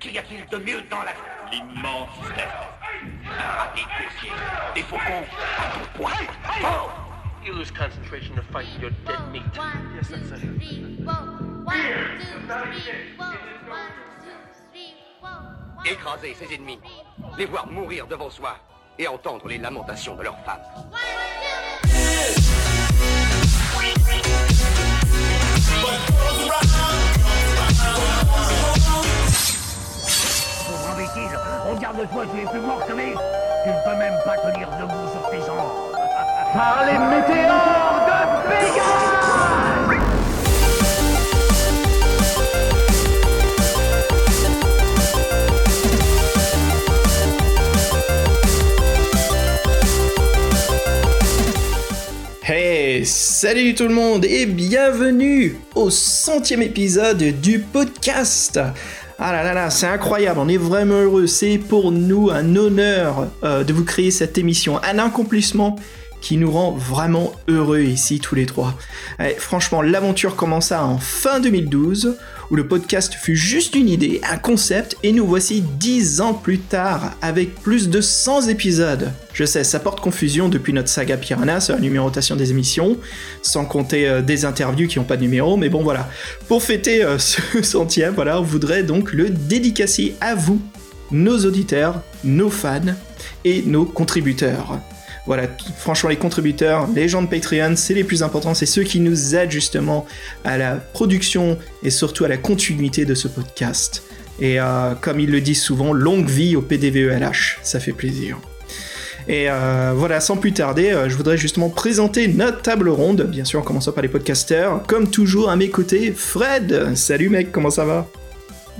Qu'y a-t-il de mieux dans la... L'immense terre. Un rapide dossier. Des faucons à tout point. Fort You lose concentration to fight your dead meat. Yes, that's it. Écraser ses ennemis, les voir mourir devant soi et entendre les lamentations de leurs femmes. Pauvre imbécile, regarde toi, tu es plus mort que mes... Tu ne peux même pas tenir debout sur tes jambes. Par les météores de Pégase Hey, salut tout le monde et bienvenue au centième épisode du podcast. Ah là là là, c'est incroyable, on est vraiment heureux. C'est pour nous un honneur euh, de vous créer cette émission, un accomplissement qui nous rend vraiment heureux ici tous les trois. Allez, franchement, l'aventure commença en fin 2012, où le podcast fut juste une idée, un concept, et nous voici 10 ans plus tard, avec plus de 100 épisodes. Je sais, ça porte confusion depuis notre saga Piranha sur la numérotation des émissions, sans compter euh, des interviews qui n'ont pas de numéro, mais bon voilà. Pour fêter euh, ce centième, voilà, on voudrait donc le dédicacer à vous, nos auditeurs, nos fans et nos contributeurs. Voilà, franchement, les contributeurs, les gens de Patreon, c'est les plus importants, c'est ceux qui nous aident justement à la production et surtout à la continuité de ce podcast. Et euh, comme ils le disent souvent, longue vie au PDVELH, ça fait plaisir. Et euh, voilà, sans plus tarder, euh, je voudrais justement présenter notre table ronde, bien sûr en commençant par les podcasters. Comme toujours, à mes côtés, Fred. Salut mec, comment ça va?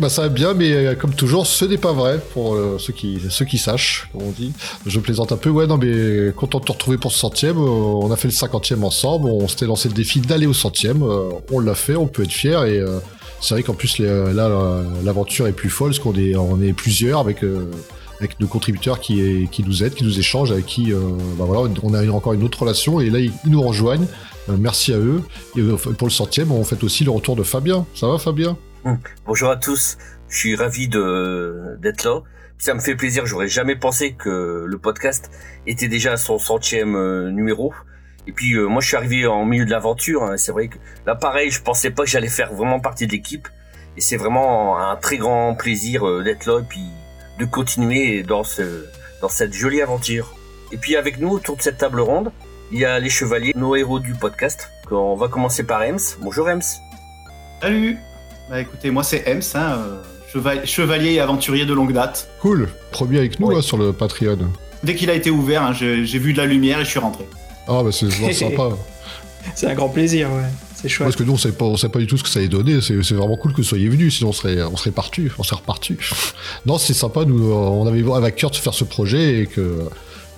Bah ça va bien, mais euh, comme toujours, ce n'est pas vrai pour euh, ceux qui ceux qui sachent, comme on dit. Je plaisante un peu, ouais, non, mais content de te retrouver pour ce centième. euh, on a fait le cinquantième ensemble, on s'était lancé le défi d'aller au centième. on l'a fait, on peut être fier et c'est vrai qu'en plus là l'aventure est plus folle parce qu'on est plusieurs avec avec nos contributeurs qui qui nous aident, qui nous échangent, avec qui bah voilà, on a encore une autre relation et là ils nous rejoignent. Merci à eux. Et pour le centième, on fait aussi le retour de Fabien. Ça va Fabien? Bonjour à tous, je suis ravi de d'être là. Ça me fait plaisir, j'aurais jamais pensé que le podcast était déjà à son centième euh, numéro. Et puis euh, moi je suis arrivé en milieu de l'aventure, hein. c'est vrai que là pareil, je pensais pas que j'allais faire vraiment partie de l'équipe. Et c'est vraiment un très grand plaisir euh, d'être là et puis de continuer dans ce dans cette jolie aventure. Et puis avec nous autour de cette table ronde, il y a les chevaliers, nos héros du podcast. On va commencer par Ems. Bonjour Ems. Salut Bah écoutez, moi c'est Ems, hein, euh, cheva- chevalier et aventurier de longue date. Cool. Premier avec nous Ouais. là, sur le Patreon. Dès qu'il a été ouvert, hein, j'ai vu de la lumière et je suis rentré. Ah bah c'est vraiment sympa. C'est un grand plaisir, ouais. C'est chouette. Parce que nous on sait pas, on sait pas du tout ce que ça allait donner. C'est vraiment cool que vous soyez venus, sinon on serait, on serait parti, on serait reparti. non, c'est sympa. Nous, euh, on avait avec cœur de faire ce projet et que,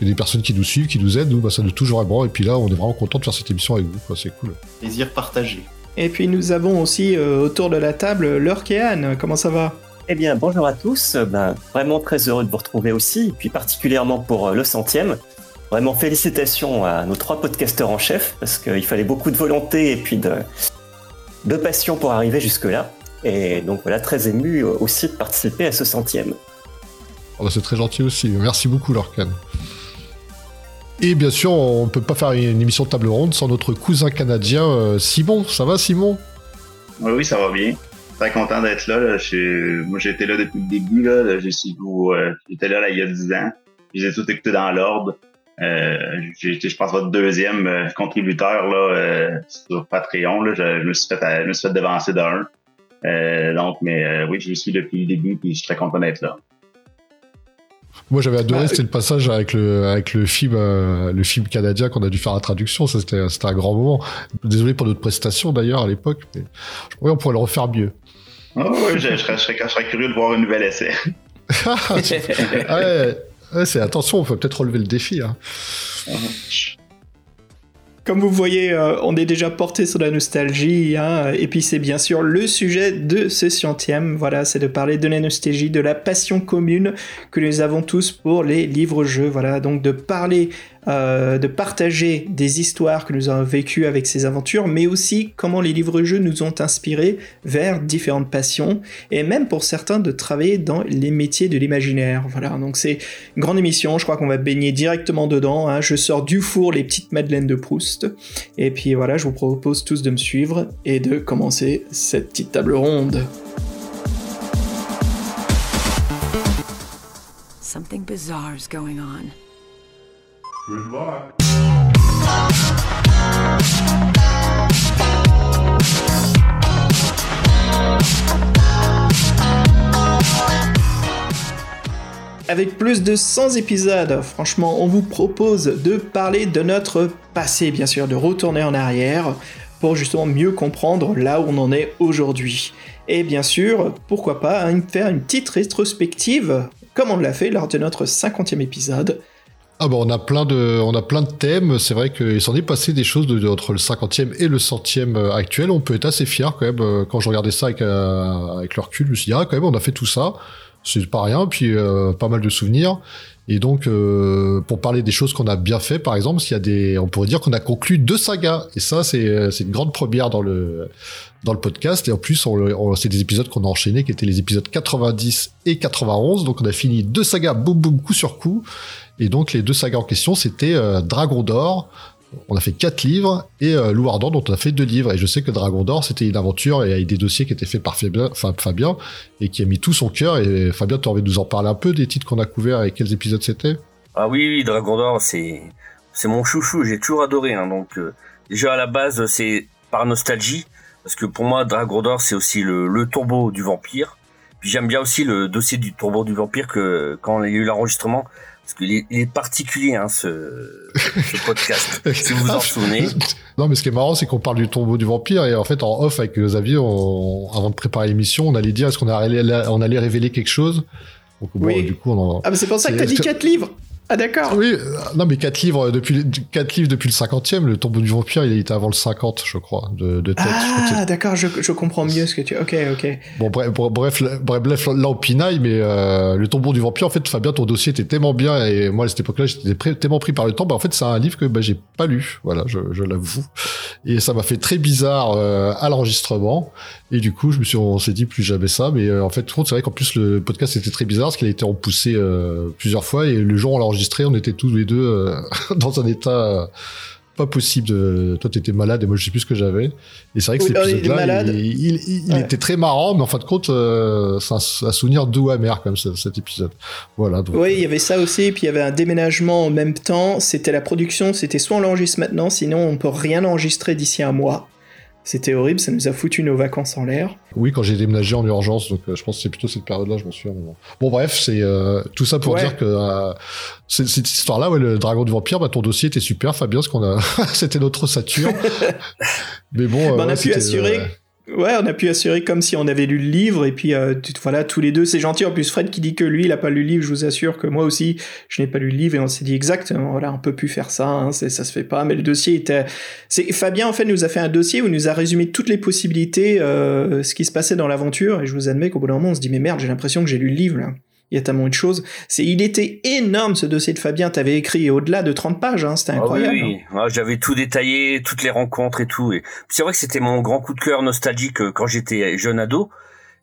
des personnes qui nous suivent, qui nous aident, nous, bah, ça nous touche vraiment. Et puis là, on est vraiment content de faire cette émission avec vous. C'est cool. Plaisir partagé. Et puis nous avons aussi euh, autour de la table Lurk et Anne. Comment ça va? Eh bien, bonjour à tous. Ben, vraiment très heureux de vous retrouver aussi, et puis particulièrement pour euh, le centième. Vraiment félicitations à nos trois podcasteurs en chef, parce qu'il fallait beaucoup de volonté et puis de, de passion pour arriver jusque-là. Et donc voilà, très ému euh, aussi de participer à ce centième. Ah bah, c'est très gentil aussi. Merci beaucoup, Lorcan. Et bien sûr, on peut pas faire une émission de table ronde sans notre cousin canadien euh, Simon. Ça va, Simon? Oui, oui, ça va bien. Très content d'être là. Moi, j'étais là depuis le début. Là. Euh, j'étais là, il y a 10 ans. Je les ai tout écoutés dans l'ordre. Euh, j'ai été, je pense, votre deuxième euh, contributeur là, sur Patreon. Là. Je, me suis fait, je me suis fait devancer d'un. Donc, mais oui, je le suis depuis le début et je suis très content d'être là. Moi, j'avais adoré, Ah, c'était le passage avec le, avec le film, euh, le film canadien qu'on a dû faire la traduction. Ça, c'était, c'était un grand moment. Désolé pour notre prestation d'ailleurs à l'époque, mais oui, on pourrait le refaire mieux. Oh, oui, je, je serais, je, serais, je serais curieux de voir un nouvel essai. Ah ouais, ouais, c'est attention, on peut peut-être relever le défi. Hein. Comme vous voyez, euh, on est déjà porté sur la nostalgie, hein, et puis c'est bien sûr le sujet de ce centième, voilà, c'est de parler de la nostalgie, de la passion commune que nous avons tous pour les livres-jeux, voilà, donc de parler euh, de partager des histoires que nous avons vécues avec ces aventures, mais aussi comment les livres-jeux nous ont inspirés vers différentes passions, et même pour certains de travailler dans les métiers de l'imaginaire. Voilà, donc c'est une grande émission, je crois qu'on va baigner directement dedans. hein. Je sors du four les petites madeleines de Proust, et puis voilà, je vous propose tous de me suivre et de commencer cette petite table ronde. Something bizarre's going on. Good luck. Avec plus de 100 épisodes, franchement, on vous propose de parler de notre passé, bien sûr, de retourner en arrière pour justement mieux comprendre là où on en est aujourd'hui. Et bien sûr, pourquoi pas hein, faire une petite rétrospective, comme on l'a fait lors de notre 50e épisode. Ah bah on a plein de, on a plein de thèmes. C'est vrai qu'il s'en est passé des choses entre le 50e et le 100e euh, actuel. On peut être assez fier quand même. euh, Quand je regardais ça avec, euh, avec le recul, je me suis dit, ah quand même, on a fait tout ça. C'est pas rien. Puis euh, pas mal de souvenirs. Et donc, euh, pour parler des choses qu'on a bien fait, par exemple, s'il y a des, on pourrait dire qu'on a conclu deux sagas. Et ça, c'est, euh, une grande première dans le, dans le podcast. Et en plus, on, on- c'est des épisodes qu'on a enchaînés, qui étaient les épisodes 90 et 91. Donc, on a fini deux sagas, boum boum, coup sur coup. Et donc, les deux sagas en question, c'était euh, Dragon d'or. On a fait quatre livres et euh, dont on a fait deux livres. Et je sais que Dragon d'or, c'était une aventure et avec des dossiers qui étaient faits par Fabien, et qui a mis tout son cœur. Et Fabien, tu as envie de nous en parler un peu des titres qu'on a couverts et quels épisodes c'était? Ah oui, oui, Dragon d'Or, c'est c'est mon chouchou, j'ai toujours adoré. Hein, donc euh, déjà à la base, c'est par nostalgie, parce que pour moi, Dragon d'Or, c'est aussi le, le tombeau du vampire. Puis j'aime bien aussi le dossier du tombeau du vampire que quand il y a eu l'enregistrement, parce qu'il est, il est particulier hein, ce, ce podcast. si vous vous en souvenez. Non, mais ce qui est marrant, c'est qu'on parle du tombeau du vampire et en fait, en off avec Xavier, on- avant de préparer l'émission, on allait dire est-ce qu'on allait, on allait révéler quelque chose? Donc, bon, Oui. du coup, on en... Ah, mais c'est pour ça que t'as dit 4 livres Ah, d'accord Oui, euh, non, mais quatre livres depuis, le- quatre livres depuis le 50e. Le tombeau du vampire, il était avant le 50, je crois, de, de tête. Ah, d'accord, je, je comprends mieux ce que tu... Ok, ok. Bon, bref, bref, bref, là- on pinaille, mais euh, le tombeau du vampire, en fait, Fabien, ton dossier était tellement bien, et moi, à cette époque-là, j'étais tellement pris par le temps, bah, en fait, c'est un livre que bah, j'ai pas lu, voilà, je, je l'avoue. Et ça m'a fait très bizarre euh, à l'enregistrement, et du coup, je me suis, on s'est dit plus jamais ça, mais euh, en fait, c'est vrai qu'en plus, le podcast était très bizarre, parce qu'il a été repoussé euh, plusieurs fois, et le jour où on l'a enregistré, on était tous les deux euh, dans un état... euh, pas possible de... Toi, t'étais malade et moi, je sais plus ce que j'avais. Et c'est vrai que Oui, cet est épisode-là, il, il, il- il Ouais. était très marrant, mais en fin de compte, euh, c'est un, un souvenir doux amer, comme ça, cet épisode. Voilà. Donc, Oui, il y avait ça aussi, puis il y avait un déménagement en même temps. C'était la production, c'était soit on l'enregistre maintenant, sinon on peut rien enregistrer d'ici un mois. C'était horrible, ça nous a foutu nos vacances en l'air. Oui, quand j'ai déménagé en urgence, donc euh, je pense que c'est plutôt cette période-là, je m'en souviens. Bon. bon, bref, c'est euh, tout ça pour Ouais. dire que euh, cette histoire-là, ouais, le dragon du vampire, bah, ton dossier était super, Fabien, parce qu'on a, c'était notre ossature. mais bon, euh, Bah, on ouais, a pu assurer. Ouais, on a pu assurer comme si on avait lu le livre, et puis euh, voilà, tous les deux, c'est gentil. En plus, Fred qui dit que lui, il a pas lu le livre, je vous assure que moi aussi, je n'ai pas lu le livre, et on s'est dit exactement, voilà, on peut plus faire ça, hein, ça se fait pas. Mais le dossier était. C'est Fabien en fait nous a fait un dossier où il nous a résumé toutes les possibilités, euh, ce qui se passait dans l'aventure, et je vous admets qu'au bout d'un moment, on se dit mais merde, j'ai l'impression que j'ai lu le livre là. Il y a tellement de choses. C'est, il était énorme ce dossier de Fabien. T'avais écrit au-delà de 30 pages, hein, c'était Ah oui, incroyable. oui. Ah, J'avais tout détaillé, toutes les rencontres et tout. Et puis c'est vrai que c'était mon grand coup de cœur nostalgique euh, quand j'étais jeune ado.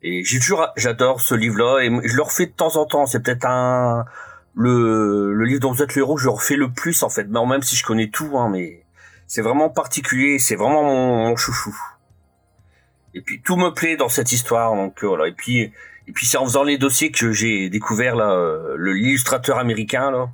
Et j'ai toujours, j'adore ce livre-là et je le refais de temps en temps. C'est peut-être un le le livre dont vous êtes le héros, je le refais le plus en fait. Non, même si je connais tout, hein, mais c'est vraiment particulier. C'est vraiment mon, mon chouchou. Et puis tout me plaît dans cette histoire. Donc euh, voilà. Et puis et puis c'est en faisant les dossiers que j'ai découvert là euh, l'illustrateur américain là.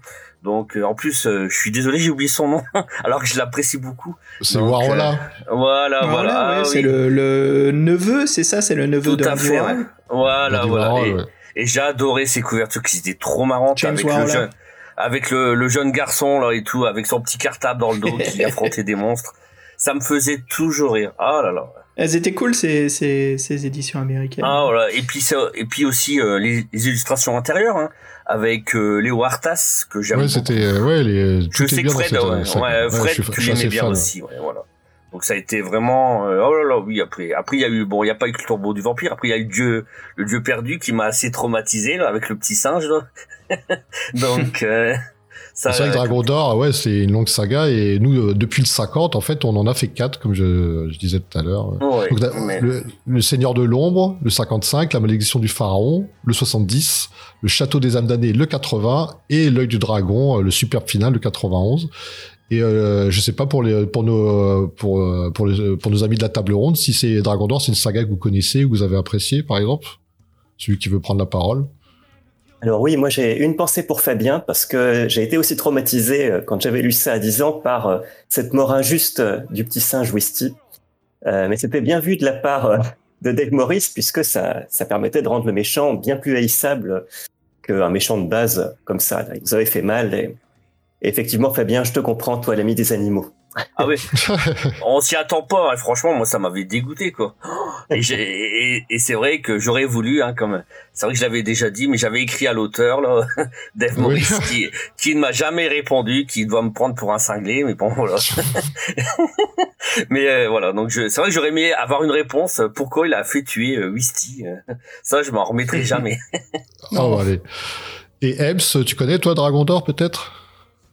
Donc euh, en plus, euh, je suis désolé, j'ai oublié son nom, alors que je l'apprécie beaucoup. C'est Warola. euh, voilà, Voilà, voilà. ouais, ah c'est le, le neveu, c'est ça, c'est le neveu Tout de à fait. Ouais. Voilà, Andy voilà. Warhol, et ouais. et j'ai adoré ces couvertures qui étaient trop marrantes James avec Warhol. le jeune, avec le, le jeune garçon là et tout, avec son petit cartable dans le dos qui affrontait des monstres. Ça me faisait toujours rire. Ah là là. Elles étaient cool ces, ces, ces éditions américaines. Ah voilà. Et puis ça, et puis aussi euh, les, les illustrations intérieures hein, avec euh, Léo Artas que j'aime Ouais, c'était, euh, ouais, les, Je tout est sais que Fred, cette- ouais, cette- ouais, ouais, Fred, je suis- tu je l'aimais bien fan, ouais. aussi, ouais, voilà. Donc ça a été vraiment, euh, oh là là, oui. Après, après il y a eu, bon, il y a pas eu que le tombeau du vampire. Après il y a eu le dieu, le dieu perdu qui m'a assez traumatisé là avec le petit singe là. Donc euh, C'est vrai que Dragon d'Or, ouais, c'est une longue saga et nous, euh, depuis le 50, en fait, on en a fait quatre, comme je, je disais tout à l'heure. Ouais, mais- le, le Seigneur de l'Ombre, le 55, la Malédiction du Pharaon, le 70, le Château des âmes damnées, le 80 et l'œil du dragon, euh, le superbe final, le 91. Et euh, je sais pas pour les pour nos pour euh, pour les pour nos amis de la table ronde si c'est Dragon d'Or, c'est une saga que vous connaissez ou que vous avez apprécié par exemple. Celui qui veut prendre la parole. Alors oui, moi j'ai une pensée pour Fabien parce que j'ai été aussi traumatisé euh, quand j'avais lu ça à 10 ans par euh, cette mort injuste euh, du petit singe Wisty. Mais c'était bien vu de la part de Dave Morris puisque ça, ça permettait de rendre le méchant bien plus haïssable qu'un méchant de base comme ça. Il nous fait mal et effectivement Fabien, je te comprends, toi l'ami des animaux. Ah oui. On s'y attend pas. hein. Franchement, moi, ça m'avait dégoûté, quoi. Et, j'ai- et, et c'est vrai que j'aurais voulu, hein, comme c'est vrai que je l'avais déjà dit, mais j'avais écrit à l'auteur, là, Dave Morris, qui, qui ne m'a jamais répondu, qui doit me prendre pour un cinglé, mais bon, voilà. mais euh, voilà, donc je, c'est vrai que j'aurais aimé avoir une réponse. euh, Pourquoi il a fait tuer euh, Wisty euh, Ça, je m'en remettrai jamais. Bah, allez. Et Ebbs, tu connais toi Dragon d'Or peut-être?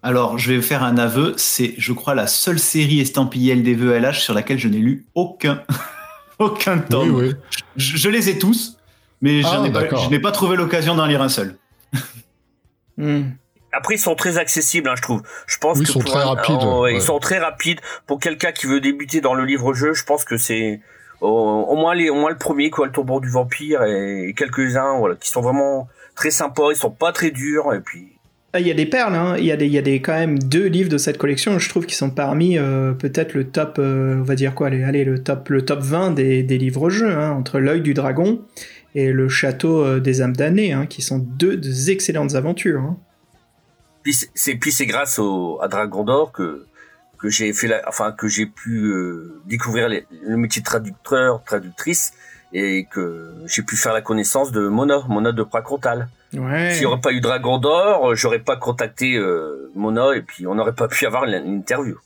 Alors, je vais faire un aveu. C'est, je crois, la seule série estampillée LDVLH sur laquelle je n'ai lu aucun, aucun tome. Oui, oui. Je, je les ai tous, mais Ah, ai pas- je n'ai pas trouvé l'occasion d'en lire un seul. Hmm. Après, ils sont très accessibles, hein, je trouve. Je pense Oui, ils que sont pour très un- rapides, oh, ouais. Ils sont très rapides pour quelqu'un qui veut débuter dans le livre-jeu. Je pense que c'est au, au moins les, au moins le premier, quoi, le tombeau du vampire et, quelques-uns, voilà, qui sont vraiment très sympas. Ils sont pas très durs et puis. Ah, Il y a des perles, hein. il y a des, il y a des quand même deux livres de cette collection, je trouve, qui sont parmi euh, peut-être le top, euh, on va dire quoi, allez, allez, le top, le top 20 des, livres-jeux, hein, entre l'œil du dragon et le château euh, des âmes damnées, hein, qui sont deux, excellentes aventures. hein. Puis c'est- grâce au, à Dragon d'Or que que j'ai fait la, enfin que j'ai pu découvrir les- le métier de traducteur, traductrice et que j'ai pu faire la connaissance de Mona, Mona de Pracontal. Ouais. S'il n'y aurait pas eu Dragon d'Or, euh, j'aurais pas contacté euh, Mona et puis on n'aurait pas pu avoir une, une interview.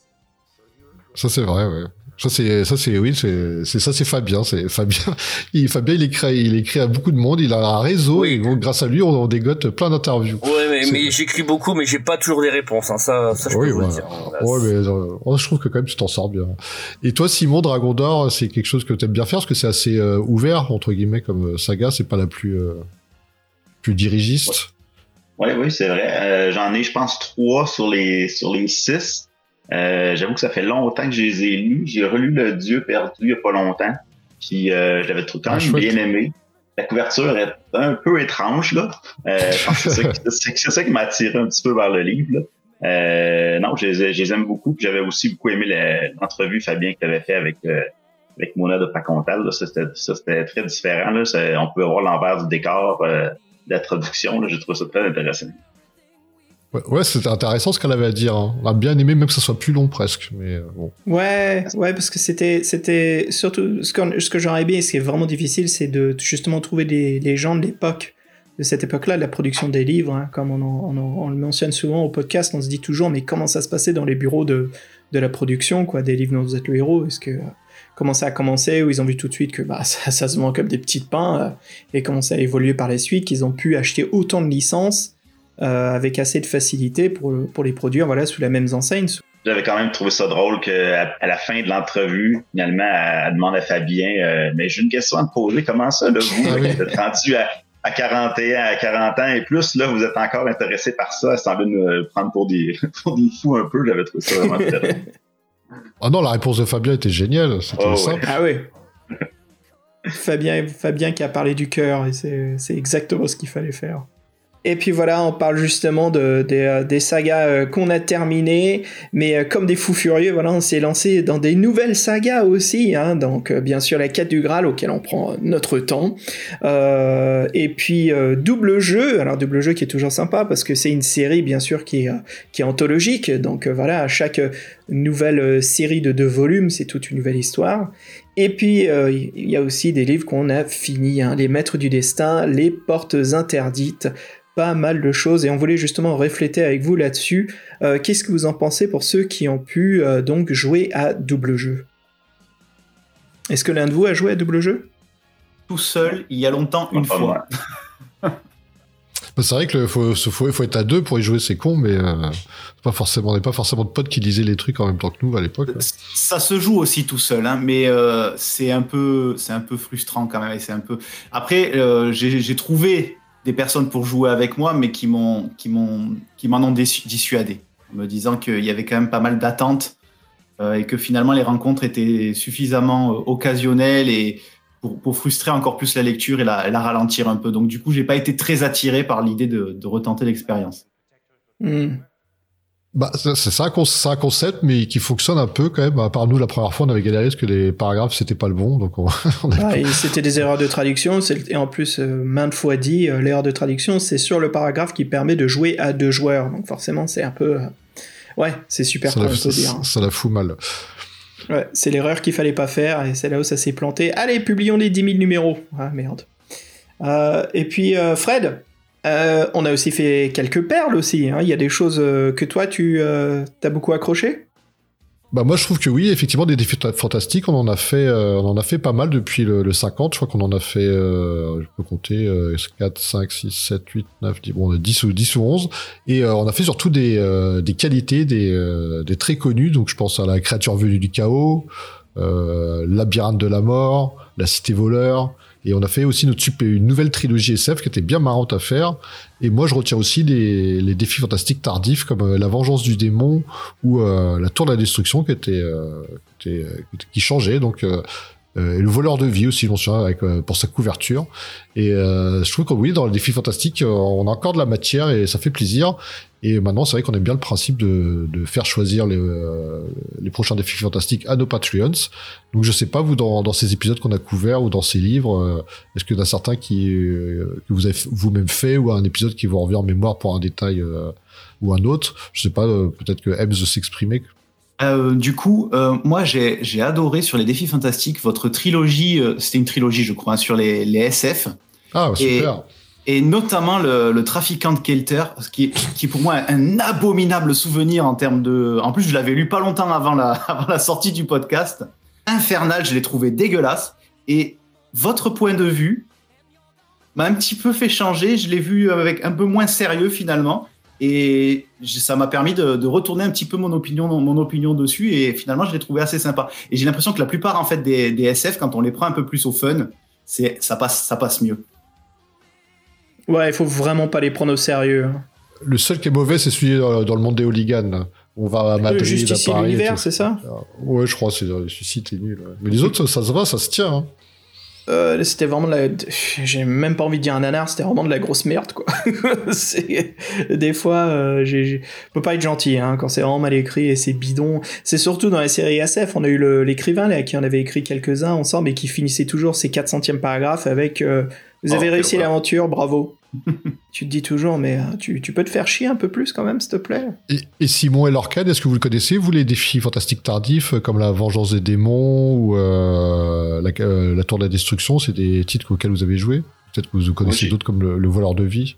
Ça c'est vrai, ouais. Ça c'est ça c'est oui, c'est c'est ça c'est Fabien, c'est Fabien. Il Fabien il écrit il écrit à beaucoup de monde, il a un réseau et donc, grâce à lui on, on dégote plein d'interviews. Ouais, mais, j'écris beaucoup, mais j'ai pas toujours des réponses. Hein. Ça, ça je Oui, peux vous le dire. Voilà. Ouais, mais euh, oh, je trouve que quand même tu t'en sors bien. Et toi, Simon, Dragon d'Or, c'est quelque chose que tu aimes bien faire parce que c'est assez euh, ouvert entre guillemets comme saga. C'est pas la plus euh, plus dirigiste. Oui, oui, c'est vrai. Euh, J'en ai, je pense, trois sur les sur les six. Euh, J'avoue que ça fait longtemps que je les ai lus. J'ai relu Le Dieu perdu il y a pas longtemps. Puis euh, je l'avais trouvé quand Ah, même chouette. bien aimé. La couverture est un peu étrange, là. Euh, que c'est ça, qui- ça m'a attiré un petit peu vers le livre. là. Euh, non, je, les- je les aime beaucoup. J'avais aussi beaucoup aimé l'entrevue Fabien qu'il avait fait avec euh, avec Mona de Pacontal. là. Ça, c'était très différent. Là. On pouvait voir l'envers du décor la traduction. là. J'ai trouvé ça très intéressant. Ouais, ouais c'était intéressant ce qu'elle avait à dire. hein. On a bien aimé même que ça soit plus long presque. Mais euh, bon. Ouais, ouais, parce que c'était, c'était surtout ce, qu'on- ce que j'aurais aimé, ce qui est vraiment difficile, c'est de justement trouver des, les gens de l'époque, de cette époque-là, de la production des livres, hein, comme on, en- on en- on le mentionne souvent au podcast, on se dit toujours, mais comment ça se passait dans les bureaux de, de la production, quoi, des livres dont vous êtes le héros? Est-ce que euh, comment ça a commencé Où ils ont vu tout de suite que bah, ça, ça se vend comme des petites pains, euh, et comment ça a évolué par la suite, qu'ils ont pu acheter autant de licences euh, avec assez de facilité pour, pour les produire, voilà, sous la même enseigne, J'avais quand même trouvé ça drôle qu'à à la fin de l'entrevue, finalement, elle, elle demande à Fabien euh, Mais j'ai une question à te poser, comment ça, là, vous, Ah là, qui êtes rendu à, à 41, à 40 ans et plus, là, vous êtes encore intéressé par ça, elle semblait nous prendre pour des, pour des fous un peu, j'avais trouvé ça vraiment très drôle. Ah non, la réponse de Fabien était géniale. C'était Oh, ouais. simple. Ah oui. Fabien, Fabien qui a parlé du cœur, et c'est c'est exactement ce qu'il fallait faire. Et puis voilà, on parle justement euh, des sagas euh, qu'on a terminées, mais euh, comme des fous furieux, voilà, on s'est lancé dans des nouvelles sagas aussi, hein, donc bien sûr la quête du Graal auquel on prend notre temps, et puis double jeu, alors double jeu qui est toujours sympa parce que c'est une série bien sûr qui est, qui est anthologique, donc voilà, à chaque nouvelle série de deux volumes, c'est toute une nouvelle histoire. Et puis, euh, il y a aussi des livres qu'on a finis, hein, Les Maîtres du Destin, Les Portes Interdites, pas mal de choses, et on voulait justement refléter avec vous là-dessus. Euh, Qu'est-ce que vous en pensez pour ceux qui ont pu euh, donc jouer à double jeu? Est-ce que l'un de vous a joué à double jeu? Tout seul, il y a longtemps, une fois. Bah, c'est vrai que faut, être à deux pour y jouer, c'est con, mais euh, pas forcément, on n'est pas forcément de potes qui lisaient les trucs en même temps que nous à l'époque. hein. Ça se joue aussi tout seul, hein, mais euh, c'est un peu, frustrant quand même. C'est un peu. Après, euh, j'ai trouvé des personnes pour jouer avec moi, mais qui m'ont, qui m'ont, qui m'en ont dissu- dissuadé, en me disant qu'il y avait quand même pas mal d'attentes et que finalement les rencontres étaient suffisamment occasionnelles et pour, pour frustrer encore plus la lecture et la, et la ralentir un peu. Donc du coup, j'ai pas été très attiré par l'idée de, de retenter l'expérience. Hmm. Bah, c'est un un concept, mais qui fonctionne un peu quand même. À part nous, la première fois, on avait galéré parce que les paragraphes, c'était pas le bon, donc on, on a- Ah, et c'était des erreurs de traduction, et en plus, euh, maintes fois dit, euh, l'erreur de traduction, c'est sur le paragraphe qui permet de jouer à deux joueurs. Donc forcément, c'est un peu... euh, Ouais, c'est super ça, con, la, on peut dire. ça, ça la fout mal. Ouais, c'est l'erreur qu'il fallait pas faire, et c'est là où ça s'est planté. Allez, publions les 10 000 numéros. Ah, merde. Euh, et puis, euh, Fred, euh, on a aussi fait quelques perles aussi. hein. Il y a des choses euh, que toi, tu as beaucoup accroché? Bah moi je trouve que oui, effectivement des défis ta- fantastiques, on en a fait, euh, on en a fait pas mal depuis le, le 50. Je crois qu'on en a fait, euh, je peux compter euh, 4, 5, 6, 7, 8, 9, 10, bon 10 ou 10 ou 11. Et euh, on a fait surtout des, euh, des qualités, des, euh, des très connus. Donc je pense à la créature venue du chaos, labyrinthe de la mort, la cité voleur. Et on a fait aussi notre une nouvelle trilogie SF qui était bien marrante à faire. Et moi, je retiens aussi les, défis fantastiques tardifs comme euh, la vengeance du démon ou euh, la tour de la destruction qui était, euh, qui, était, qui changeait. Donc, et le voleur de vie aussi, on se souvient, avec, euh, pour sa couverture. Et euh, je trouve que oui, dans les défis fantastiques, euh, on a encore de la matière et ça fait plaisir. Et maintenant, c'est vrai qu'on aime bien le principe de, de faire choisir les, euh, les prochains défis fantastiques à nos Patreons. Donc, je sais pas, vous, dans, dans ces épisodes qu'on a couverts ou dans ces livres, euh, est-ce qu'il y en a certains qui, euh, que vous avez vous-même fait ou un épisode qui vous revient en mémoire pour un détail euh, ou un autre? Je sais pas, euh, peut-être que veut s'exprimer. Euh, du coup, euh, moi j'ai adoré sur les défis fantastiques votre trilogie, euh, c'était une trilogie je crois, hein, sur les, les SF. Ah, super. Et, et notamment le, le trafiquant de Kelter, qui, est- qui est pour moi un abominable souvenir en termes de... En plus, je l'avais lu pas longtemps avant la, avant la sortie du podcast. Infernal, je l'ai trouvé dégueulasse. Et votre point de vue m'a un petit peu fait changer. Je l'ai vu avec un peu moins sérieux finalement. Et ça m'a permis de, de retourner un petit peu mon opinion, mon opinion dessus. Et finalement, je l'ai trouvé assez sympa. Et j'ai l'impression que la plupart en fait des, des SF, quand on les prend un peu plus au fun, c'est ça passe, ça passe mieux. Ouais, il faut vraiment pas les prendre au sérieux. Le seul qui est mauvais, c'est celui euh, dans le monde des hooligans. On va à Madrid, Justicier à Paris. l'univers, c'est ça? Ouais, je crois, c'est celui-ci, t'es nul. ouais. Mais les autres, ça, ça se va, ça se tient. hein. Euh, c'était vraiment de la. J'ai même pas envie de dire un nanar, c'était vraiment de la grosse merde, quoi. Des fois, euh, on peut pas être gentil, hein, quand c'est vraiment mal écrit et c'est bidon. C'est surtout dans la série SF, on a eu l'écrivain, là, qui en avait écrit quelques-uns ensemble et qui finissait toujours ses 400e paragraphes avec euh, Vous avez Oh, réussi quelle horreur. l'aventure, bravo. tu te dis toujours, mais euh, tu, tu peux te faire chier un peu plus quand même, s'il te plaît. Et, et Simon et l'Orcade, est-ce que vous le connaissez, vous, les défis fantastiques tardifs, euh, comme la vengeance des démons ou euh, la, euh, la tour de la destruction C'est des titres auxquels vous avez joué? Peut-être que vous connaissez d'autres comme le, le voleur de vie.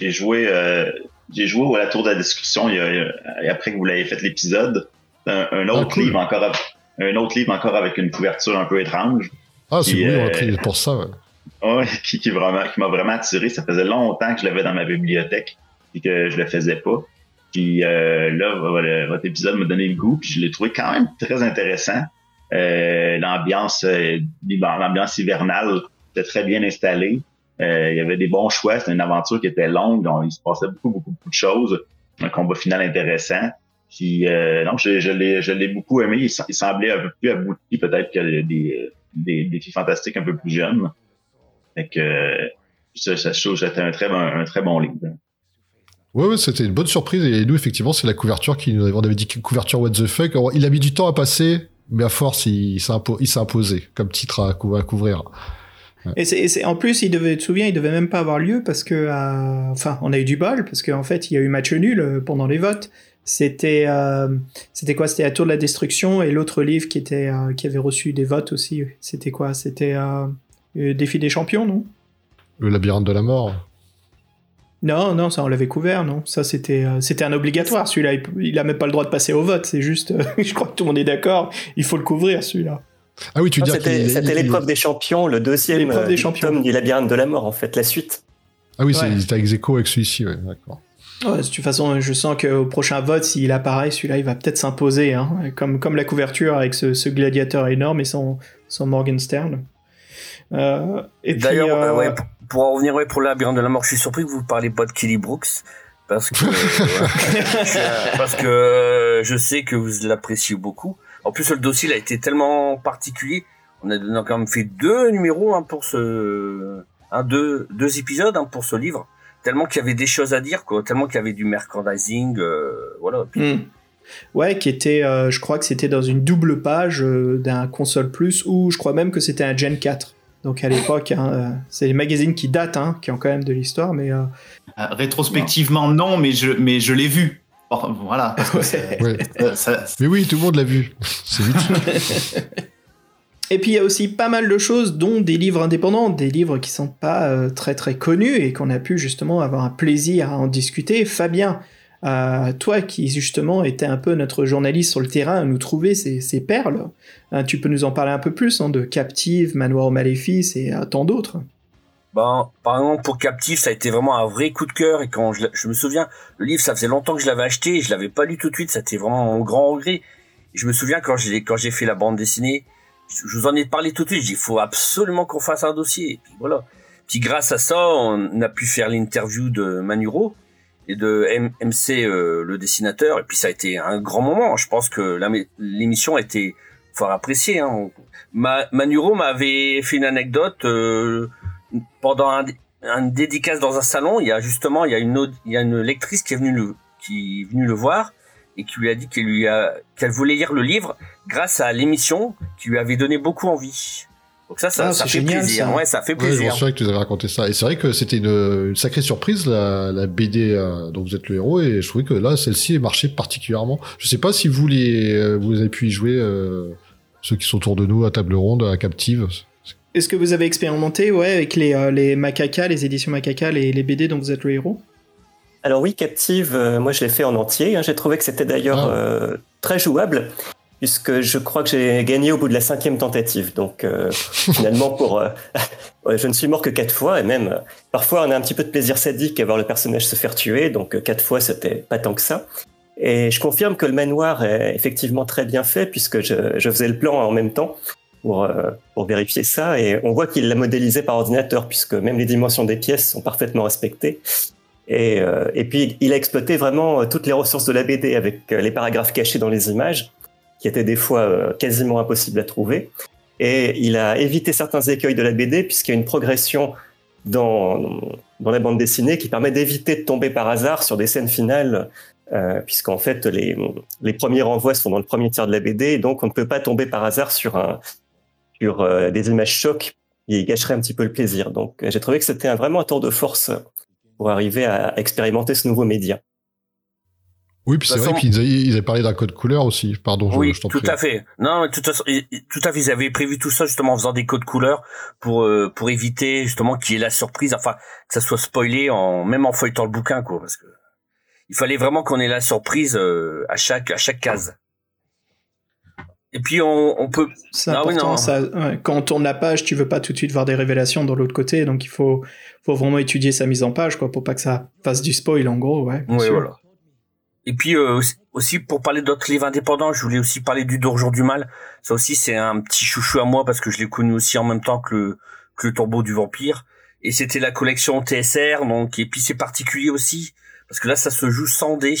J'ai joué, euh, j'ai joué à la Tour de la Discussion il y a- il y a- et après que vous l'avez fait l'épisode. Un, un autre Ah, cool. livre encore, avec- un autre livre encore avec une couverture un peu étrange. Ah, c'est oui, on l'a pris pour ça. ouais. Ouais, qui, qui vraiment, qui m'a vraiment attiré. Ça faisait longtemps que je l'avais dans ma bibliothèque et que je le faisais pas. Puis euh, là, votre épisode m'a donné le goût, puis je l'ai trouvé quand même très intéressant. Euh, l'ambiance, euh, l'ambiance hivernale était très bien installée. Euh, il y avait des bons choix. C'était une aventure qui était longue, il se passait beaucoup, beaucoup, beaucoup de choses. Un combat final intéressant. Puis euh, non, je, l'ai, beaucoup aimé. Il, sem- il semblait un peu plus abouti peut-être que des, des défis fantastiques un peu plus jeunes. Fait que ça, ça, c'était un très bon, un très bon livre. Ouais, ouais, c'était une bonne surprise. Et nous, effectivement, c'est la couverture qui nous avait, dit couverture what the fuck. Il a mis du temps à passer, mais à force, il, il s'est imposé comme titre à, cou- à couvrir. Et, c'est, et c'est- en plus, il devait, tu te souviens, il devait même pas avoir lieu parce que, euh, enfin, on a eu du bol parce qu'en fait, il y a eu match nul euh, pendant les votes. C'était, euh, c'était quoi? C'était la Tour de la Destruction et l'autre livre qui était, euh, qui avait reçu des votes aussi. C'était quoi? C'était euh, Défi des champions, non Le labyrinthe de la mort. Non, non, ça on l'avait couvert, non Ça c'était, euh, c'était un obligatoire. Celui-là, il, il a même pas le droit de passer au vote. C'est juste, euh, je crois que tout le monde est d'accord. Il faut le couvrir, celui-là. Ah oui, tu dire C'était il- l'épreuve des champions, le deuxième L'épreuve des champions. tome du labyrinthe de la mort, en fait, la suite. Ah oui, c'est Ouais. ex aequo avec celui-ci, ouais, d'accord. Ouais, de toute façon, je sens qu'au prochain vote, s'il apparaît, celui-là, il va peut-être s'imposer, hein, comme, comme la couverture avec ce, ce gladiateur énorme et son, son Morgenstern. Euh, et D'ailleurs, euh, euh, ouais, pour, pour en revenir ouais, pour le labyrinthe de la mort, je suis surpris que vous parlez pas de Kelly Brooks. Parce que, euh, je suis un- parce que je sais que vous l'appréciez beaucoup. En plus, le dossier il a été tellement particulier. On a, on a quand même fait deux numéros hein, pour ce, deux, deux épisodes hein, pour ce livre. Tellement qu'il y avait des choses à dire, quoi. Tellement qu'il y avait du merchandising, euh, voilà. Puis- Hmm. Ouais, qui était, euh, je crois que c'était dans une double page euh, d'un console plus, ou je crois même que c'était un Gen 4. Donc à l'époque, hein, euh, c'est les magazines qui datent, hein, qui ont quand même de l'histoire, mais euh, Euh, rétrospectivement, non, mais je, mais je l'ai vu. Bon, voilà. parce que c'est- Ouais. ça- Mais oui, tout le monde l'a vu. C'est vite. Et puis il y a aussi pas mal de choses, dont des livres indépendants, des livres qui sont pas euh, très très connus et qu'on a pu justement avoir un plaisir à en discuter. Fabien, euh, toi qui justement étais un peu notre journaliste sur le terrain à nous trouver ces, perles, hein, tu peux nous en parler un peu plus hein, de Captive, Manoir au Maléfice et euh, tant d'autres. Ben, par exemple, pour Captif, ça a été vraiment un vrai coup de cœur. Et quand je, me souviens, le livre, ça faisait longtemps que je l'avais acheté et je l'avais pas lu tout de suite. C'était vraiment un grand regret. Et je me souviens quand j'ai fait la bande dessinée, je vous en ai parlé tout de suite. Il faut absolument qu'on fasse un dossier. Et puis voilà. Puis grâce à ça, on a pu faire l'interview de Manuro et de M- MC, euh, le dessinateur. Et puis ça a été un grand moment. Je pense que l'émission a été fort appréciée. Hein. Ma, Manuro m'avait fait une anecdote. euh, pendant un, dédicace dans un salon, il y a justement il y a une il y a une lectrice qui est venue le qui est venue le voir et qui lui a dit qu'elle qu'elle voulait lire le livre grâce à l'émission qui lui avait donné beaucoup envie. Donc ça ça, Ah, ça fait génial, plaisir. ça. Ouais, ça fait Ouais, je me plaisir. souviens que tu nous avais raconté ça. Et c'est vrai que c'était une, une sacrée surprise, la, la BD euh, dont vous êtes le héros, et je trouvais que là, celle-ci marchait particulièrement. Je sais pas si vous les, euh, vous avez pu y jouer, euh, ceux qui sont autour de nous, à table ronde, à Captive. Est-ce que vous avez expérimenté ouais, avec les, euh, les Macaca, les éditions Macaca, les, les BD dont vous êtes le héros? Alors oui, Captive, euh, moi je l'ai fait en entier. hein. J'ai trouvé que c'était d'ailleurs Ah. euh, très jouable, puisque je crois que j'ai gagné au bout de la cinquième tentative. Donc euh, finalement, pour, euh, je ne suis mort que quatre fois, et même euh, parfois on a un petit peu de plaisir sadique à voir le personnage se faire tuer. Donc euh, quatre fois, c'était pas tant que ça. Et je confirme que le manoir est effectivement très bien fait, puisque je, je faisais le plan en même temps pour, pour vérifier ça. Et on voit qu'il l'a modélisé par ordinateur, puisque même les dimensions des pièces sont parfaitement respectées. Et, et puis, il a exploité vraiment toutes les ressources de la BD avec les paragraphes cachés dans les images, qui étaient des fois euh, quasiment impossibles à trouver. Et il a évité certains écueils de la BD, puisqu'il y a une progression dans, dans la bande dessinée qui permet d'éviter de tomber par hasard sur des scènes finales, euh, puisqu'en fait, les, les premiers renvois sont dans le premier tiers de la BD, et donc on ne peut pas tomber par hasard sur, un, sur euh, des images chocs qui gâcheraient un petit peu le plaisir. Donc, j'ai trouvé que c'était vraiment un tour de force pour arriver à expérimenter ce nouveau média. Oui, puis c'est vrai avaient, ils avaient parlé d'un code couleur aussi. Pardon, je, Oui, je tout prie. à fait. Non, mais tout à fait, ils avaient prévu tout ça justement en faisant des codes couleurs pour euh, pour éviter justement qu'il y ait la surprise, enfin que ça soit spoilé en même en feuilletant le bouquin quoi, parce que il fallait vraiment qu'on ait la surprise euh, à chaque à chaque case. Et puis on, on peut C'est Ah oui, important. non. ça, ouais, quand on tourne la page, tu veux pas tout de suite voir des révélations de l'autre côté, donc il faut, faut vraiment étudier sa mise en page, quoi, pour pas que ça fasse du spoil, en gros, ouais. sûr. voilà. Et puis euh, aussi- pour parler d'autres livres indépendants, je voulais aussi parler du Jour du Mal. Ça aussi c'est un petit chouchou à moi parce que je l'ai connu aussi en même temps que le, que le Tombeau du Vampire. Et c'était la collection TSR, donc et puis c'est particulier aussi parce que là ça se joue sans dés.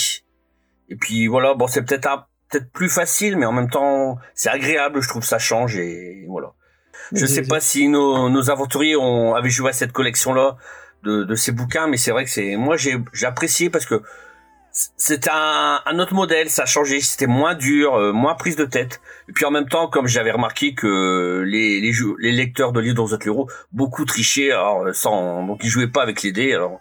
Et puis voilà, bon c'est peut-être un- peut-être plus facile, mais en même temps c'est agréable, je trouve ça change et voilà. Je sais pas si nos, nos aventuriers ont avaient joué à cette collection là de, de ces bouquins, mais c'est vrai que c'est moi j'ai j'ai apprécié parce que c'est un, un autre modèle, ça a changé, c'était moins dur, euh, moins prise de tête. Et puis en même temps, comme j'avais remarqué que les, les, les lecteurs de livres dans l'euro beaucoup trichaient, alors euh, sans, donc ils jouaient pas avec les dés. Alors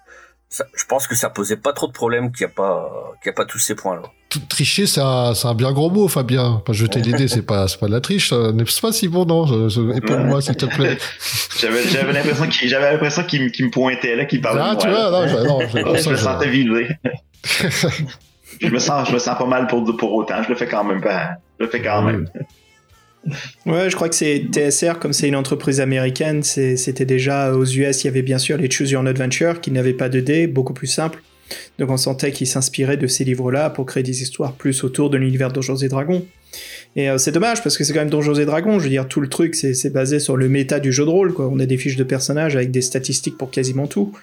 ça- je pense que ça posait pas trop de problèmes, qu'il y a pas, qu'il y a pas tous ces points-là. Tout- Tricher, c'est un, c'est un bien gros mot, Fabien. Pas jeter des dés, c'est pas, c'est pas de la triche. euh, N'est-ce pas si bon, non Épaule-moi, s'il te plaît. J'avais, j'avais l'impression qu'il, j'avais l'impression qu'il, me- pointait là, qu'il parlait Ah, tu vois, là. non, je- non, je- je ça, me sentais visé. Je me sens, je me sens pas mal pour, pour autant. Je le fais quand même pas. Je le fais quand même. Ouais, je crois que c'est TSR, comme c'est une entreprise américaine, c'était déjà aux US, il y avait bien sûr les Choose Your Adventure qui n'avaient pas de dés, beaucoup plus simple. Donc on sentait qu'ils s'inspiraient de ces livres-là pour créer des histoires plus autour de l'univers Donjons et Dragons. Et euh, c'est dommage parce que c'est quand même Donjons et Dragons, je veux dire, tout le truc c'est c'est basé sur le méta du jeu de rôle, quoi. On a des fiches de personnages avec des statistiques pour quasiment tout.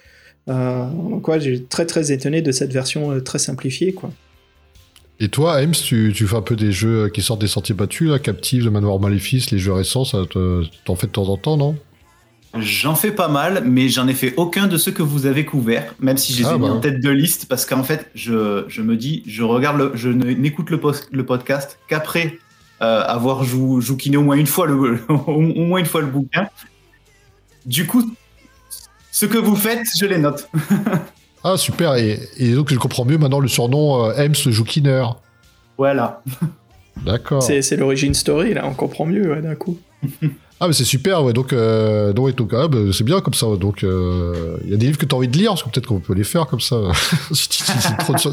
Euh, donc ouais, j'ai très très étonné de cette version euh, très simplifiée, quoi. Et toi, Ames, tu, tu fais un peu des jeux qui sortent des sentiers battus, là, Captive, The Manoir Maléfice, les jeux récents, ça te- t'en fais de temps en temps, non? J'en fais pas mal, mais j'en ai fait aucun de ceux que vous avez couverts, même si je les Ah ai mis bah. en tête de liste, parce qu'en fait, je, je me dis, je regarde, le- je n'écoute le, le podcast qu'après euh, avoir jou, jouquiné au moins une fois le, au moins une fois le bouquin. Du coup, ce que vous faites, je les note. Ah, super, et, et donc je comprends mieux maintenant le surnom euh, Ames le Joukiner. Voilà. D'accord. C'est l'origine story, là, on comprend mieux ouais, d'un coup. Ah, mais c'est super, ouais, donc, euh, donc, ah, bah, c'est bien comme ça, donc, euh, il y a des livres que tu as envie de lire, parce que peut-être qu'on peut les faire comme ça, si- si-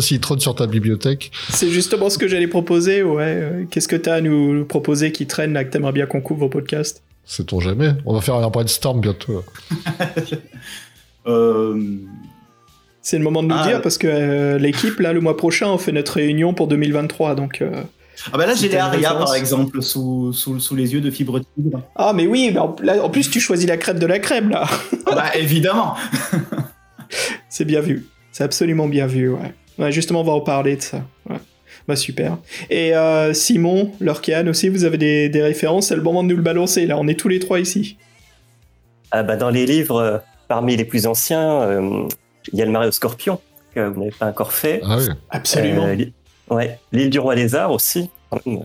s'ils trônent sur- ta bibliothèque. C'est justement ce que j'allais proposer, ouais. Qu'est-ce que t'as à nous proposer qui traîne là, que t'aimerais bien qu'on couvre au podcast? Sait-on jamais. On va faire un brainstorm bientôt. Euh, C'est le moment de nous Ah, dire parce que euh, l'équipe, là, le mois prochain, on fait notre réunion pour 2023, donc. euh, Ah bah là, j'ai les Aria, par exemple, sous, sous, sous les yeux de Fibre Tigre. Ah, mais oui, mais en, là, en plus, tu choisis la crème de la crème, là. Ah bah évidemment C'est bien vu. C'est absolument bien vu, ouais. Ouais, justement, on va en parler de ça. Ouais. Bah, super. Et euh, Simon, Lorcan aussi, vous avez des, des références C'est le moment de nous le balancer, là. On est tous les trois ici. Ah bah, dans les livres, euh, parmi les plus anciens, euh, il y a le Mario Scorpion, que vous n'avez pas encore fait. Ah oui. Absolument. Li- ouais, l'île du roi des arts aussi. Mais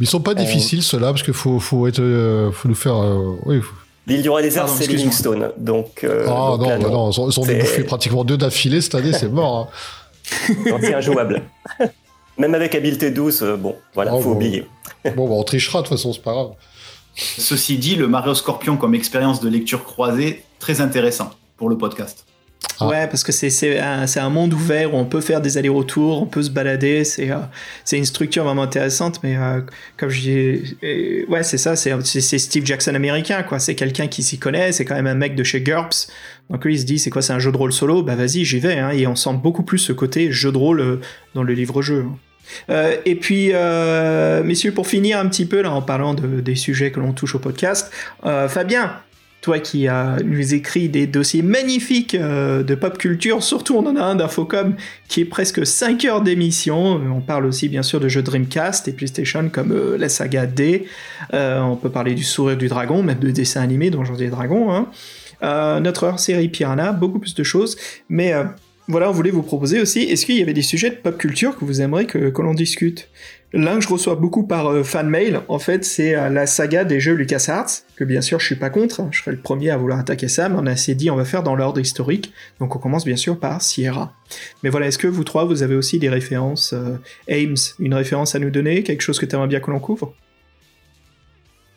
ils sont pas Euh, difficiles, ceux-là, parce qu'il faut, faut, être, euh, faut nous faire. euh, oui, faut- L'île du roi des arts, c'est. Livingstone. Donc, euh, Ah donc non, là, bah non, ils ont, ils ont bouffer pratiquement deux d'affilée cette année, c'est mort. hein. non, c'est injouable. Même avec habileté 12, euh, bon, voilà, Oh, faut bon. oublier. Bon, bah, on trichera de toute façon, c'est pas grave. Ceci dit, le Mario Scorpion comme expérience de lecture croisée, très intéressant pour le podcast. Ah. Ouais, parce que c'est c'est un, un monde ouvert où on peut faire des allers-retours, on peut se balader. C'est euh, c'est une structure vraiment intéressante, mais euh, comme je dis, euh, ouais, c'est ça, c'est Steve Jackson américain, quoi. C'est quelqu'un qui s'y connaît, c'est quand même un mec de chez GURPS. Donc lui, il se dit, c'est quoi, c'est un jeu de rôle solo? Bah vas-y, j'y vais. Hein, et on sent beaucoup plus ce côté jeu de rôle euh, dans le livre-jeu. hein. Euh, et puis, euh, messieurs, pour finir un petit peu là en parlant de- des sujets que l'on touche au podcast, euh, Fabien, toi qui nous écrit des dossiers magnifiques de pop culture, surtout on en a un d'Infocom qui est presque 5 heures d'émission. On parle aussi bien sûr de jeux Dreamcast et PlayStation comme la saga D. On peut parler du sourire du dragon, même de dessins animés dont j'en ai dragon. Hein. Notre hors-série Piranha, beaucoup plus de choses. Mais voilà, on voulait vous proposer aussi, est-ce qu'il y avait des sujets de pop culture que vous aimeriez que, que l'on discute? L'un que je reçois beaucoup par euh, fan mail, en fait, c'est euh, la saga des jeux LucasArts, que bien sûr je suis pas contre, je serais le premier à vouloir attaquer ça, mais on a assez dit on va faire dans l'ordre historique, donc on commence bien sûr par Sierra. Mais voilà, est-ce que vous trois, vous avez aussi des références euh, Ames, une référence à nous donner, quelque chose que tu aimerais bien que l'on couvre?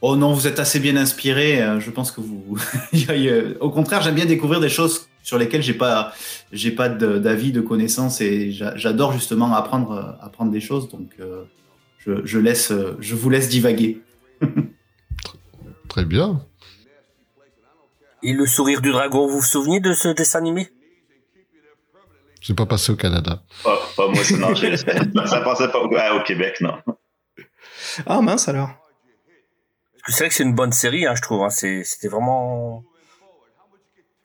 Oh non, vous êtes assez bien inspiré. Je pense que vous. Au contraire, j'aime bien découvrir des choses sur lesquelles j'ai pas, j'ai pas de- d'avis, de connaissances, et j'a- j'adore justement apprendre, euh, apprendre des choses. Donc, euh, je, je laisse, euh, je vous laisse divaguer. Très bien. Et le sourire du dragon, vous vous souvenez de ce dessin animé? C'est pas passé au Canada. Pas, pas moi, non, j'ai- ça passait pas au, ah, au Québec, non. Ah mince alors Parce que c'est vrai que c'est une bonne série, hein, je trouve. hein. C'était vraiment.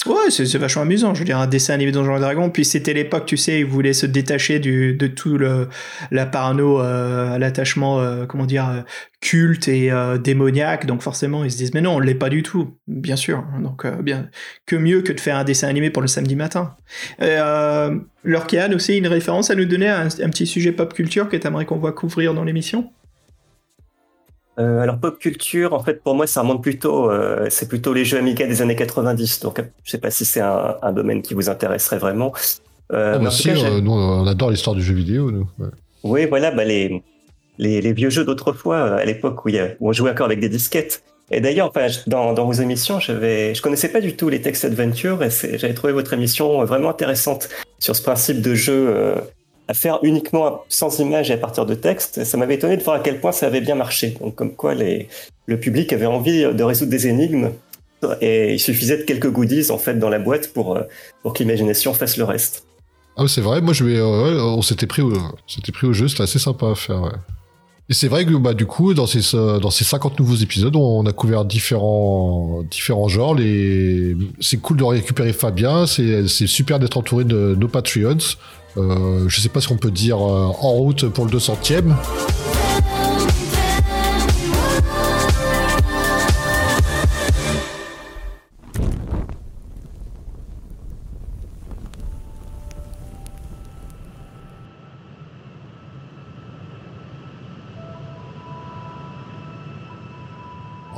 Ouais, c'est vachement amusant. Je veux dire, un dessin animé Donjons et Dragons. Puis c'était l'époque, tu sais, ils voulaient se détacher du, de tout le, la parano, euh, l'attachement, euh, comment dire, euh, culte et euh, démoniaque. Donc forcément, ils se disent, mais non, on l'est pas du tout, bien sûr. Donc, euh, bien, que mieux que de faire un dessin animé pour le samedi matin. Euh, aussi, une référence à nous donner à un, un petit sujet pop culture que t'aimerais qu'on voit couvrir dans l'émission? Euh, alors pop culture, en fait, pour moi, ça remonte plutôt, euh, c'est plutôt les jeux Amiga des années 90. Donc, je sais pas si c'est un, un domaine qui vous intéresserait vraiment. Euh, Ah, bah si, cas, euh, nous, on adore l'histoire du jeu vidéo, nous. Ouais. Oui, voilà, bah les, les, les vieux jeux d'autrefois, euh, à l'époque où, on jouait encore avec des disquettes. Et d'ailleurs, enfin, je- dans, dans vos émissions, j'avais, je connaissais pas du tout les textes adventure et j'avais trouvé votre émission euh, vraiment intéressante sur ce principe de jeu euh, à faire uniquement sans images et à partir de texte. Ça m'avait étonné de voir à quel point ça avait bien marché. Donc, comme quoi le public avait envie de résoudre des énigmes et il suffisait de quelques goodies en fait dans la boîte pour, euh, pour que l'imagination fasse le reste. Ah, c'est vrai, moi je vais, euh, on s'était pris, au, pris au jeu, c'était assez sympa à faire. Et c'est vrai que bah, du coup, dans ces, dans ces 50 nouveaux épisodes, on a couvert différents, différents genres. C'est cool de récupérer Fabien, c'est super d'être entouré de nos Patreons. Euh, je sais pas si on peut dire euh, en route pour le 200ème.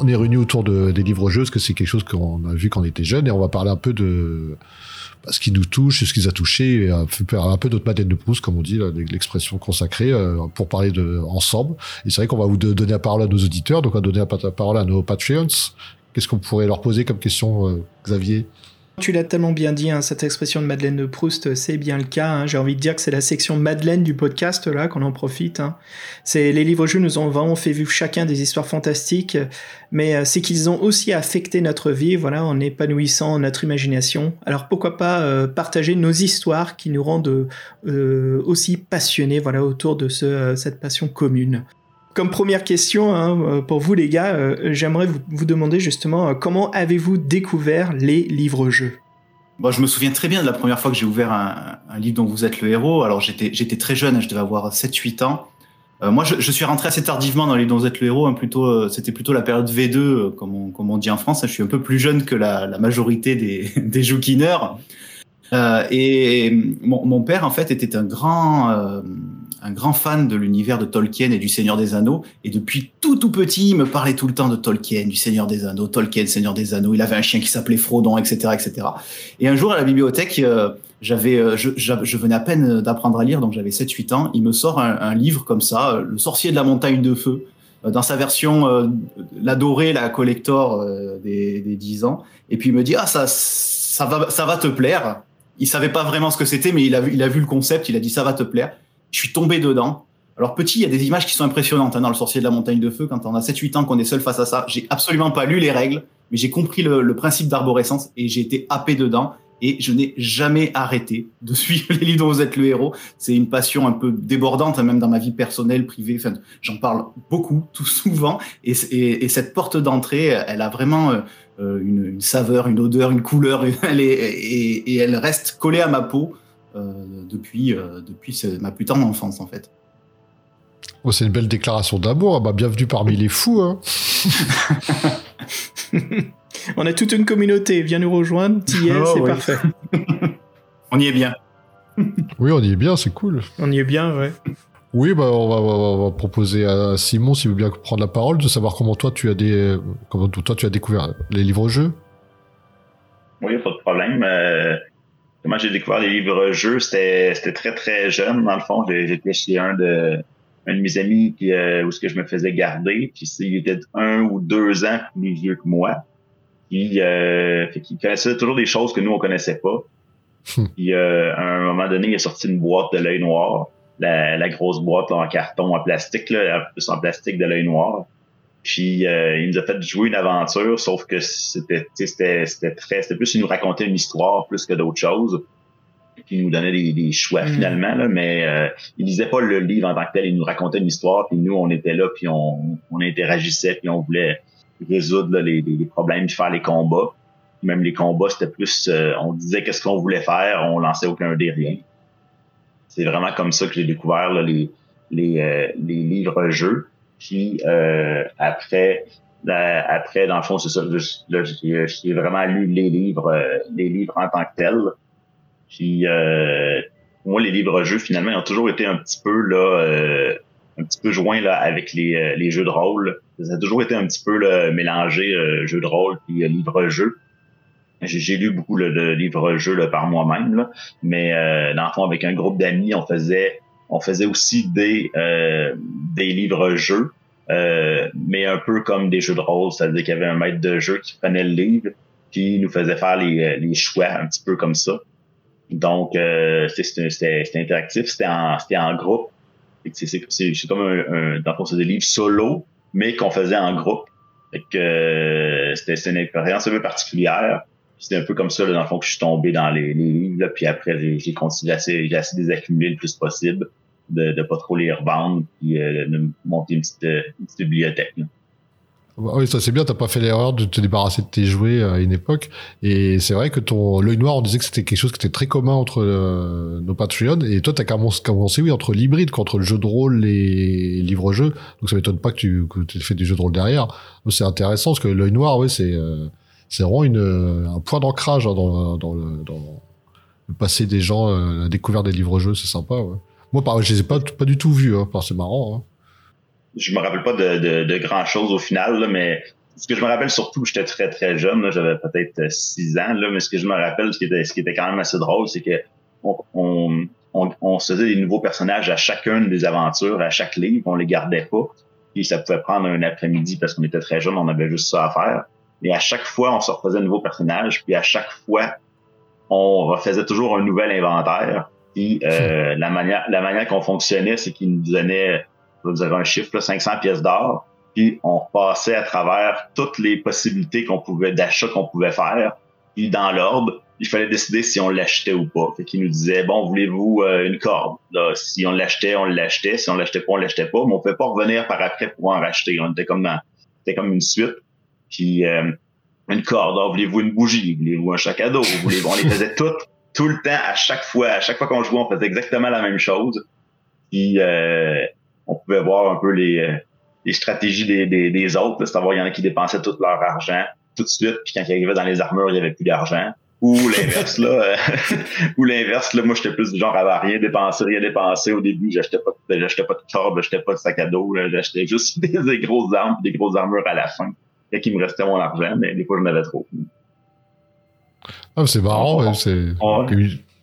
on est réunis autour de, des livres-jeux parce que c'est quelque chose qu'on a vu quand on était jeune et on va parler un peu de ce qui nous touche, ce qui nous a touché, et un peu, un peu notre Madeleine de Proust, comme on dit, l'expression consacrée, euh, pour parler de ensemble. Et c'est vrai qu'on va vous donner la parole à nos auditeurs, donc on va donner la parole à nos Patreons. Qu'est-ce qu'on pourrait leur poser comme question, euh, Xavier? Tu l'as tellement bien dit, hein, cette expression de Madeleine de Proust, c'est bien le cas. Hein. J'ai envie de dire que c'est la section Madeleine du podcast là qu'on en profite. Hein. C'est les livres-jeux nous ont vraiment fait vivre chacun des histoires fantastiques, mais euh, c'est qu'ils ont aussi affecté notre vie, voilà, en épanouissant notre imagination. Alors pourquoi pas euh, partager nos histoires qui nous rendent euh, aussi passionnés, voilà, autour de ce, cette passion commune. Comme première question hein, pour vous les gars, euh, j'aimerais vous, demander justement euh, comment avez-vous découvert les livres-jeux? Bon, je me souviens très bien de la première fois que j'ai ouvert un, livre dont vous êtes le héros. Alors j'étais très jeune, je devais avoir 7-8 ans. Euh, moi, je, suis rentré assez tardivement dans les dont vous êtes le héros. Hein, c'était plutôt la période V2, comme on, dit en France. Je suis un peu plus jeune que la, majorité des, des joukineurs. et mon, mon, père, en fait, était un grand un grand fan de l'univers de Tolkien et du Seigneur des Anneaux. Et depuis tout tout petit, il me parlait tout le temps de Tolkien, du Seigneur des Anneaux, Tolkien, Seigneur des Anneaux. Il avait un chien qui s'appelait Frodon, etc., etc. Et un jour à la bibliothèque, euh, j'avais, euh, je, je, venais à peine d'apprendre à lire, donc j'avais 7-8 ans. Il me sort un, livre comme ça, euh, Le Sorcier de la Montagne de Feu, dans sa version dorée, la collector des, des 10 ans. Et puis il me dit ah ça ça va ça va te plaire. Il savait pas vraiment ce que c'était, mais il a, il a vu le concept. Il a dit ça va te plaire. Je suis tombé dedans. Alors petit, il y a des images qui sont impressionnantes hein, dans le sorcier de la montagne de feu. Quand on a 7-8 ans qu'on est seul face à ça, j'ai absolument pas lu les règles, mais j'ai compris le, principe d'arborescence et j'ai été happé dedans. Et je n'ai jamais arrêté de suivre les livres dont vous êtes le héros. C'est une passion un peu débordante, hein, même dans ma vie personnelle, privée. Enfin, j'en parle beaucoup, tout souvent. Et, cette porte d'entrée, elle a vraiment euh, une, saveur, une odeur, une couleur. Elle et, et elle reste collée à ma peau. Euh, depuis, euh, depuis ma plus tendre enfance, en fait. Oh, c'est une belle déclaration d'amour. Ah bah, bienvenue parmi les fous. Hein. On a toute une communauté. Viens nous rejoindre. T'y es, oh, c'est parfait. on y est bien. oui, on y est bien, c'est cool. On y est bien, ouais. Oui, bah, on, va, on, va, proposer à Simon, s'il veut bien prendre la parole, de savoir comment toi tu as, des, comment toi, tu as découvert les livres-jeux. Oui, pas de problème. Euh, Comment j'ai découvert les livres-jeux, c'était, c'était très, très jeune, dans le fond. J'étais chez un de, un de mes amis qui, euh, où ce que je me faisais garder. Puis il était un ou deux ans plus vieux que moi. Puis, euh, fait qu'il connaissait toujours des choses que nous, on connaissait pas. Hmm. Puis, euh, à un moment donné, il a sorti une boîte de l'œil noir. La, la grosse boîte en carton, en plastique, là, plus en plastique de l'œil noir. Puis euh, il nous a fait jouer une aventure, sauf que c'était c'était c'était très c'était plus il nous racontait une histoire plus que d'autres choses. Puis il nous donnait des, choix mm. finalement là, mais euh, il lisait pas le livre en tant que tel, il nous racontait une histoire puis nous on était là puis on, on interagissait puis on voulait résoudre les, les, problèmes puis faire les combats. Même les combats c'était plus euh, on disait qu'est-ce qu'on voulait faire, on lançait aucun dé rien. C'est vraiment comme ça que j'ai découvert les les, euh, les livres jeux. Puis euh, après, après, dans le fond, c'est ça. j'ai vraiment lu les livres, euh, les livres en tant que tels. Puis euh, moi, les livres-jeux, finalement, ils ont toujours été un petit peu là, euh, un petit peu joints là avec les, les jeux de rôle. Ça a toujours été un petit peu là, mélangé jeux de rôle puis livres-jeux. J'ai lu beaucoup de livres-jeux par moi-même, mais dans le fond, avec un groupe d'amis, on faisait on faisait aussi des, euh, des livres-jeux, euh, mais un peu comme des jeux de rôle, c'est-à-dire qu'il y avait un maître de jeu qui prenait le livre, puis nous faisait faire les, les choix un petit peu comme ça. Donc, euh, c'était interactif, c'était en, en groupe. C'est comme un, un, dans le fond, des livres solo, mais qu'on faisait en groupe. Fait que euh, c'était une expérience un peu particulière. C'était un peu comme ça, là, dans le fond, que je suis tombé dans les, les livres. là. puis après, j'ai continué, j'ai j'ai essayé de les accumuler le plus possible, de, de pas trop les revendre, puis euh, de monter une petite, euh, une petite bibliothèque. là. Oui, ça c'est bien, t'as pas fait l'erreur de te débarrasser de tes jouets à une époque. Et c'est vrai que ton l'œil noir, on disait que c'était quelque chose qui était très commun entre euh, nos Patreons. Et toi, t'as commencé, oui, entre l'hybride, qu'entre le jeu de rôle et livre-jeu. Donc ça m'étonne pas que tu que aies fait du jeu de rôle derrière. C'est intéressant parce que l'œil noir, oui, c'est euh, c'est vraiment une, euh, un point d'ancrage hein, dans, dans, le, dans le passé des gens, euh, la découverte des livres-jeux, c'est sympa. Ouais. Moi, par, je les ai pas, pas du tout vus. Hein, c'est marrant. Hein. je me rappelle pas de, de, de grand chose au final, là, mais ce que je me rappelle surtout, j'étais très très jeune, j'avais peut-être 6 ans, là, mais ce que je me rappelle, ce qui était, ce qui était quand même assez drôle, c'est que on, on, on, se faisait des nouveaux personnages à chacune des aventures, à chaque livre, on les gardait pas. Puis ça pouvait prendre un après-midi parce qu'on était très jeunes, on avait juste ça à faire. Et à chaque fois, on se refaisait un nouveau personnage, puis à chaque fois, on refaisait toujours un nouvel inventaire. Puis euh, la manière la manière qu'on fonctionnait, c'est qu'ils nous donnaient vous avez un chiffre, là, 500 pièces d'or, puis on passait à travers toutes les possibilités qu'on pouvait d'achat qu'on pouvait faire, puis dans l'ordre, il fallait décider si on l'achetait ou pas. Fait qu'il nous disait bon, voulez-vous euh, une corde? Là, Si on l'achetait, on l'achetait, si on l'achetait pas, on l'achetait pas, mais on pouvait pas revenir par après pour en racheter. On était comme dans, c'était comme une suite. Puis euh, une corde, Ah, voulez-vous une bougie, voulez-vous un sac à dos, voulez-vous? On les faisait toutes tout le temps à chaque fois, à chaque fois qu'on jouait, on faisait exactement la même chose. Puis euh, on pouvait voir un peu les, euh, les stratégies des, des, des autres. C'est-à-dire, il y en a qui dépensaient tout leur argent tout de suite, puis quand ils arrivaient dans les armures, il y avait plus d'argent. Ou l'inverse, là. euh, ou l'inverse, là, moi, j'étais plus du genre à rien dépenser, rien dépenser. Au début, j'achetais pas, j'achetais pas de corde, j'achetais pas de sac à dos, j'achetais juste des, des grosses armes, des grosses armures à la fin. Fait qu'il me restait mon argent, mais des fois, j'en avais trop. Ah, c'est marrant. ouais, c'est.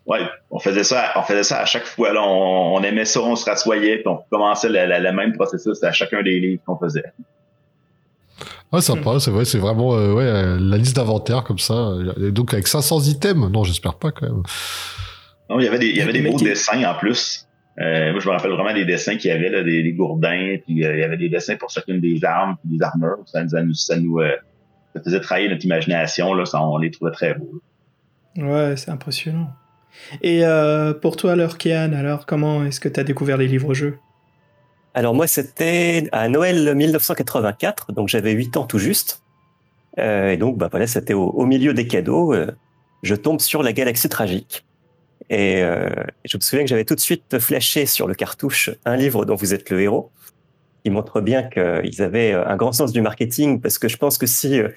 Ouais, on faisait ça, on faisait ça à chaque fois. Là, on, on aimait ça, on se rassoyait, puis on commençait le, le- le même processus à chacun des livres qu'on faisait. Ah, sympa, c'est vrai, c'est vraiment euh, ouais, euh, la liste d'inventaire comme ça. Et donc avec 500 items, non, j'espère pas quand même. Non, il y avait des, il y avait des beaux dessins en plus. Euh, moi, je me rappelle vraiment des dessins qu'il y avait, là, des, des gourdins, puis euh, il y avait des dessins pour chacune des armes, puis des armures. Ça nous, ça nous, ça nous euh, ça faisait travailler notre imagination. Là, ça, on les trouvait très beaux. Ouais, c'est impressionnant. Et euh, pour toi, alors, Kian, alors, comment est-ce que tu as découvert les livres-jeux? Alors moi, c'était à Noël 1984, donc j'avais 8 ans tout juste. Euh, et donc, bah voilà, c'était au, au milieu des cadeaux. euh, je tombe sur la Galaxie Tragique. Et euh, je me souviens que j'avais tout de suite flashé sur le cartouche un livre dont vous êtes le héros, qui montre bien qu'ils avaient un grand sens du marketing, parce que je pense que si, euh,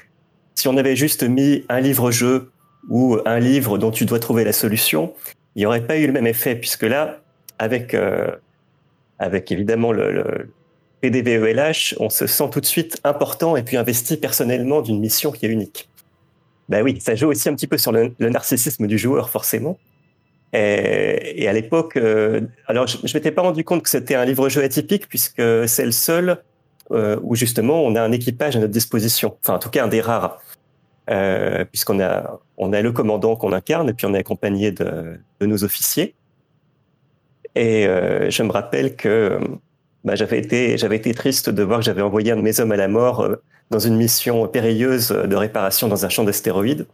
si on avait juste mis un livre-jeu ou un livre dont tu dois trouver la solution, il n'y aurait pas eu le même effet, puisque là, avec... euh, avec évidemment le, le PDVELH, on se sent tout de suite important et puis investi personnellement d'une mission qui est unique. Ben oui, ça joue aussi un petit peu sur le, le narcissisme du joueur, forcément. Et, et à l'époque, euh, alors je, je m'étais pas rendu compte que c'était un livre-jeu atypique puisque c'est le seul euh, où justement on a un équipage à notre disposition. Enfin, en tout cas, un des rares. Euh, puisqu'on a, on a le commandant qu'on incarne et puis on est accompagné de, de nos officiers. Et euh, je me rappelle que bah, j'avais été, j'avais été triste de voir que j'avais envoyé un de mes hommes à la mort euh, dans une mission périlleuse de réparation dans un champ d'astéroïdes.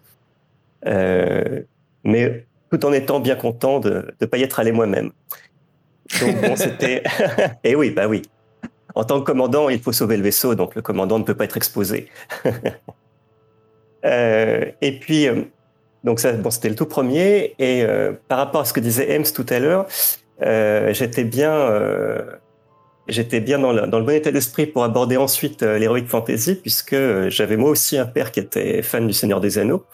Euh, mais tout en étant bien content de ne pas y être allé moi-même. Donc bon, c'était... Et oui, bah oui. En tant que commandant, il faut sauver le vaisseau, donc le commandant ne peut pas être exposé. Euh, et puis, euh, donc ça, bon, c'était le tout premier. Et euh, par rapport à ce que disait Ems tout à l'heure, j'étais bien, j'étais bien dans le, dans le bon état d'esprit pour aborder ensuite l'heroic fantasy, puisque j'avais moi aussi un père qui était fan du Seigneur des Anneaux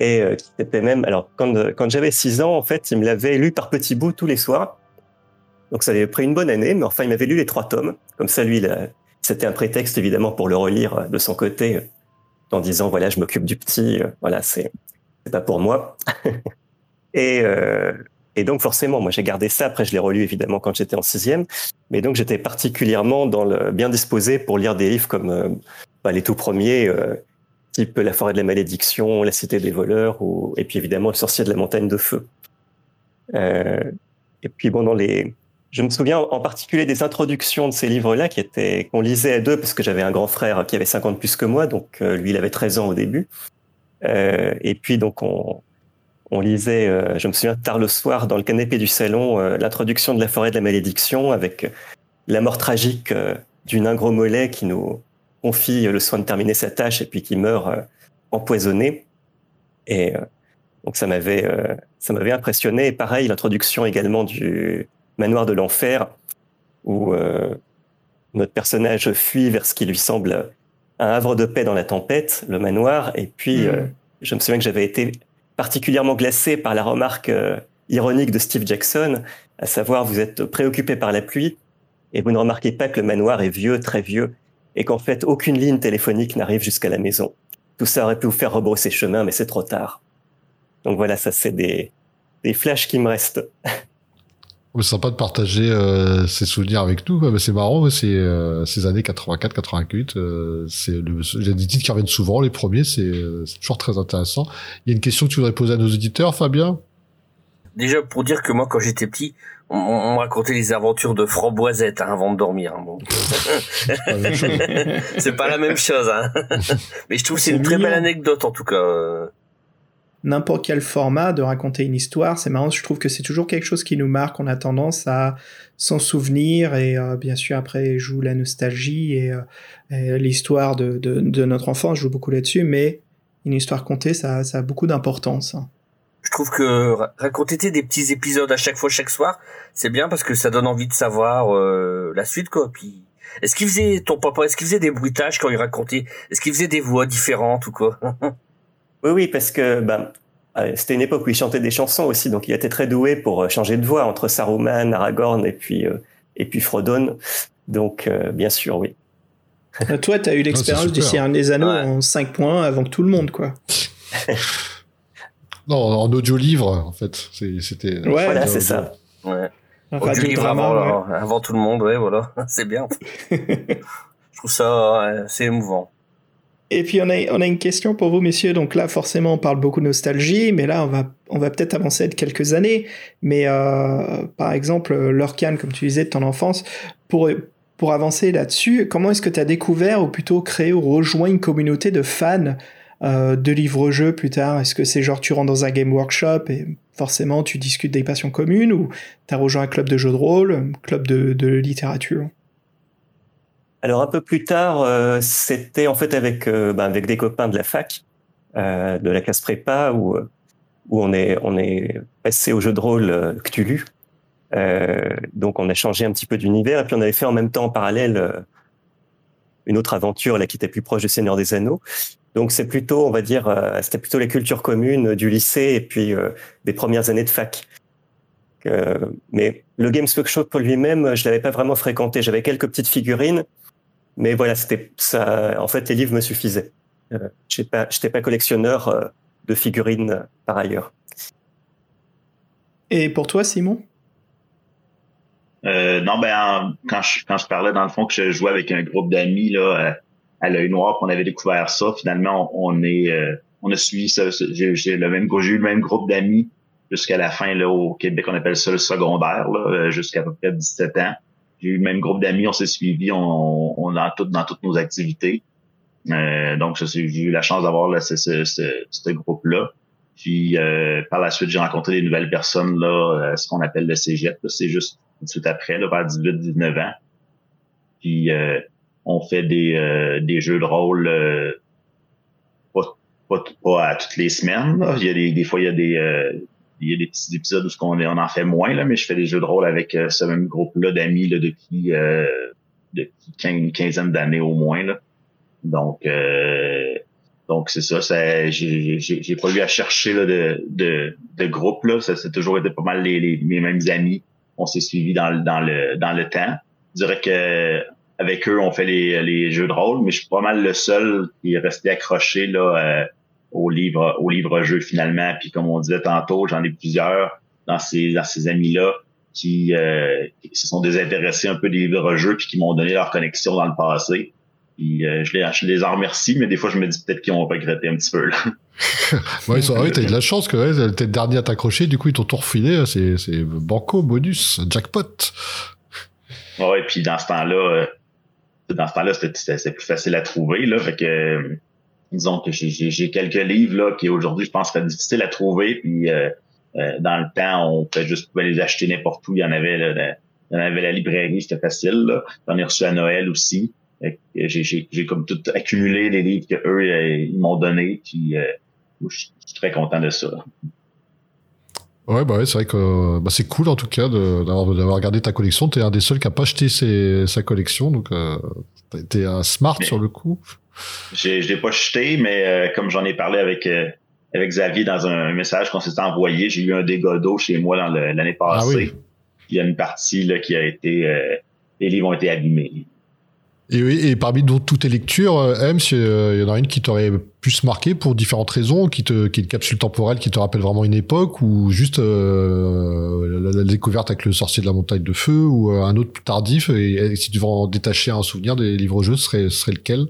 et euh, qui était même. Alors quand quand j'avais 6 ans, en fait, il me l'avait lu par petits bouts tous les soirs. Donc ça avait pris une bonne année, mais enfin il m'avait lu les trois tomes. Comme ça, lui, c'était un prétexte évidemment pour le relire euh, de son côté, euh, en disant voilà, je m'occupe du petit, euh, voilà, c'est c'est pas pour moi. et euh, et donc forcément, moi j'ai gardé ça. Après, je l'ai relu évidemment quand j'étais en sixième. Mais donc j'étais particulièrement dans le bien disposé pour lire des livres comme euh, bah, les tout premiers, euh, type La forêt de la malédiction, La cité des voleurs, ou et puis évidemment Le sorcier de la montagne de feu. Euh, et puis bon, dans les, je me souviens en particulier des introductions de ces livres-là qui étaient qu'on lisait à deux parce que j'avais un grand frère qui avait 50 plus que moi, donc euh, lui il avait 13 ans au début. Euh, et puis donc on, on lisait, je me souviens tard le soir dans le canapé du salon, l'introduction de la forêt de la malédiction avec la mort tragique du nain gros mollet qui nous confie le soin de terminer sa tâche et puis qui meurt euh, empoisonné. Et euh, donc ça m'avait euh, ça m'avait impressionné. Et pareil, l'introduction également du manoir de l'enfer où notre personnage fuit vers ce qui lui semble un havre de paix dans la tempête, le manoir. Et puis euh, je me souviens que j'avais été particulièrement glacé par la remarque ironique de Steve Jackson, à savoir vous êtes préoccupé par la pluie et vous ne remarquez pas que le manoir est vieux, très vieux, et qu'en fait aucune ligne téléphonique n'arrive jusqu'à la maison. Tout ça aurait pu vous faire rebrousser chemin, mais c'est trop tard. Donc voilà, ça c'est des, des flashs qui me restent. C'est sympa de partager euh, ces souvenirs avec nous. C'est marrant, c'est euh, ces années 84-88. Euh, c'est il y a des titres qui reviennent souvent. Les premiers, euh, c'est toujours très intéressant. Il y a une question que tu voudrais poser à nos auditeurs, Fabien? Déjà pour dire que moi quand j'étais petit, on, on me racontait les aventures de Framboisette hein, avant de dormir. hein, bon. c'est pas la même chose, hein. mais je trouve que c'est une très belle anecdote en tout cas. euh. n'importe quel format de raconter une histoire. C'est marrant, je trouve que c'est toujours quelque chose qui nous marque. On a tendance à s'en souvenir et euh, bien sûr après joue la nostalgie et, euh, et l'histoire de, de, de notre enfance joue beaucoup là-dessus. Mais une histoire contée, ça, ça a beaucoup d'importance. Je trouve que ra- raconter des petits épisodes à chaque fois, chaque soir, c'est bien parce que ça donne envie de savoir euh, la suite quoi. Puis est-ce qu'il faisait ton papa, est-ce qu'il faisait des bruitages quand il racontait, est-ce qu'il faisait des voix différentes ou quoi? Oui, oui, parce que ben, euh, c'était une époque où il chantait des chansons aussi, donc il était très doué pour euh, changer de voix entre Saruman, Aragorn et puis euh, et puis Frodon. Donc euh, bien sûr, oui. Euh, Toi, tu as eu l'expérience c'est du. Seigneur des Anneaux Ouais. en 5 points avant que tout le monde, quoi. Non, en audio-livre, en fait. C'était. Ouais, Voilà, c'est ça. Ouais. Audio livre avant, ouais. avant tout le monde, ouais, voilà, c'est bien. Je trouve ça, c'est émouvant. Et puis on a, on a une question pour vous, messieurs. Donc là, forcément, on parle beaucoup de nostalgie, mais là, on va, on va peut-être avancer de quelques années. Mais euh, par exemple, Lorcan, comme tu disais, de ton enfance, pour, pour avancer là-dessus, comment est-ce que tu as découvert, ou plutôt créé ou rejoint une communauté de fans euh, de livres-jeux plus tard Est-ce que c'est genre tu rentres dans un game workshop et forcément tu discutes des passions communes, ou tu as rejoint un club de jeux de rôle, un club de, littérature? Alors un peu plus tard, euh, c'était en fait avec euh, ben, avec des copains de la fac, euh, de la classe prépa, où on est passé au jeu de rôle Cthulhu. Donc on a changé un petit peu d'univers et puis on avait fait en même temps en parallèle une autre aventure là qui était plus proche du Seigneur des Anneaux. Donc c'est plutôt, on va dire, euh, c'était plutôt les cultures communes du lycée et puis euh, des premières années de fac. Euh, mais le Games Workshop pour lui-même, je l'avais pas vraiment fréquenté. J'avais quelques petites figurines, mais voilà, c'était ça. En fait, les livres me suffisaient. Euh, j'étais pas, j'étais pas collectionneur euh, de figurines euh, par ailleurs. Et pour toi, Simon? Euh, non, ben en- quand je quand je parlais dans le fond que je jouais avec un groupe d'amis là euh, à l'œil noir, qu'on avait découvert ça, finalement on, est euh, on a suivi ça. J'ai le même eu le même groupe d'amis jusqu'à la fin là au Québec, on appelle ça le secondaire là, euh, jusqu'à peu près 17 ans. J'ai eu le même groupe d'amis, on s'est suivis, on, on dans toutes dans toutes nos activités. Euh, donc j'ai eu la chance d'avoir là, ce, ce, ce, ce groupe-là. Puis euh, par la suite, j'ai rencontré des nouvelles personnes là, euh, ce qu'on appelle le cégep. C'est juste tout de suite après, là, vers 18-19 ans. Puis euh, on fait des, euh, des jeux de rôle euh, pas, pas, pas à toutes les semaines. là. Il y a des, des fois, il y a des euh, il y a des petits épisodes où ce on en fait moins, là, mais je fais des jeux de rôle avec euh, ce même groupe-là d'amis là, depuis, depuis une quinzaine d'années au moins. Là. Donc, donc c'est ça. j'ai, j'ai, j'ai pas eu à chercher là, de, de, de groupe. Là. Ça, c'est toujours été pas mal les, mes mêmes amis. On s'est suivis dans, le- dans le dans le temps. Je dirais que avec eux, on fait les, les jeux de rôle, mais je suis pas mal le seul qui est resté accroché là euh, au livre au livre jeu finalement. Puis comme on disait tantôt, j'en ai plusieurs dans ces dans ces amis là qui, euh, qui se sont désintéressés un peu des livres jeux puis qui m'ont donné leur connexion dans le passé. Puis euh, je, les, je les en remercie, mais des fois je me dis peut-être qu'ils ont regretté un petit peu. Là. ouais, ça, ouais, t'as eu de la chance que ouais, t'es le dernier à t'accrocher, du coup ils t'ont tout refilé, c'est, c'est banco, bonus, jackpot. Ouais, et puis dans ce temps-là, euh, dans ce temps-là, c'était, plus facile à trouver, là, fait que, euh, disons que j'ai, quelques livres, là, qui aujourd'hui, je pense, seraient difficiles à trouver, puis euh, euh, dans le temps, on pouvait juste pouvait les acheter n'importe où, il y en avait, là, dans- il y en avait la librairie, c'était facile. J'en ai reçu à Noël aussi. Que J'ai, comme tout accumulé les livres que eux euh, ils m'ont donné, puis euh, je suis très content de ça. Ouais, bah ouais, c'est vrai que bah, c'est cool en tout cas d'avoir, d'avoir regardé ta collection. T'es un des seuls qui a pas acheté ses- sa collection, donc euh, t'as été un smart Mais- sur le coup. J'ai, je l'ai pas jeté, mais euh, comme j'en ai parlé avec euh, avec Xavier dans un message qu'on s'était envoyé, j'ai eu un dégât d'eau chez moi l'année passée. Ah oui. Il y a une partie là qui a été, euh, les livres ont été abîmés. Et, oui, et parmi toutes tes lectures, euh, M, il y en a une qui t'aurait plus marqué pour différentes raisons, qui te, qui est une capsule temporelle qui te rappelle vraiment une époque, ou juste euh, la, découverte avec le sorcier de la montagne de feu, ou euh, un autre plus tardif. Et, si tu devais en détacher un souvenir des livres-jeux, ce serait, serait lequel?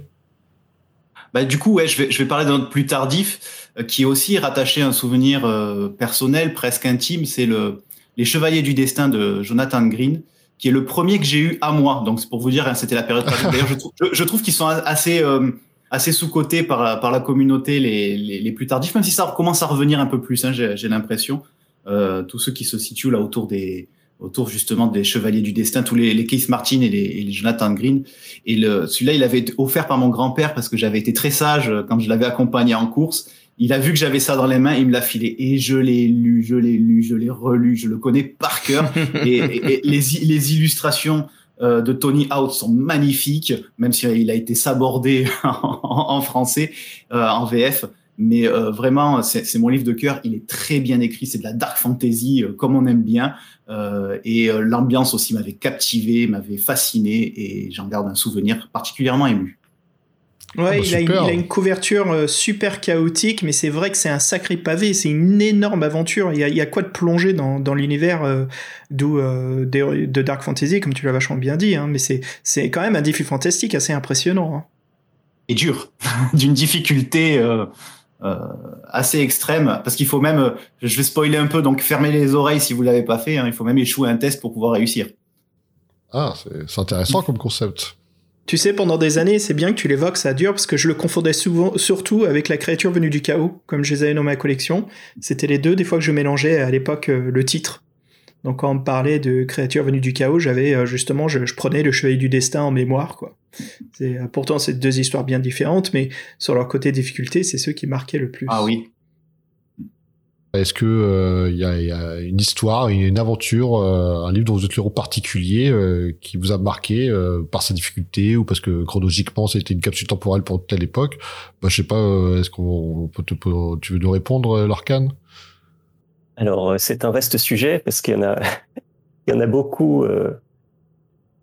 Bah, du coup, ouais, je vais, je vais parler d'un autre plus tardif, euh, qui est aussi rattaché à un souvenir euh, personnel, presque intime. C'est le Les Chevaliers du Destin de Jonathan Green, qui est le premier que j'ai eu à moi. Donc, c'est pour vous dire, hein, c'était la période. D'ailleurs, je trouve, je, je trouve qu'ils sont assez, euh, assez sous-cotés par, la- par la communauté, les, les, les plus tardifs, même si ça commence à revenir un peu plus, hein, j'ai l'impression. Euh, tous ceux qui se situent là autour des autour justement des Chevaliers du Destin, tous les, les Keith Martin et les, et les Jonathan Green. Et le, celui-là, il avait été offert par mon grand-père parce que j'avais été très sage euh, quand je l'avais accompagné en course. Il a vu que j'avais ça dans les mains, il me l'a filé et je l'ai lu, je l'ai lu, je l'ai relu, je le connais par cœur. et, et- et les, illustrations euh, de Tony Out sont magnifiques, même si il a été sabordé en, en français, euh, en VF. Mais euh, vraiment, c'est mon livre de cœur. Il est très bien écrit. C'est de la dark fantasy euh, comme on aime bien. Et l'ambiance aussi m'avait captivé, m'avait fasciné, et j'en garde un souvenir particulièrement ému. Ouais, Ah bah, il, a une, il a une couverture euh, super chaotique, mais c'est vrai que c'est un sacré pavé, c'est une énorme aventure. Il y a, il y a quoi de plonger dans, dans l'univers euh, d'où, euh, de, de Dark Fantasy, comme tu l'as vachement bien dit, hein, mais c'est, c'est quand même un défi fantastique assez impressionnant. hein. Et dur, d'une difficulté euh, euh, assez extrême, parce qu'il faut même, je vais spoiler un peu, donc fermez les oreilles si vous l'avez pas fait. hein, il faut même échouer un test pour pouvoir réussir. Ah, c'est c'est intéressant comme concept. Tu sais, pendant des années, c'est bien que tu l'évoques, ça dure, parce que je le confondais souvent, surtout avec la créature venue du chaos, comme je les avais dans ma collection. C'était les deux, des fois que je mélangeais à l'époque euh, le titre. Donc quand on me parlait de créature venue du chaos, j'avais euh, justement, je, prenais le chevalier du destin en mémoire, quoi. Euh, pourtant, c'est deux histoires bien différentes, mais sur leur côté difficulté, c'est ceux qui marquaient le plus. Ah oui. Est-ce que euh, y, a, une histoire, une aventure, euh, un livre dont vous êtes le héros particulier euh, qui vous a marqué par sa difficulté ou parce que chronologiquement c'était une capsule temporelle pour telle époque? Bah, Je sais pas, est-ce qu'on peut tu veux nous répondre, Lorcan? Alors, c'est un vaste sujet parce qu'il y en a, y en a beaucoup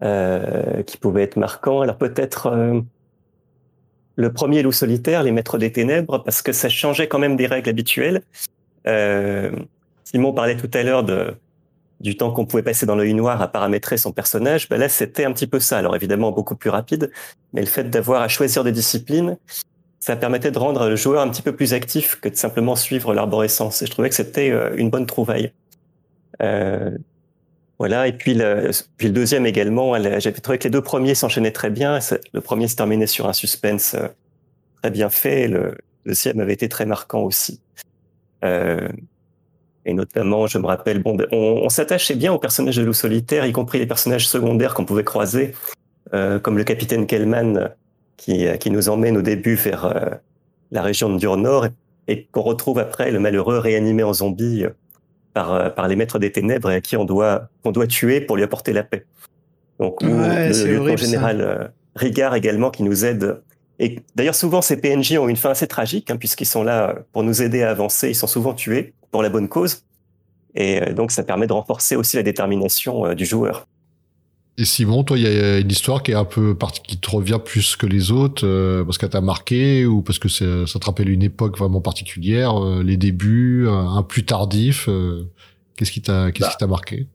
qui pouvaient être marquants. Alors peut-être le premier loup solitaire, les maîtres des ténèbres, parce que ça changeait quand même des règles habituelles. Euh, Simon parlait tout à l'heure du temps qu'on pouvait passer dans l'œil noir à paramétrer son personnage. Ben là, c'était un petit peu ça. Alors évidemment beaucoup plus rapide, mais le fait d'avoir à choisir des disciplines, ça permettait de rendre le joueur un petit peu plus actif que de simplement suivre l'arborescence. Et je trouvais que c'était euh, une bonne trouvaille. Euh, voilà. Et puis le, puis le deuxième également, j'avais trouvé que les deux premiers s'enchaînaient très bien. Le premier se terminait sur un suspense très bien fait. Le deuxième avait été très marquant aussi. Euh, et notamment, je me rappelle, bon, on, on s'attachait bien aux personnages de loup solitaire, y compris les personnages secondaires qu'on pouvait croiser, euh, comme le capitaine Kellman, qui, euh, qui nous emmène au début vers la région de Dur-Nord et, qu'on retrouve après le malheureux réanimé en zombie par, par les maîtres des ténèbres et à qui on doit, qu'on doit tuer pour lui apporter la paix. Donc, ou Ouais, le horrible, ça. général Rigard également qui nous aide. Et d'ailleurs, souvent, ces PNJ ont une fin assez tragique, hein, puisqu'ils sont là pour nous aider à avancer. Ils sont souvent tués pour la bonne cause. Et euh, donc, ça permet de renforcer aussi la détermination euh, du joueur. Et Simon, toi, il y a une histoire qui est un peu qui te revient plus que les autres euh, parce qu'elle t'a marqué ou parce que ça te rappelle une époque vraiment particulière, euh, les débuts, un, plus tardif. euh, qu'est-ce qui t'a qu'est-ce Bah. qui t'a marqué?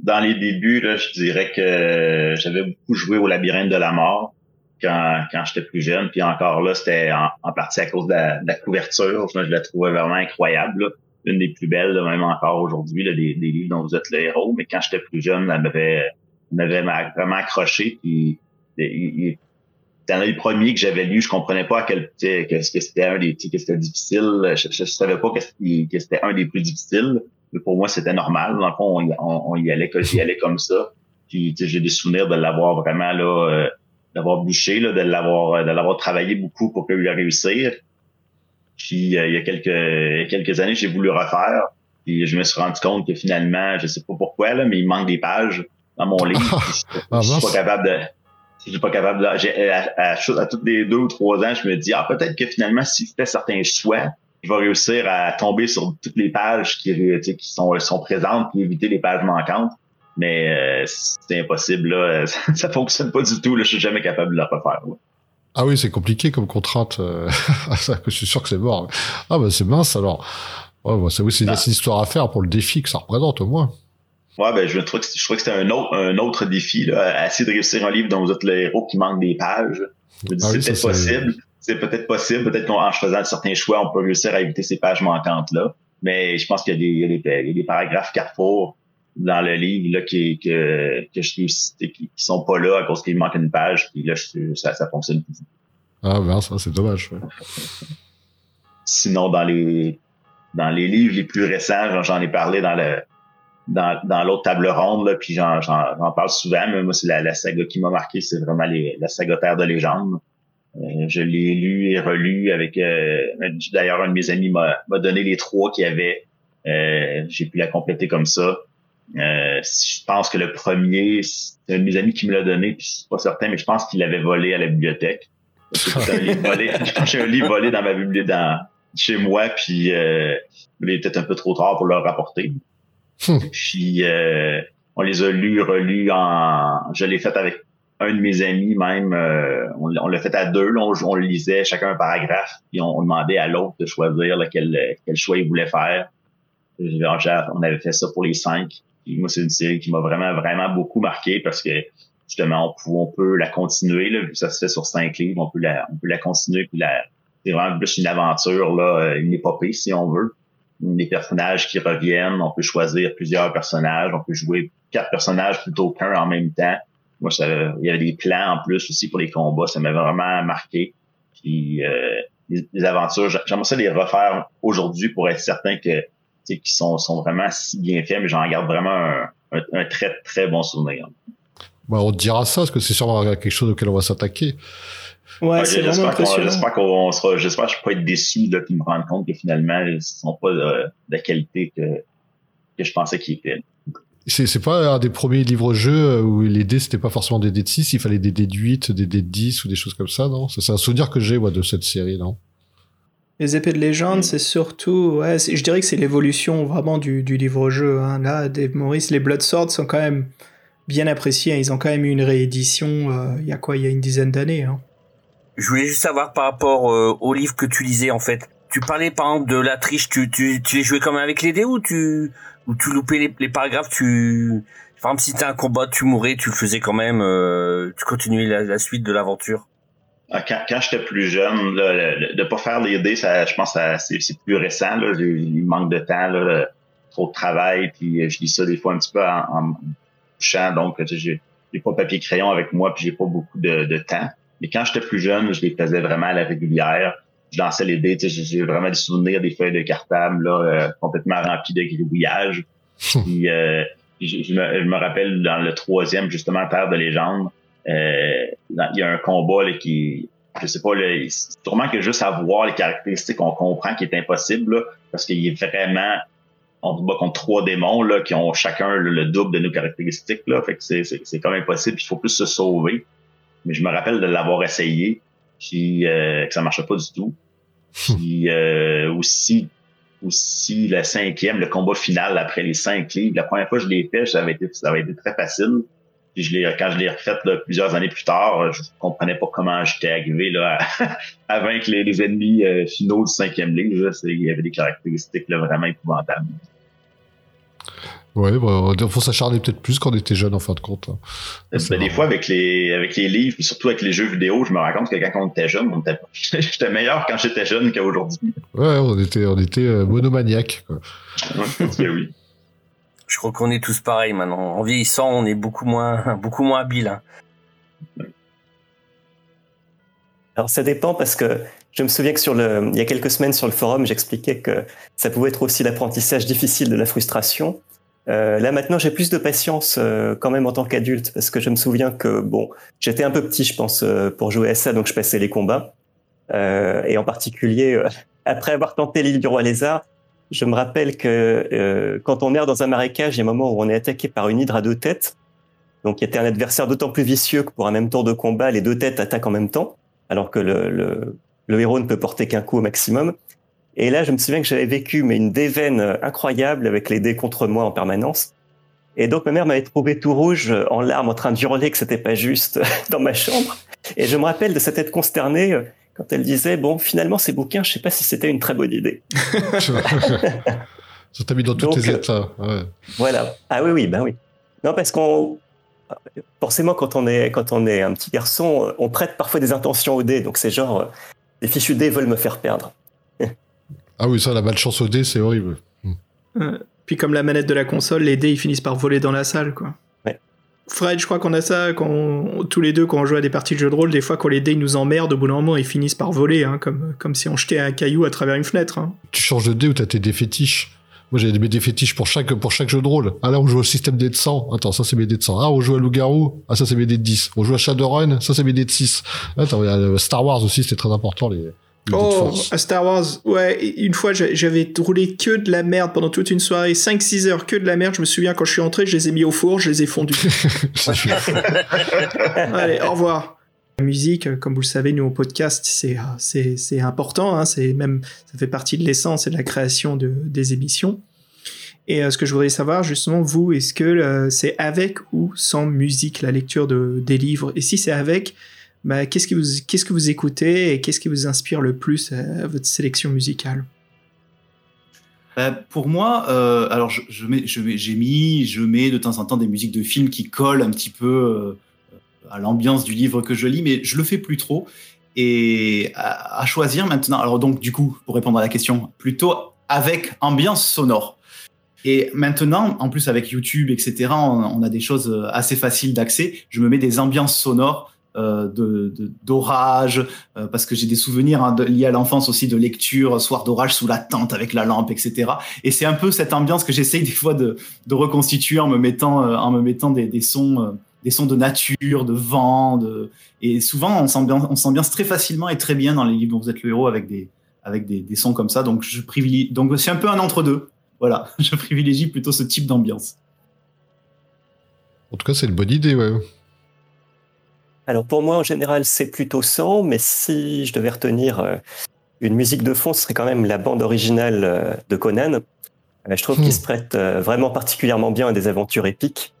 Dans les débuts, là, je dirais que j'avais beaucoup joué au labyrinthe de la mort. Quand, quand j'étais plus jeune. Puis encore là, c'était en, en partie à cause de la, de la couverture. Je, la trouvais vraiment incroyable. là. Une des plus belles, là, même encore aujourd'hui, des, des livres dont vous êtes le héros. Mais quand j'étais plus jeune, elle m'avait, vraiment accroché. Puis il- il- un des premiers que j'avais lu. Je comprenais pas à quel que, que c'était un des que c'était difficile. Je, je, savais pas que c'était, un des plus difficiles. Mais pour moi, c'était normal. Dans le fond, on, on, y allait, j'y allais comme ça. Puis j'ai des souvenirs de l'avoir vraiment là, euh, d'avoir bûché, là, de l'avoir, euh, de l'avoir travaillé beaucoup pour lui réussir. Puis euh, il y a quelques, quelques années, j'ai voulu refaire. Puis je me suis rendu compte que finalement, je sais pas pourquoi là, mais il manque des pages dans mon livre. Je suis pas capable de. Je suis pas capable de. j'ai- À, à, à, à toutes les deux ou trois ans, je me dis ah peut-être que finalement, si je fais certains choix, je vais réussir à tomber sur toutes les pages qui, tu sais, qui sont, sont présentes puis éviter les pages manquantes. Mais euh, c'est impossible là, ça, fonctionne pas du tout. Là, je suis jamais capable de le refaire. là. Ah oui, c'est compliqué comme contrainte. euh, je suis sûr que c'est mort. Ah bah c'est mince alors. Ouais, bah, c'est une histoire à faire pour le défi que ça représente au moins. Ouais, ben je trouve que je trouvais que c'était un autre un autre défi là, essayer de réussir un livre dont vous êtes le héros qui manque des pages. Ah c'est oui, peut-être possible, c'est peut-être possible, peut-être qu'en faisant certains choix, on peut réussir à éviter ces pages manquantes là. Mais je pense qu'il y y a des paragraphes carrefour dans le livre là qui que que je qui, qui sont pas là à cause qu'il manque une page, puis là je- ça ça fonctionne plus. Ah mince, ça, c'est dommage. ouais. Sinon, dans les dans les livres les plus récents, j'en- ai parlé dans le dans, dans l'autre table ronde, là, puis j'en, j'en, j'en parle souvent, mais moi, c'est la, la saga qui m'a marqué, c'est vraiment les, la saga Terre de légende. Euh, je l'ai lu et relu avec euh, d'ailleurs un de mes amis m'a, m'a donné les trois qu'il y avait. Euh, j'ai pu la compléter comme ça. Euh, je pense que le premier, c'est un de mes amis qui me l'a donné, puis c'est pas certain, mais je pense qu'il l'avait volé à la bibliothèque. C'est un j'ai un livre volé dans ma bibliothèque dans, chez moi, puis euh, il est peut-être un peu trop tard pour le rapporter. Puis euh, on les a lus, relus en. Je l'ai fait avec un de mes amis même. euh, on, on l'a fait à deux. là, on, on le lisait chacun un paragraphe, puis on, on demandait à l'autre de choisir là, quel, quel choix il voulait faire. J'ai- j'ai- On avait fait ça pour les cinq. Puis moi, c'est une série qui m'a vraiment, vraiment beaucoup marqué parce que justement, on peut, on peut la continuer. Là, vu que ça se fait sur cinq livres, on peut la, on peut la continuer. La, c'est vraiment plus une aventure, là, euh, une épopée, si on veut. Des personnages qui reviennent, on peut choisir plusieurs personnages, on peut jouer quatre personnages plutôt qu'un en même temps. Moi, ça, il y avait des plans en plus aussi pour les combats, ça m'avait vraiment marqué. Puis euh, les, les aventures, j'a- j'aimerais ça les refaire aujourd'hui pour être certain que qu'ils sont, sont vraiment si bien faits, mais j'en garde vraiment un, un, un très très bon souvenir. Bah, on te dira ça, parce que c'est sûrement quelque chose auquel on va s'attaquer. Ouais, c'est vraiment j'espère qu'on- impressionnant. J'espère qu'on sera, j'espère que je peux pas être déçu là, qu'ils me rendent compte que finalement, ils sont pas de, de la qualité que, que je pensais qu'ils étaient. C'est c'est pas un des premiers livres-jeux où les dés, c'était pas forcément des dés de 6, il fallait des dés de 8, des dés de 10 ou des choses comme ça, non? C'est un souvenir que j'ai, moi, de cette série, non? Les épées de légende, c'est surtout, ouais, je dirais que c'est l'évolution vraiment du, du livre-jeu. Hein. Là, Dave Morris, les Blood Swords sont quand même bien appréciés. hein. Ils ont quand même eu une réédition, euh, il y a quoi, il y a une dizaine d'années. Hein. Je voulais juste savoir par rapport euh, au livre que tu lisais en fait. Tu parlais par exemple de la triche, tu, tu, tu les jouais quand même avec les dés ou tu, ou tu loupais les, les paragraphes, tu... Par exemple si t'as un combat, tu mourais, tu le faisais quand même, euh, tu continuais la, la suite de l'aventure? Ah, Quand, quand j'étais plus jeune, là, le- le- de pas faire les dés, ça, je pense que c'est c'est plus récent. Là. Il manque de temps, là, trop de travail, puis je lis ça des fois un petit peu en, en me couchant, donc tu sais, j'ai j'ai pas papier crayon avec moi, puis j'ai pas beaucoup de, de temps. Mais quand j'étais plus jeune, je les faisais vraiment à la régulière. Je lançais les dés, tu sais, j'ai vraiment des souvenirs des feuilles de cartable là, euh, complètement remplies de gribouillage. puis euh, je, je me, je me rappelle dans le troisième, justement, Terre de légende, il y a un combat là, qui, je sais pas, là, c'est sûrement que juste à voir les caractéristiques, on comprend qu'il est impossible, là, parce qu'il est vraiment, on se bat contre trois démons là, qui ont chacun le, le double de nos caractéristiques, là, fait que c'est, c'est, c'est comme impossible, il faut plus se sauver. Mais je me rappelle de l'avoir essayé, puis euh, que ça marchait pas du tout. Puis euh, aussi, aussi le cinquième, le combat final après les cinq livres. La première fois que je l'ai fait, ça avait été, ça avait été très facile. Puis je l'ai, quand je l'ai refait là, plusieurs années plus tard, je comprenais pas comment j'étais arrivé là, à, à vaincre les, les ennemis euh, finaux du cinquième livre. Il y avait des caractéristiques là, vraiment épouvantables. Ouais, bah, faut s'acharner peut-être plus quand on était jeune en fin de compte. hein. Ben, des fois, avec les, avec les livres, puis surtout avec les jeux vidéo, je me rends compte que quand on était jeune, on était, j'étais meilleur quand j'étais jeune qu'aujourd'hui. Ouais, on était, on était euh, monomaniaques. quoi. Oui. Je crois qu'on est tous pareils maintenant. En vieillissant, on est beaucoup moins, habile. hein. Alors ça dépend parce que je me souviens que il y a quelques semaines sur le forum, j'expliquais que ça pouvait être aussi l'apprentissage difficile de la frustration. Euh, là maintenant, j'ai plus de patience euh, quand même en tant qu'adulte parce que je me souviens que bon, j'étais un peu petit, je pense, euh, pour jouer à ça, donc je passais les combats. Et en particulier, après avoir tenté l'île du roi lézard, je me rappelle que euh, quand on erre dans un marécage, il y a un moment où on est attaqué par une hydre à deux têtes. Donc, il était un adversaire d'autant plus vicieux que pour un même tour de combat, les deux têtes attaquent en même temps, alors que le, le, le héros ne peut porter qu'un coup au maximum. Et là, je me souviens que j'avais vécu mais une déveine euh, incroyable avec les dés contre moi en permanence. Et donc, ma mère m'avait trouvé tout rouge, euh, en larmes, en train de hurler que c'était pas juste dans ma chambre. Et je me rappelle de cette tête consternée euh, quand elle disait, bon, finalement, ces bouquins, je sais pas si c'était une très bonne idée. Ça t'a mis dans tous Donc, tes euh, états. Ouais. Voilà. Ah oui, oui, ben oui. Non, parce qu'on forcément quand on est quand on est un petit garçon, on prête parfois des intentions aux dés. Donc c'est genre euh, les fichus dés veulent me faire perdre. Ah oui, ça, la malchance au dé, c'est horrible. Euh, Puis comme la manette de la console, les dés ils finissent par voler dans la salle, quoi. Fred, je crois qu'on a ça quand tous les deux quand on joue à des parties de jeux de rôle, des fois quand les dés nous emmerdent, au bout d'un moment ils finissent par voler, hein, comme si on jetait un caillou à travers une fenêtre. hein. Tu changes de dé ou t'as tes dés fétiches? Moi, j'ai mes dés fétiches pour chaque, pour chaque jeu de rôle. Ah là, on joue au système dés de 100. Attends, ça, c'est mes dés de 100. Ah, on joue à loup-garou. Ah, ça, c'est mes dés de 10. On joue à Shadowrun. Ça, c'est mes dés de 6. Attends, le Star Wars aussi, c'était très important, les, dés Oh, à Star Wars, ouais, une fois j'a- j'avais roulé que de la merde pendant toute une soirée, 5-6 heures que de la merde, je me souviens quand je suis entré, je les ai mis au four, je les ai fondus. Allez, au revoir. La musique, euh, comme vous le savez, nous au podcast, c'est euh, c'est important, hein, c'est même ça fait partie de l'essence et de la création de, des émissions. Et euh, ce que je voudrais savoir, justement, vous, est-ce que euh, c'est avec ou sans musique la lecture de, des livres? Et si c'est avec, bah, qu'est-ce que vous écoutez et qu'est-ce qui vous inspire le plus à, à votre sélection musicale? Bah, pour moi, euh, alors je, mets, j'ai mis, je mets de temps en temps des musiques de films qui collent un petit peu euh, à l'ambiance du livre que je lis, mais je le fais plus trop. Et à, choisir maintenant, alors donc du coup, pour répondre à la question, plutôt avec ambiance sonore. Et maintenant, en plus avec YouTube, etc., on a des choses assez faciles d'accès. Je me mets des ambiances sonores euh, de de- d'orage, euh, parce que j'ai des souvenirs hein, liés à l'enfance aussi de lecture, soir d'orage sous la tente avec la lampe, etc. Et c'est un peu cette ambiance que j'essaye des fois de, reconstituer en me mettant, euh, en me mettant des, des sons, euh, des sons de nature, de vent, de... et souvent on s'ambiance, très facilement et très bien dans les livres dont vous êtes le héros avec des, avec des, des sons comme ça. Donc je privilégie, donc c'est un peu un entre deux. Voilà, je privilégie plutôt ce type d'ambiance. En tout cas, c'est une bonne idée, ouais. Alors pour moi, en général, c'est plutôt sans, mais si je devais retenir euh, une musique de fond, ce serait quand même la bande originale euh, de Conan. Euh, je trouve Hmm. qu'il se prête vraiment particulièrement bien à des aventures épiques,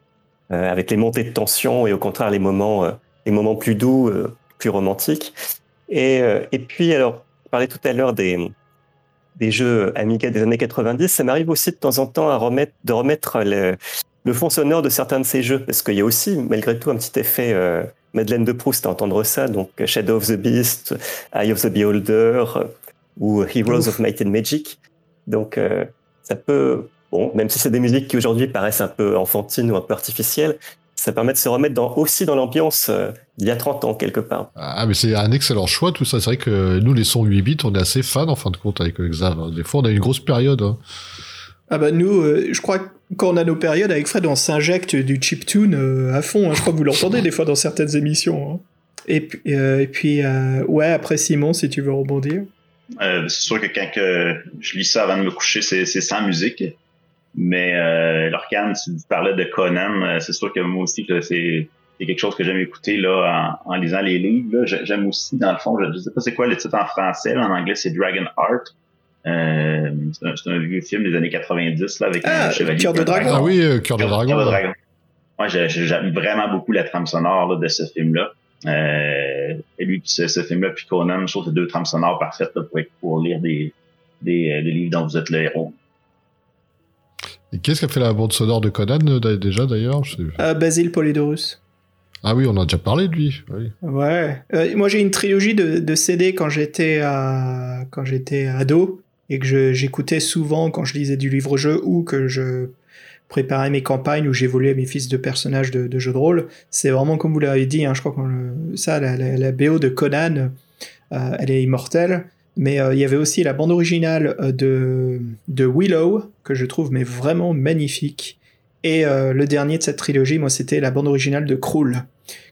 avec les montées de tension et au contraire les moments, les moments plus doux, plus romantiques. Et, et puis alors, je parlais tout à l'heure des, des jeux Amiga des années 90. Ça m'arrive aussi de temps en temps à remettre, de remettre le, le fond sonore de certains de ces jeux, parce qu'il y a aussi, malgré tout, un petit effet euh, Madeleine de Proust à entendre ça. Donc Shadow of the Beast, Eye of the Beholder euh, ou Heroes of Might and Magic. Donc euh, ça peut, bon, même si c'est des musiques qui aujourd'hui paraissent un peu enfantines ou un peu artificielles, ça permet de se remettre aussi dans l'ambiance euh, d'il y a 30 ans quelque part. Ah, mais c'est un excellent choix, tout ça. C'est vrai que nous, les sons 8 bits, on est assez fans, en fin de compte, avec Xav. hein. Des fois, on a une grosse période. hein. Ah bah nous, euh, je crois que quand on a nos périodes avec Fred, on s'injecte du chiptune euh, à fond. hein. Je crois que vous l'entendez des fois dans certaines émissions. hein. Euh, et puis ouais, après Simon, si tu veux rebondir. C'est sûr que quand je lis ça avant de me coucher, c'est sans musique. Mais euh, Lorcan, tu parlais de Conan, c'est sûr que moi aussi, c'est quelque chose que j'aime écouter là en, en lisant les livres. J'aime aussi, dans le fond, je, je sais pas c'est quoi le titre en français, là, en anglais c'est Dragon Heart. Euh, c'est un, vieux film des années 90 là avec Ah, un chevalier. Cœur de dragon. Ah oui, euh, Cœur de Cœur Dragon. de là. dragon. Moi, j'ai- j'ai- j'aime vraiment beaucoup la trame sonore là, de ce film-là. Euh, et lui, ce, ce film-là, puis Conan, je trouve que c'est deux trames sonores parfaites là, pour, pour lire des, des, des livres dont vous êtes le héros. Et qu'est-ce qui a fait la bande sonore de Conan déjà d'ailleurs? Euh, Basile Polydorus. Ah oui, on en a déjà parlé de lui. Oui. Ouais. Euh, moi, j'ai une trilogie de, de CD quand j'étais quand j'étais ado et que j'écoutais souvent quand je lisais du livre-jeu ou que je préparais mes campagnes où j'évoluais mes fils de personnages de, jeux de rôle. C'est vraiment comme vous l'avez dit, hein, je crois que ça, la, BO de Conan, euh, elle est immortelle. Mais euh, il y avait aussi la bande originale euh, de, de Willow, que je trouve mais vraiment magnifique. Et euh, le dernier de cette trilogie, moi, c'était la bande originale de Krull,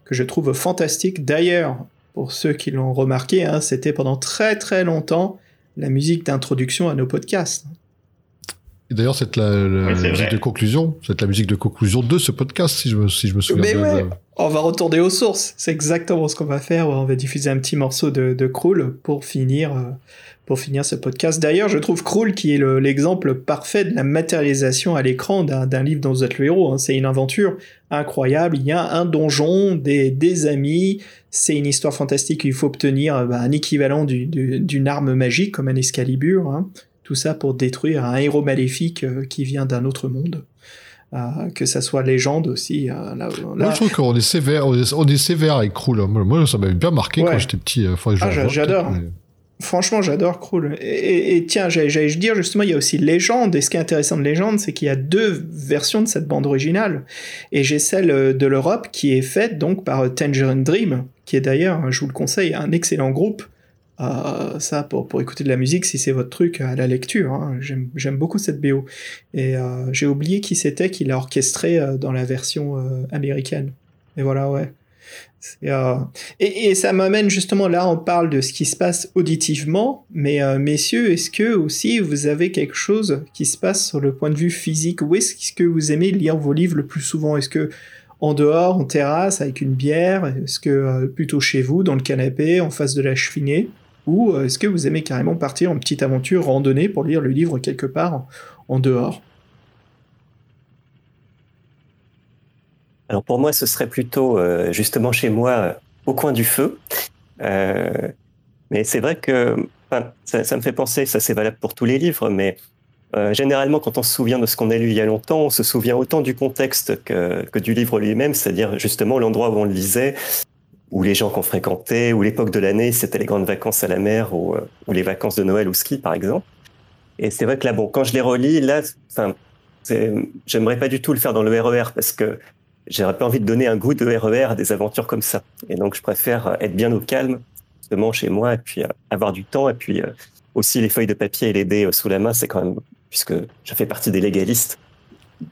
que je trouve fantastique. D'ailleurs, pour ceux qui l'ont remarqué, hein, c'était pendant très très longtemps la musique d'introduction à nos podcasts. Et d'ailleurs, c'est la, la Oui, c'est musique vrai. de conclusion. C'est la musique de conclusion de ce podcast, si je me, si je me souviens Mais bien. ouais, on va retourner aux sources. C'est exactement ce qu'on va faire. On va diffuser un petit morceau de, de Krull pour finir, euh, pour finir ce podcast. D'ailleurs, je trouve Krull qui est le- l'exemple parfait de la matérialisation à l'écran d'un livre dont vous êtes le héros. hein. C'est une aventure incroyable. Il y a un donjon, des, des amis. C'est une histoire fantastique. Il faut obtenir bah, un équivalent du- du- d'une arme magique comme un Excalibur. hein. Tout ça pour détruire un héros maléfique euh, qui vient d'un autre monde. Euh, que ça soit légende aussi. euh, là, Moi, là- je trouve qu'on est sévère, on est, on est sévère avec Krull. hein. Moi, ça m'avait bien marqué Ouais. quand j'étais petit. euh, Ah, j'adore. mais- Franchement, j'adore Krull. Et, et- et tiens, j'allais dire justement, il y a aussi Légende. Et ce qui est intéressant de Légende, c'est qu'il y a deux versions de cette bande originale. Et j'ai celle de l'Europe qui est faite donc par Tangerine Dream, qui est d'ailleurs, je vous le conseille, un excellent groupe. Ça, pour, pour écouter de la musique, si c'est votre truc à la lecture. hein. J'aime beaucoup cette BO. Et euh, j'ai oublié qui c'était qui l'a orchestré euh, dans la version euh, américaine. Et voilà, ouais. Et, et ça m'amène justement là, on parle de ce qui se passe auditivement, mais messieurs, est-ce que aussi vous avez quelque chose qui se passe sur le point de vue physique? Où est-ce que vous aimez lire vos livres le plus souvent? Est-ce que en dehors, en terrasse, avec une bière? Est-ce que plutôt chez vous, dans le canapé, en face de la cheminée? Ou euh, est-ce que vous aimez carrément partir en petite aventure randonnée pour lire le livre quelque part en, dehors? Alors pour moi, ce serait plutôt euh, justement chez moi, euh, au coin du feu. Mais c'est vrai que ça, me fait penser, ça c'est valable pour tous les livres, mais généralement quand on se souvient de ce qu'on a lu il y a longtemps, on se souvient autant du contexte que du livre lui-même, c'est-à-dire justement l'endroit où on le lisait, ou les gens qu'on fréquentait, ou l'époque de l'année, c'était les grandes vacances à la mer, ou, euh, ou les vacances de Noël au ski par exemple. Et c'est vrai que là, bon, quand je les relis, là, enfin, j'aimerais pas du tout le faire dans le RER parce que j'aurais pas envie de donner un goût de RER à des aventures comme ça. Et donc, je préfère être bien au calme, justement, chez moi, et puis euh, avoir du temps, et puis euh, aussi les feuilles de papier et les dés euh, sous la main, c'est quand même, puisque je fais partie des légalistes.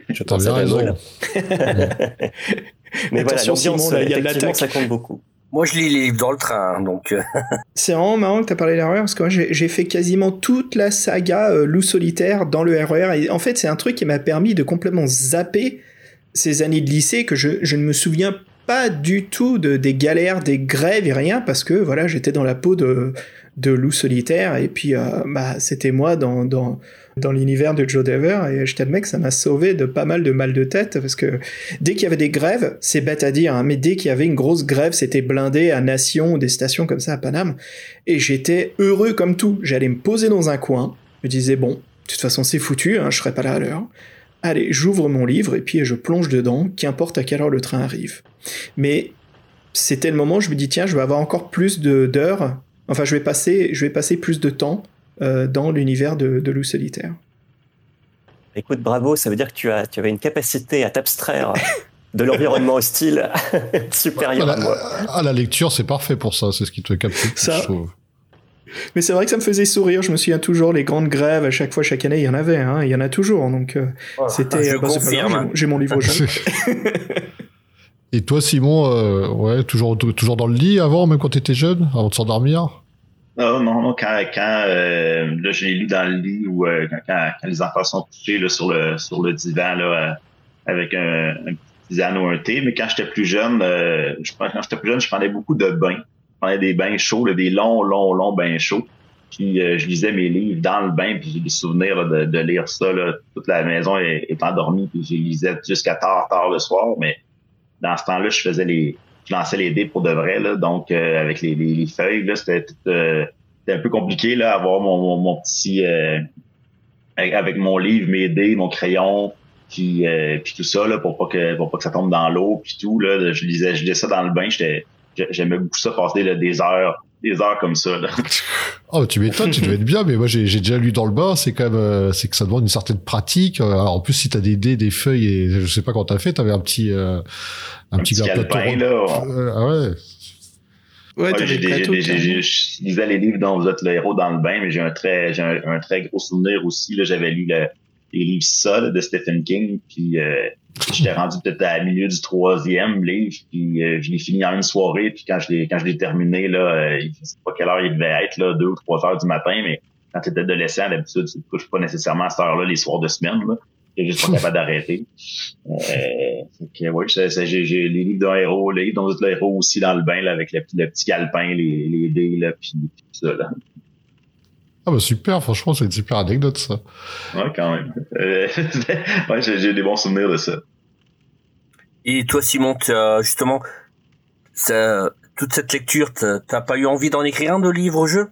Je pense bien à raison. Mais voilà, Attention, l'ambiance, Simon, là, il y a de l'attaque. ça compte beaucoup. Moi, je lis les livres dans le train, donc. euh, C'est vraiment marrant que tu as parlé de l'RER parce que moi j'ai j'ai fait quasiment toute la saga euh, Loup solitaire dans le RER et en fait c'est un truc qui m'a permis de complètement zapper ces années de lycée que je, je ne me souviens pas du tout de, des galères, des grèves et rien parce que voilà j'étais dans la peau de, de Loup solitaire et puis euh, bah, c'était moi dans, dans, dans l'univers de Joe Dever et je t'admets que ça m'a sauvé de pas mal de mal de tête parce que dès qu'il y avait des grèves, c'est bête à dire, hein, mais dès qu'il y avait une grosse grève, c'était blindé à Nation, des stations comme ça à Paname, et j'étais heureux comme tout. J'allais me poser dans un coin, je me disais bon, de toute façon c'est foutu, hein, je serai pas là à l'heure. Allez, j'ouvre mon livre et puis je plonge dedans, qu'importe à quelle heure le train arrive. Mais c'était le moment où je me dis tiens, je vais avoir encore plus d'heures. Enfin, je vais passer, je vais passer plus de temps dans l'univers de, de Loup solitaire. Écoute, bravo, ça veut dire que tu, as, tu avais une capacité à t'abstraire de l'environnement hostile supérieure à, à moi. la, à la lecture, c'est parfait pour ça. C'est ce qui te capte. Ça. je trouve. Mais c'est vrai que ça me faisait sourire. Je me souviens toujours les grandes grèves à chaque fois, chaque année, il y en avait. Hein, il y en a toujours. Donc euh, c'était. bah, pas confirme. grave, j'ai mon- livre jaune. Et toi, Simon, euh, ouais, toujours, toujours dans le lit avant, même quand t'étais jeune, avant de s'endormir? Non, non, non, quand, quand euh, là, je lu dans le lit ou euh, quand, quand, les enfants sont couchés là, sur le sur le divan là, euh, avec un, un petit tisane ou un thé. Mais quand j'étais plus jeune, euh, je, quand j'étais plus jeune, je prenais beaucoup de bains. Je prenais des bains chauds, là, des longs, longs, longs bains chauds. Puis euh, je lisais mes livres dans le bain, puis j'ai des souvenirs de, de lire ça. Là. Toute la maison est, est endormie, puis je lisais jusqu'à tard, tard le soir. Mais dans ce temps-là, je faisais les, je lançais les dés pour de vrai. Là, donc euh, avec les, les, les feuilles, c'était euh, un peu compliqué là, avoir mon, mon, mon petit euh, avec, mon livre, mes dés, mon crayon, puis, euh, puis tout ça là, pour pas que pour pas que ça tombe dans l'eau, puis tout là. Je lisais, je lisais ça dans le bain. J'aimais beaucoup ça, passer des heures, des heures comme ça. Là. Oh, tu m'étonnes, tu devais être bien, mais moi j'ai j'ai déjà lu dans le bain, c'est quand même, euh, c'est que ça demande une certaine pratique. Euh, Alors, en plus, si t'as des dés, des feuilles, et je sais pas quand t'as fait, t'avais un petit, euh, un, petit, petit plateau calepin, là. Euh, ah ouais. Ouais, Ouais, j'ai je lisais les livres dont vous êtes le héros dans le bain, mais j'ai un très, j'ai un, un très gros souvenir aussi. Là, j'avais lu le, les livres ça là, de Stephen King, puis euh, j'étais rendu peut-être à milieu du troisième livre, puis euh, je l'ai fini en une soirée, puis quand je l'ai, quand je l'ai terminé là, euh, je sais pas quelle heure il devait être là, deux ou trois heures du matin, mais quand tu es adolescent, d'habitude, tu te couches pas nécessairement à cette heure-là les soirs de semaine. Là. T'es juste pas capable d'arrêter. Euh, ouais, j'ai, les livres d'un héros, les livres êtes le héros aussi dans le bain, là, avec le, le petit calepin, les, les dés, là, puis, puis tout ça, là. Ah bah super, franchement, c'est une super anecdote ça. Ouais, quand même. Euh, ouais, j'ai, j'ai des bons souvenirs de ça. Et toi, Simon, tu as justement ça, toute cette lecture, t'as t'as pas eu envie d'en écrire un de livre-jeu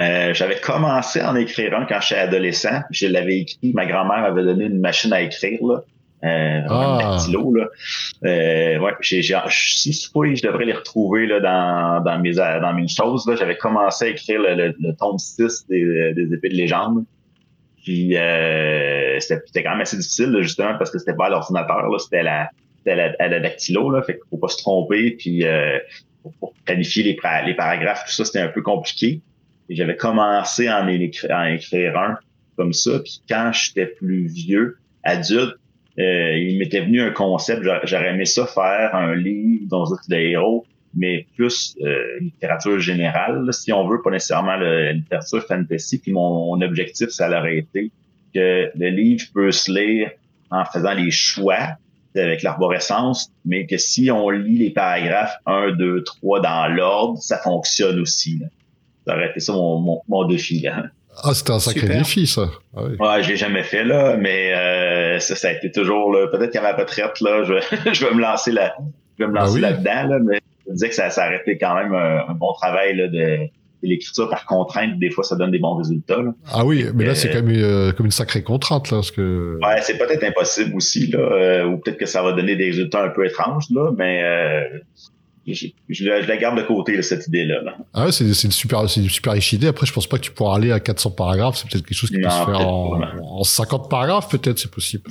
Euh, j'avais commencé à en écrire un quand j'étais adolescent. Je l'avais écrit. Ma grand-mère m'avait donné une machine à écrire, là. Euh, Ah. dactylo, là. Euh, ouais, j'ai, j'ai, si pas, je devrais les retrouver, là, dans, dans mes, dans mes choses, là. J'avais commencé à écrire le, le, le tome 6 des, des épées de légende. Puis, euh, c'était, c'était quand même assez difficile, là, justement, parce que c'était pas à l'ordinateur, là. C'était à la, c'était à la, à la dactylo, là. Fait qu'il faut pas se tromper. Puis, euh, pour, pour planifier les, les paragraphes, tout ça, c'était un peu compliqué. Et j'avais commencé à en, écrire, à en écrire un comme ça. Puis quand j'étais plus vieux, adulte, euh, il m'était venu un concept. J'a- J'aurais aimé ça faire un livre dont êtes le héros, mais plus euh, littérature générale, là, si on veut, pas nécessairement la littérature fantasy. Puis mon, mon objectif, ça aurait été que le livre peut se lire en faisant les choix avec l'arborescence, mais que si on lit les paragraphes 1, 2, 3 dans l'ordre, ça fonctionne aussi. Là. Ça aurait été ça mon, mon, mon défi. Là. Ah, c'était un sacré Super. défi ça. Ah oui. Ouais, je l'ai jamais fait là, mais euh, ça, ça a été toujours là. Peut-être qu'à ma retraite là, je, je vais me lancer là, je vais me Ah lancer oui. là-dedans là, mais je me disais que ça, ça aurait été quand même un, un bon travail là, de, de l'écriture par contrainte. Des fois, ça donne des bons résultats. Là. Ah oui, mais là Euh, c'est quand même euh, comme une sacrée contrainte là, parce que. Ouais, c'est peut-être impossible aussi là, euh, ou peut-être que ça va donner des résultats un peu étranges là, mais euh, je, je la- je la garde de côté là, cette idée là. Ah ouais, c'est c'est une super, c'est une super riche idée. Après, je pense pas que tu pourras aller à 400 paragraphes. C'est peut-être quelque chose qui peut se faire en, en 50 paragraphes, peut-être, c'est possible.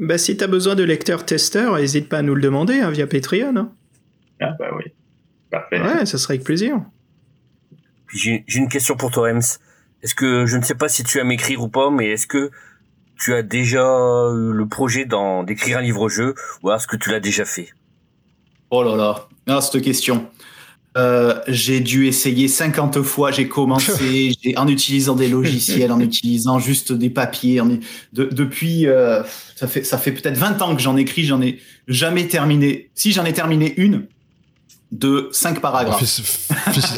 Bah, si t'as besoin de lecteurs testeurs, n'hésite pas à nous le demander hein, via Patreon. hein. Ah ben oui, parfait. Ouais, ça serait avec plaisir. J'ai j'ai une question pour toi, Ems. Est-ce que je ne sais pas si tu aimes écrire ou pas, mais est-ce que tu as déjà eu le projet d'en- d'écrire un livre-jeu ou est-ce que tu l'as déjà fait? Oh là là, ah, cette question. Euh, j'ai dû essayer 50 fois, j'ai commencé en utilisant des logiciels, en utilisant juste des papiers. en- de- depuis, euh, ça fait, ça fait peut-être 20 ans que j'en écris, j'en ai jamais terminé. Si j'en ai terminé une, de 5 paragraphes.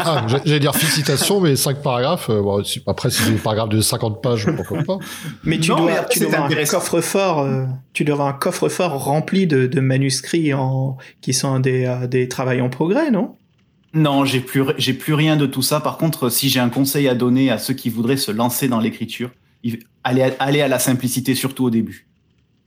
Ah, j'a- J'allais dire félicitations, mais 5 paragraphes. euh, bon, si- après, si c'est des paragraphes de 50 pages, pourquoi pas. Mais tu Non, dois, mais après, tu dois un coffre-fort. euh, tu dois avoir un coffre-fort rempli de, de manuscrits en, qui sont des, euh, des travails en progrès, non? Non, j'ai plus, j'ai plus rien de tout ça. Par contre, si j'ai un conseil à donner à ceux qui voudraient se lancer dans l'écriture, allez, à- allez à la simplicité, surtout au début.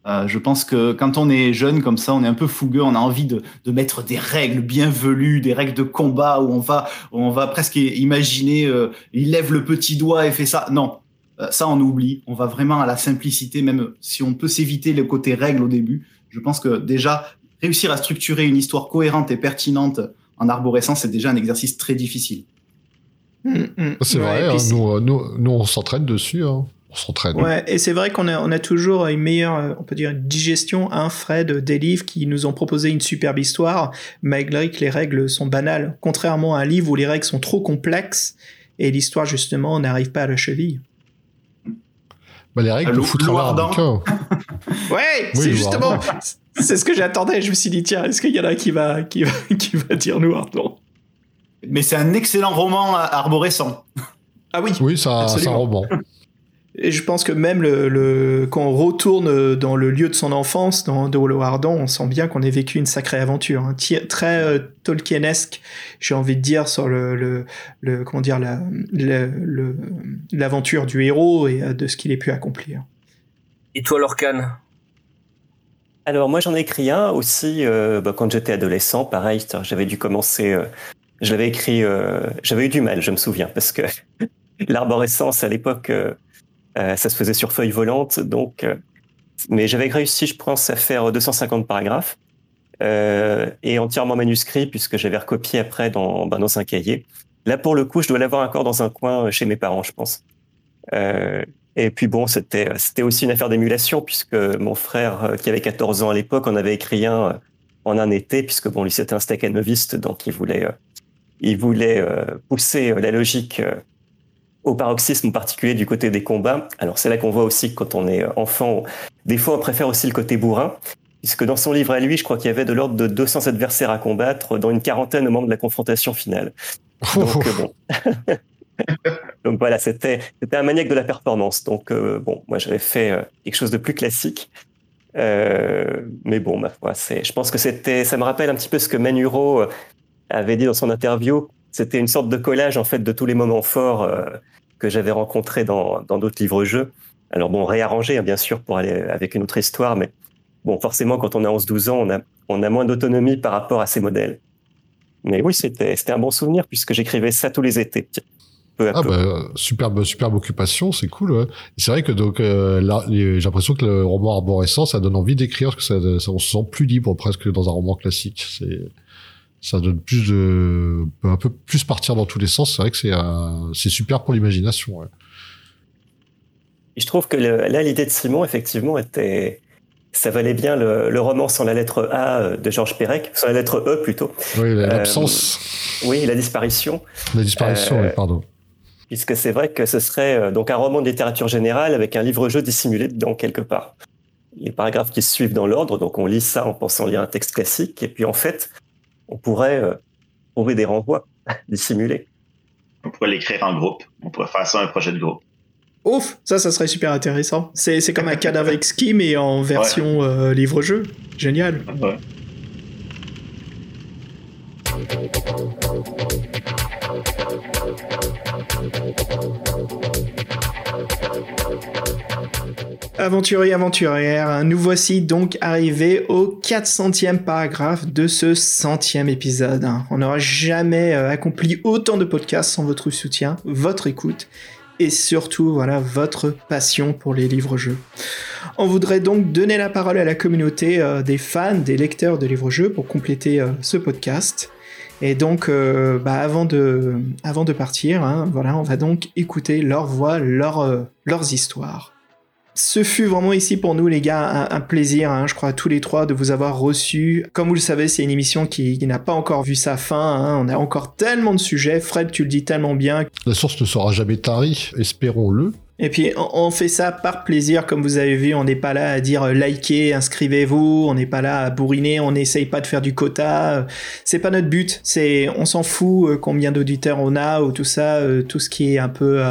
Euh, je pense que quand on est jeune comme ça, on est un peu fougueux, on a envie de, de mettre des règles bien velues, des règles de combat où on va, où on va presque imaginer, euh, il lève le petit doigt et fait ça. Non, Euh, ça on oublie. On va vraiment à la simplicité, même si on peut s'éviter le côté règle au début. Je pense que déjà réussir à structurer une histoire cohérente et pertinente en arborescence, c'est déjà un exercice très difficile. Hum, hum. C'est Ouais, vrai, hein, nous, euh, nous, nous, on s'entraîne dessus. Hein. Ouais, et c'est vrai qu'on a, on a toujours une meilleure, euh, on peut dire, une digestion, un Fred, des livres qui nous ont proposé une superbe histoire, malgré que les règles sont banales. Contrairement à un livre où les règles sont trop complexes et l'histoire, justement, n'arrive pas à la cheville. Bah, les règles nous foutent hein. Ouais, Oui, c'est justement, c'est ce que j'attendais. Je me suis dit, tiens, est-ce qu'il y en a qui va, qui va, qui va dire nous, Mais c'est un excellent roman à- arborescent. Ah oui, Oui, ça- c'est un roman. Et je pense que même le, le- quand on retourne dans le lieu de son enfance, dans De Hollow Ardent, on sent bien qu'on ait vécu une sacrée aventure. hein. Très euh, Tolkienesque, j'ai envie de dire, sur le, le, le- comment dire, la- le- le- l'aventure du héros et euh, de ce qu'il ait pu accomplir. Et toi, Lorcan? Alors moi j'en ai écrit un aussi euh, bah, quand j'étais adolescent, pareil, j'avais dû commencer, euh, je l'avais écrit, euh, j'avais eu du mal, je me souviens, parce que l'arborescence à l'époque, ça se faisait sur feuille volante, donc, euh, mais j'avais réussi, je pense, à faire 250 paragraphes euh, et entièrement manuscrit puisque j'avais recopié après dans, ben, dans un cahier. Là pour le coup, je dois l'avoir encore dans un coin chez mes parents, je pense. Euh, et puis bon, c'était c'était aussi une affaire d'émulation puisque mon frère euh, qui avait 14 ans à l'époque en avait écrit un euh, en un été puisque bon lui c'était un stakhanoviste donc il voulait euh, il voulait euh, pousser euh, la logique euh, au paroxysme particulier du côté des combats. Alors c'est là qu'on voit aussi que quand on est euh, enfant, des fois on préfère aussi le côté bourrin puisque dans son livre à lui, je crois qu'il y avait de l'ordre de 200 adversaires à combattre dans une quarantaine au moment de la confrontation finale. Donc euh, bon. Donc voilà, c'était c'était un maniaque de la performance. Donc euh, bon, moi j'avais fait euh, quelque chose de plus classique. Euh, mais bon, ma foi, c'est. Je pense que c'était. Ça me rappelle un petit peu ce que Manuro avait dit dans son interview. C'était une sorte de collage en fait de tous les moments forts euh, que j'avais rencontrés dans dans d'autres livres-jeux. Alors bon, réarrangé hein, bien sûr pour aller avec une autre histoire, mais bon, forcément quand on a 11-12 ans, on a on a moins d'autonomie par rapport à ces modèles. Mais oui, c'était c'était un bon souvenir puisque j'écrivais ça tous les étés. Peu à Ah peu. bah superbe superbe occupation, c'est cool. C'est vrai que donc euh, là, j'ai l'impression que le roman arborescent, ça donne envie d'écrire parce que ça, ça- on se sent plus libre presque que dans un roman classique. C'est ça donne plus de peut un peu plus partir dans tous les sens. C'est vrai que c'est un- c'est super pour l'imagination. ouais. Et je trouve que le- là, l'idée de Simon, effectivement, était. Ça valait bien le, le roman sans la lettre A euh, de Georges Perec, sans la lettre E plutôt. Oui, Euh, l'absence, Oui, la disparition. la disparition, euh, oui, pardon. Puisque c'est vrai que ce serait euh, donc un roman de littérature générale avec un livre-jeu dissimulé dedans quelque part. Les paragraphes qui se suivent dans l'ordre, donc on lit ça en pensant lire un texte classique, et puis en fait, on pourrait euh, trouver des renvois dissimulés. On pourrait l'écrire en groupe. On pourrait faire ça un projet de groupe. Ouf, ça, ça serait super intéressant. C'est c'est comme un cadavre exquis, mais en version euh, livre-jeu. Génial. Ouais. Aventurier, aventurière, nous voici donc arrivés au 400e paragraphe de ce centième épisode. On n'aura jamais euh, accompli autant de podcasts sans votre soutien, votre écoute et surtout voilà votre passion pour les livres-jeux. On voudrait donc donner la parole à la communauté euh, des fans, des lecteurs de livres-jeux pour compléter euh, ce podcast. Et donc, bah, avant de, partir, hein, voilà, on va donc écouter leurs voix, leurs histoires. Ce fut vraiment ici pour nous, les gars, un, plaisir, hein, je crois, à tous les trois, de vous avoir reçus. Comme vous le savez, c'est une émission qui, qui n'a pas encore vu sa fin. hein, On a encore tellement de sujets. Fred, tu le dis tellement bien. La source ne sera jamais tarie, espérons-le. Et puis, on, fait ça par plaisir, comme vous avez vu. On n'est pas là à dire euh, likez, inscrivez-vous. On n'est pas là à bourriner. On n'essaye pas de faire du quota. euh, C'est pas notre but. C'est, on s'en fout euh, combien d'auditeurs on a ou tout ça, tout ce qui est un peu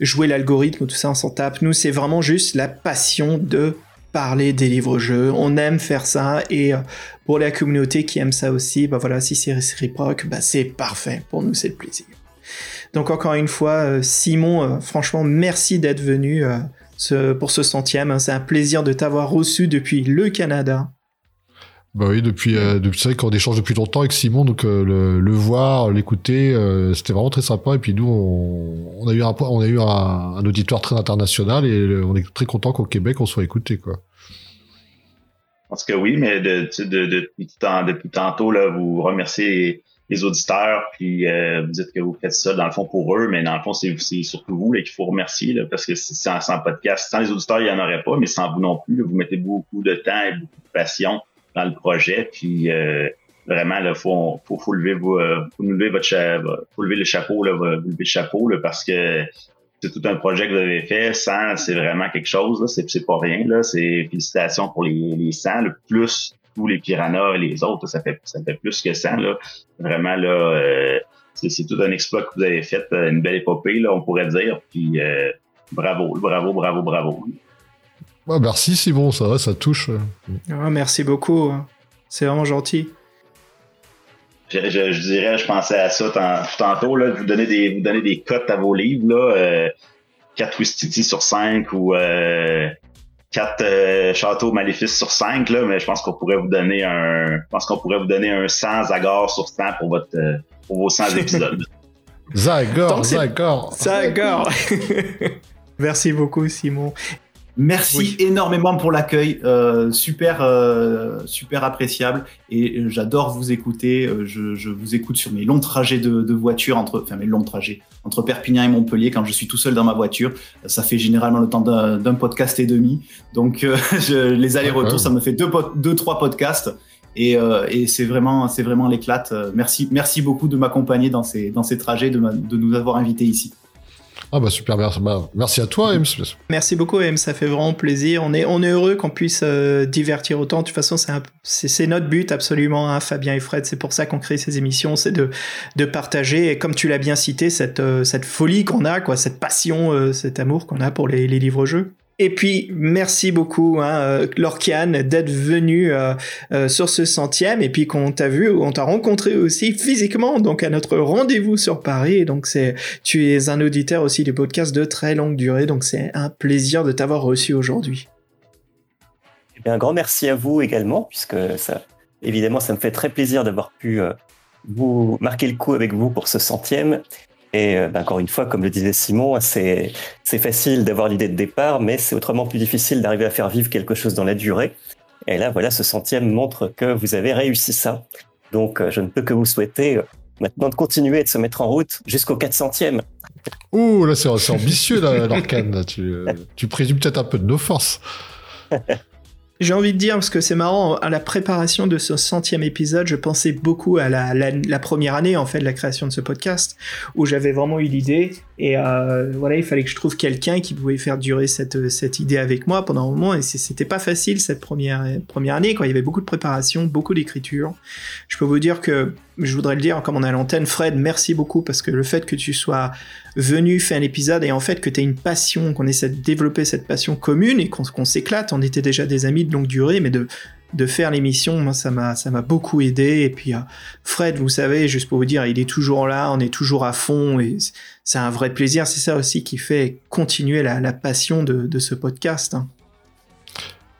jouer l'algorithme ou tout ça, on s'en tape. Nous, c'est vraiment juste la passion de parler des livres-jeux. On aime faire ça et pour la communauté qui aime ça aussi, bah voilà, si c'est réciproque, bah c'est parfait. Pour nous, c'est le plaisir. Donc encore une fois, euh, Simon, euh, franchement, merci d'être venu euh, pour ce centième. hein. C'est un plaisir de t'avoir reçu depuis le Canada. Bah oui, depuis, euh, depuis c'est vrai qu'on échange depuis longtemps avec Simon, donc euh, le, le voir, l'écouter, euh, c'était vraiment très sympa. Et puis nous, on, on a eu un, on a eu un, un auditoire très international et le- on est très content qu'au Québec on soit écouté quoi. Parce que oui, mais de, de, depuis tantôt, là, vous remerciez les, auditeurs, puis euh, vous dites que vous faites ça dans le fond pour eux, mais dans le fond, c'est c'est surtout vous là, qu'il faut remercier, là, parce que sans, sans podcast, sans les auditeurs, il n'y en aurait pas, mais sans vous non plus, là, vous mettez beaucoup de temps et beaucoup de passion dans le projet, puis euh, vraiment, là, faut, faut, faut lever vos, euh, faut lever votre faut lever le chapeau, là, vous lever le chapeau, là, parce que c'est tout un projet que vous avez fait. 100, c'est vraiment quelque chose. Là. C'est, c'est pas rien. Là. C'est félicitations pour les, les 100. Le plus tous les piranhas et les autres, ça fait ça fait plus que 100. Là. Vraiment, là, euh, c'est, c'est tout un exploit que vous avez fait. euh, Une belle épopée, là, on pourrait dire. Puis euh, bravo, bravo, bravo, bravo. Bah, merci Simon, ça va, ça touche. Ah, merci beaucoup. hein. C'est vraiment gentil. Je, je- je dirais, je pensais à ça tant- tantôt, là, de vous donner des, vous donner des cotes à vos livres, là, euh, 4 Wistiti sur 5 ou euh, 4 euh, Châteaux Maléfices sur 5, là, mais je pense qu'on pourrait vous donner un, je pense qu'on pourrait vous donner un 100 Zagor sur 100 pour votre, euh, pour vos 100 épisodes. Zagor, Zagor. D'accord. merci beaucoup, Simon. Merci Oui. énormément pour l'accueil, euh, super, euh, super appréciable. Et j'adore vous écouter. Euh, Je, je vous écoute sur mes longs trajets de, de voiture entre, enfin mes longs trajets entre Perpignan et Montpellier quand je suis tout seul dans ma voiture. Ça fait généralement le temps d'un podcast et demi. Donc euh, je- les allers-retours, ça me fait deux, deux trois podcasts. Et, euh, et c'est vraiment, c'est vraiment l'éclate. Merci, merci beaucoup de m'accompagner dans ces, dans ces trajets, de, ma- de nous avoir invités ici. Ah bah super, merci, bah, merci à toi, Ems. Merci beaucoup, M. Ça fait vraiment plaisir. On est, on est heureux qu'on puisse euh, divertir autant. De toute façon, c'est notre but absolument, hein, Fabien et Fred. C'est pour ça qu'on crée ces émissions, c'est de, de partager. Et comme tu l'as bien cité, cette, euh, cette folie qu'on a, quoi, cette passion, euh, cet amour qu'on a pour les, les livres-jeux. Et puis, merci beaucoup, hein, euh, d'être venu euh, euh, sur ce centième, et puis qu'on t'a vu, on t'a rencontré aussi physiquement, donc à notre rendez-vous sur Paris. Donc, c'est, tu es un auditeur aussi des podcasts de très longue durée, donc c'est un plaisir de t'avoir reçu aujourd'hui. Eh bien, un grand merci à vous également, puisque ça, évidemment, ça me fait très plaisir d'avoir pu vous marquer le coup avec vous pour ce centième. Et euh, ben, encore une fois, comme le disait Simon, c'est facile d'avoir l'idée de départ, mais c'est autrement plus difficile d'arriver à faire vivre quelque chose dans la durée. Et là, voilà, ce centième montre que vous avez réussi ça. Donc, euh, je ne peux que vous souhaiter euh, maintenant de continuer et de se mettre en route jusqu'au 400e. Ouh, là c'est ambitieux, là. Tu, tu présumes peut-être un peu de nos forces. J'ai envie de dire, parce que c'est marrant, à la préparation de ce centième épisode, je pensais beaucoup à la, première année, en fait, de la création de ce podcast, où j'avais vraiment eu l'idée, et euh, voilà, il fallait que je trouve quelqu'un qui pouvait faire durer cette, cette idée avec moi pendant un moment, et c'était pas facile cette première, première année, quoi. Il y avait beaucoup de préparation, beaucoup d'écriture. Je peux vous dire que, je voudrais le dire, comme on à l'antenne, Fred, merci beaucoup, parce que le fait que tu sois venu faire un épisode, et en fait que tu as une passion, qu'on essaie de développer cette passion commune, et qu'on qu'on s'éclate, on était déjà des amis de longue durée, mais de de faire l'émission, moi ça m'a ça m'a beaucoup aidé et puis euh, Fred, vous savez, juste pour vous dire, il est toujours là, on est toujours à fond et c'est un vrai plaisir, c'est ça aussi qui fait continuer la, passion de, de ce podcast. hein.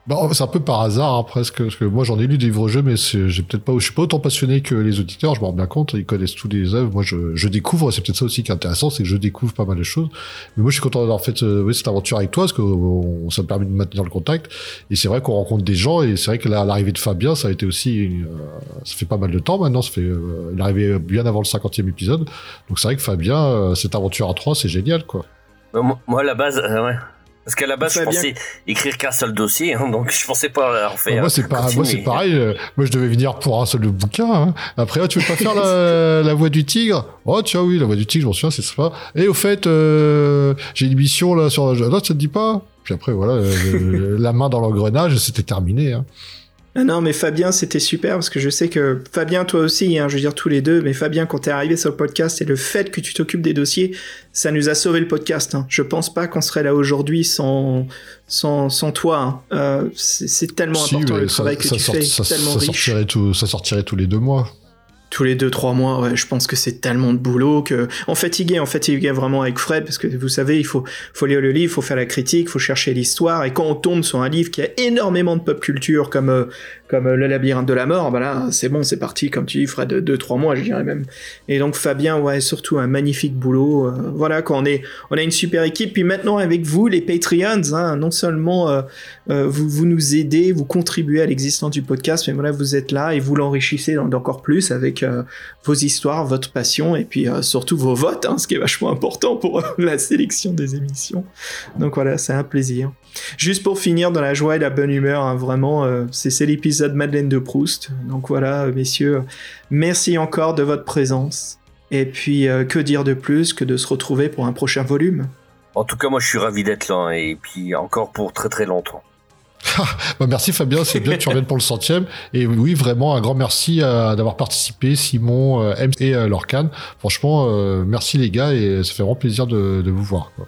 Bah, c'est un peu par hasard hein, presque, parce que moi j'en ai lu des livres-jeux, mais j'ai peut-être pas, je suis pas autant passionné que les auditeurs. Je me rends bien compte, ils connaissent tous les œuvres. Moi, je, je découvre. C'est peut-être ça aussi qui est intéressant, c'est que je découvre pas mal de choses. Mais moi, je suis content d'avoir fait euh, cette aventure avec toi, parce que on- ça me permet de maintenir le contact. Et c'est vrai qu'on rencontre des gens, et c'est vrai que l'arrivée de Fabien, ça a été aussi, euh, ça fait pas mal de temps maintenant. Ça fait, euh, il est arrivé bien avant le 50e épisode. Donc c'est vrai que Fabien, euh, cette aventure à trois, c'est génial, quoi. Moi, la base, euh, ouais. Parce qu'à la base, je pensais écrire qu'un seul dossier, hein, donc je pensais pas en faire. Bah, moi, c'est pas, moi, c'est pareil. euh, moi, je devais venir pour un seul bouquin. hein. Après, ah, tu veux pas faire la, la voix du tigre? Oh, tiens, oui, la voix du tigre, je m'en souviens, c'est ça. Et au fait, euh, j'ai une mission là sur. Non, ça te dit pas? Puis après, voilà, euh, la main dans l'engrenage, c'était terminé. Hein. Ah non, mais Fabien, c'était super parce que je sais que Fabien, toi aussi, hein, je veux dire tous les deux, mais Fabien, quand t'es arrivé sur le podcast et le fait que tu t'occupes des dossiers, ça nous a sauvé le podcast. hein. Je pense pas qu'on serait là aujourd'hui sans, sans, sans toi. hein. Euh, c'est tellement Si, important le ça, travail que ça tu sort- fais, ça- tellement ça riche. sortirait tout, ça sortirait tous les deux mois. Tous les deux trois mois ouais je pense que c'est tellement de boulot que on fatiguait on fatiguait vraiment avec Fred parce que vous savez il faut faut lire le livre faut faire la critique faut chercher l'histoire et quand on tombe sur un livre qui a énormément de pop culture comme euh, comme le labyrinthe de la mort bah là c'est bon c'est parti comme tu dis Fred deux trois mois je dirais même et donc Fabien ouais surtout un magnifique boulot euh, voilà quand on est on a une super équipe puis maintenant avec vous les Patreons hein, non seulement euh, euh, vous, vous nous aidez, vous contribuez à l'existence du podcast, mais voilà, vous êtes là et vous l'enrichissez d'encore plus avec euh, vos histoires, votre passion et puis surtout vos votes, hein, ce qui est vachement important pour la sélection des émissions. Donc voilà, c'est un plaisir. Juste pour finir dans la joie et la bonne humeur, hein, vraiment, euh, c'est l'épisode Madeleine de Proust. Donc voilà, euh, messieurs, merci encore de votre présence. Et puis, euh, que dire de plus que de se retrouver pour un prochain volume? En tout cas, moi, je suis ravi d'être là, hein, et puis encore pour très très longtemps. Bah, merci Fabien, c'est bien que tu reviennes pour le centième. Et oui, vraiment un grand merci d'avoir participé, Simon, M et Lorcan. Franchement, euh, merci les gars et ça fait vraiment plaisir de, de vous voir. quoi.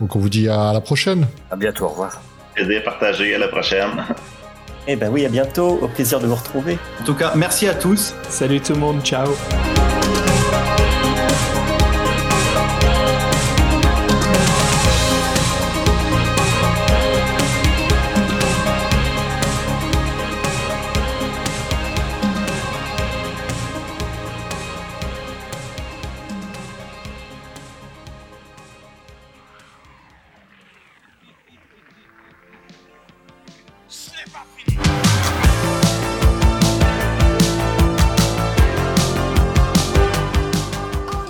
Donc on vous dit à la prochaine. À bientôt, au revoir. Plaisir partagé, à la prochaine. Eh ben oui, à bientôt. Au plaisir de vous retrouver. En tout cas, merci à tous. Salut tout le monde, ciao.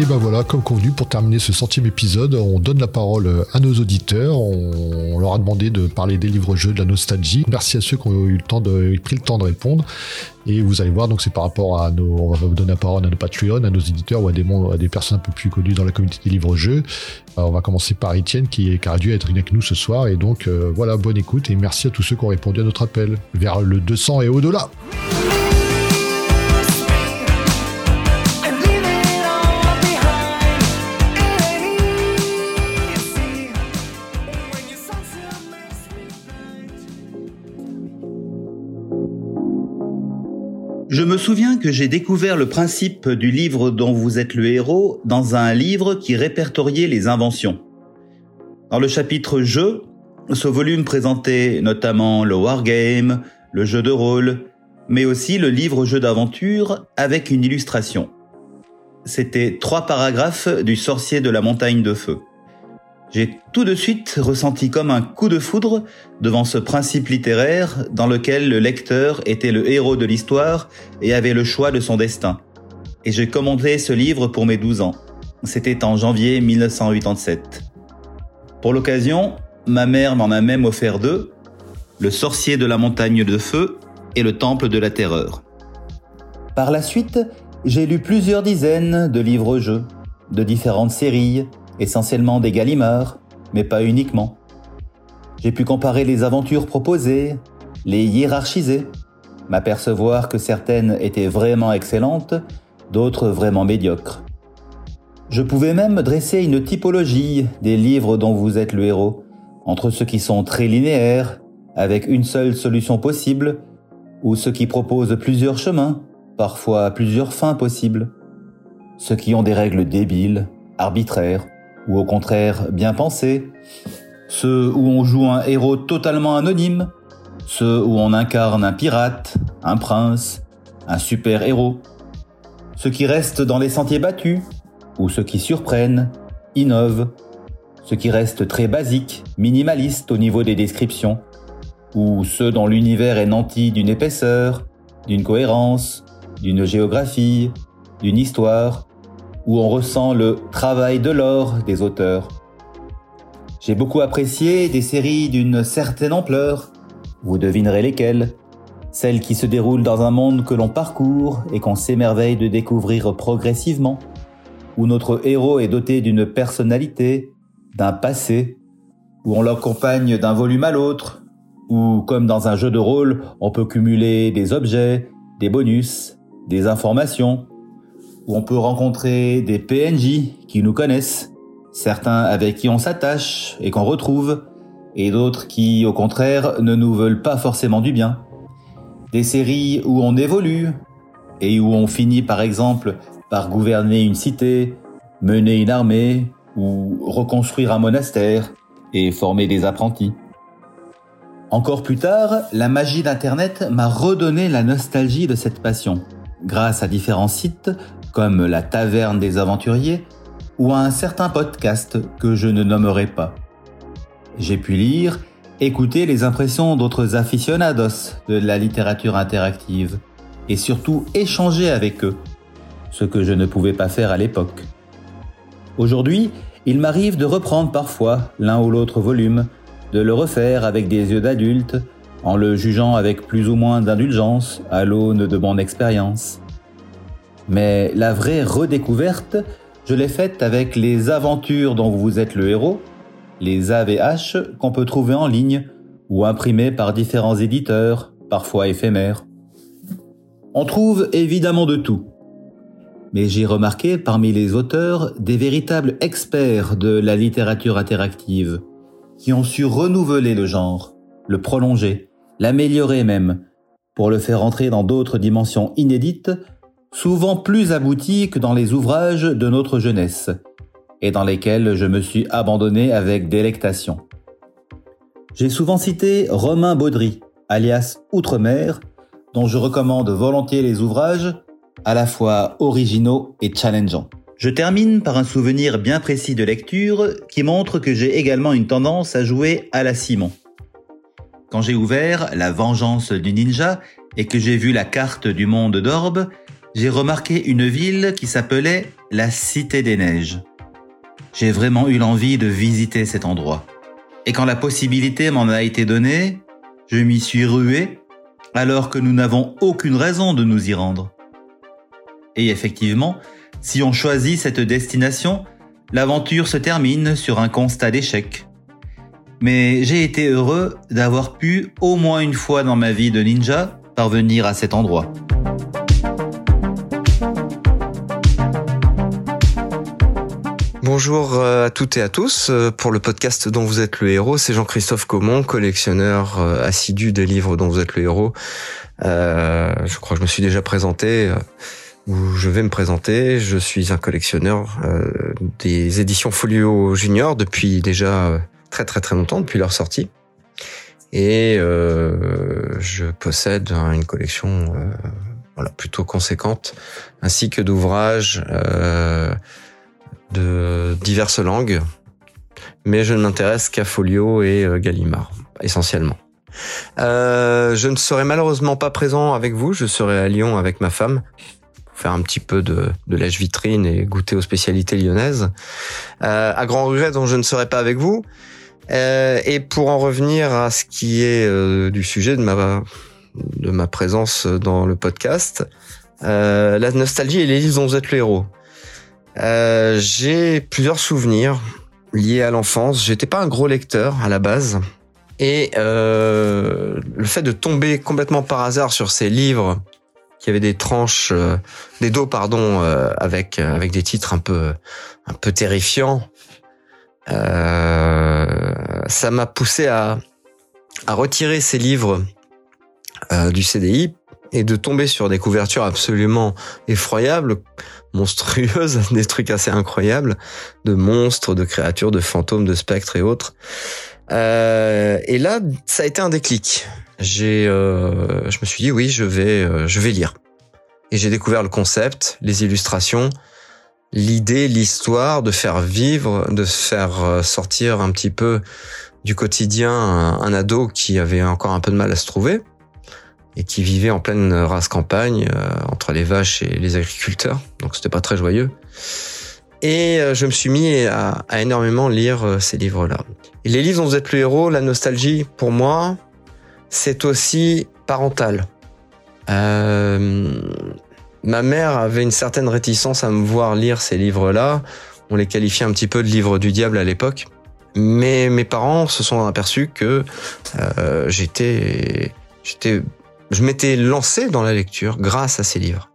Ben voilà, comme convenu, pour terminer ce centième épisode, on donne la parole à nos auditeurs. On leur a demandé de parler des livres-jeux, de la nostalgie. Merci à ceux qui ont eu le temps de, pris le temps de répondre. Et vous allez voir, donc c'est par rapport à nos, on va vous donner la parole à nos Patreon, à nos éditeurs ou à des, à des personnes un peu plus connues dans la communauté des livres-jeux. on va commencer par Étienne qui, qui a dû être avec nous ce soir. Et donc euh, voilà, bonne écoute et merci à tous ceux qui ont répondu à notre appel vers le 200 et au-delà. Je me souviens que j'ai découvert le principe du livre dont vous êtes le héros dans un livre qui répertoriait les inventions. Dans le chapitre jeu, ce volume présentait notamment le wargame, le jeu de rôle, mais aussi le livre jeu d'aventure avec une illustration. C'était trois paragraphes du sorcier de la montagne de feu. J'ai tout de suite ressenti comme un coup de foudre devant ce principe littéraire dans lequel le lecteur était le héros de l'histoire et avait le choix de son destin. Et j'ai commandé ce livre pour mes 12 ans. C'était en janvier 1987. Pour l'occasion, ma mère m'en a même offert deux, Le sorcier de la montagne de feu et Le temple de la terreur. Par la suite, j'ai lu plusieurs dizaines de livres-jeux, de différentes séries, essentiellement des Gallimards, mais pas uniquement. J'ai pu comparer les aventures proposées, les hiérarchiser, m'apercevoir que certaines étaient vraiment excellentes, d'autres vraiment médiocres. Je pouvais même dresser une typologie des livres dont vous êtes le héros, entre ceux qui sont très linéaires, avec une seule solution possible, ou ceux qui proposent plusieurs chemins, parfois plusieurs fins possibles, ceux qui ont des règles débiles, arbitraires, ou au contraire bien pensés, ceux où on joue un héros totalement anonyme, ceux où on incarne un pirate, un prince, un super-héros, ceux qui restent dans les sentiers battus, ou ceux qui surprennent, innovent, ceux qui restent très basiques, minimalistes au niveau des descriptions, ou ceux dont l'univers est nanti d'une épaisseur, d'une cohérence, d'une géographie, d'une histoire, où on ressent le travail de l'or des auteurs. J'ai beaucoup apprécié des séries d'une certaine ampleur, vous devinerez lesquelles, celles qui se déroulent dans un monde que l'on parcourt et qu'on s'émerveille de découvrir progressivement, où notre héros est doté d'une personnalité, d'un passé, où on l'accompagne d'un volume à l'autre, où, comme dans un jeu de rôle, on peut cumuler des objets, des bonus, des informations, où on peut rencontrer des PNJ qui nous connaissent, certains avec qui on s'attache et qu'on retrouve, et d'autres qui, au contraire, ne nous veulent pas forcément du bien. Des séries où on évolue, et où on finit par exemple par gouverner une cité, mener une armée, ou reconstruire un monastère, et former des apprentis. Encore plus tard, la magie d'Internet m'a redonné la nostalgie de cette passion, grâce à différents sites comme la Taverne des Aventuriers, ou un certain podcast que je ne nommerai pas. J'ai pu lire, écouter les impressions d'autres aficionados de la littérature interactive, et surtout échanger avec eux, ce que je ne pouvais pas faire à l'époque. Aujourd'hui, il m'arrive de reprendre parfois l'un ou l'autre volume, de le refaire avec des yeux d'adulte, en le jugeant avec plus ou moins d'indulgence à l'aune de mon expérience. Mais la vraie redécouverte, je l'ai faite avec les aventures dont vous êtes le héros, les AVH qu'on peut trouver en ligne ou imprimés par différents éditeurs, parfois éphémères. On trouve évidemment de tout. mais j'ai remarqué parmi les auteurs des véritables experts de la littérature interactive, qui ont su renouveler le genre, le prolonger, l'améliorer même, pour le faire entrer dans d'autres dimensions inédites, souvent plus abouties que dans les ouvrages de notre jeunesse, et dans lesquels je me suis abandonné avec délectation. J'ai souvent cité Romain Baudry, alias Outre-mer, dont je recommande volontiers les ouvrages, à la fois originaux et challengeants. Je termine par un souvenir bien précis de lecture qui montre que j'ai également une tendance à jouer à la Simon. Quand j'ai ouvert La vengeance du ninja et que j'ai vu la carte du monde d'Orbe, j'ai remarqué une ville qui s'appelait la Cité des Neiges. J'ai vraiment eu l'envie de visiter cet endroit. Et quand la possibilité m'en a été donnée, je m'y suis rué alors que nous n'avons aucune raison de nous y rendre. Et effectivement, si on choisit cette destination, l'aventure se termine sur un constat d'échec. Mais j'ai été heureux d'avoir pu, au moins une fois dans ma vie de ninja, parvenir à cet endroit. Bonjour euh, à toutes et à tous. Euh, pour le podcast dont vous êtes le héros, c'est Jean-Christophe Comon, collectionneur euh, assidu des livres dont vous êtes le héros. je crois que je me suis déjà présenté, ou je vais me présenter. Je suis un collectionneur des éditions Folio Junior depuis déjà très très très longtemps, depuis leur sortie. Et je possède une collection voilà, plutôt conséquente, ainsi que d'ouvrages de diverses langues, mais je ne m'intéresse qu'à Folio et euh, Gallimard, essentiellement. Euh, je ne serai malheureusement pas présent avec vous, je serai à Lyon avec ma femme pour faire un petit peu de, de lèche vitrine et goûter aux spécialités lyonnaises. Euh, à grand regret dont je ne serai pas avec vous. Euh, et pour en revenir à ce qui est euh, du sujet de ma de ma présence dans le podcast, euh, la nostalgie et les livres dont vous êtes le héros. Euh, j'ai plusieurs souvenirs liés à l'enfance. J'étais pas un gros lecteur à la base. Et euh, le fait de tomber complètement par hasard sur ces livres qui avaient des tranches, euh, des dos pardon, avec avec des titres un peu un peu terrifiants, ça m'a poussé à à retirer ces livres du CDI et de tomber sur des couvertures absolument effroyables, monstrueuses, des trucs assez incroyables, de monstres, de créatures, de fantômes, de spectres et autres. Euh, et là, ça a été un déclic. J'ai, euh, je me suis dit oui, je vais, euh, je vais lire. Et j'ai découvert le concept, les illustrations, l'idée, l'histoire de faire vivre, de faire sortir un petit peu du quotidien un ado qui avait encore un peu de mal à se trouver et qui vivait en pleine race campagne euh, entre les vaches et les agriculteurs. Donc c'était pas très joyeux. Et euh, je me suis mis à, énormément lire euh, ces livres-là. Les livres dont vous êtes le héros, la nostalgie, pour moi, c'est aussi parental. Ma mère avait une certaine réticence à me voir lire ces livres-là. On les qualifiait un petit peu de livres du diable à l'époque. Mais mes parents se sont aperçus que j'étais j'étais je m'étais lancé dans la lecture grâce à ces livres.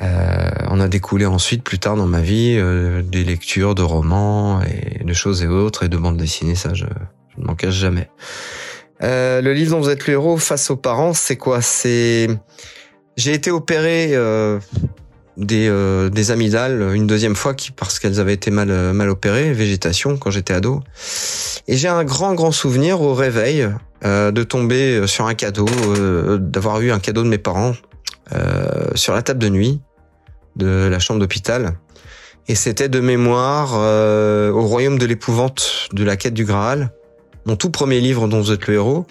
Euh, on a découlé ensuite, plus tard dans ma vie, euh, des lectures de romans et de choses et autres, et de bandes dessinées, ça je, je ne m'en cache jamais. Euh, le livre dont vous êtes le héros face aux parents, c'est quoi? C'est j'ai été opéré euh, des, euh, des amygdales une deuxième fois qui parce qu'elles avaient été mal mal opérées, végétation quand j'étais ado. Et j'ai un grand grand souvenir au réveil euh, de tomber sur un cadeau, euh, d'avoir eu un cadeau de mes parents euh, sur la table de nuit de la chambre d'hôpital. Et c'était de mémoire euh, au royaume de l'épouvante de la quête du Graal, mon tout premier livre dont vous êtes le héros,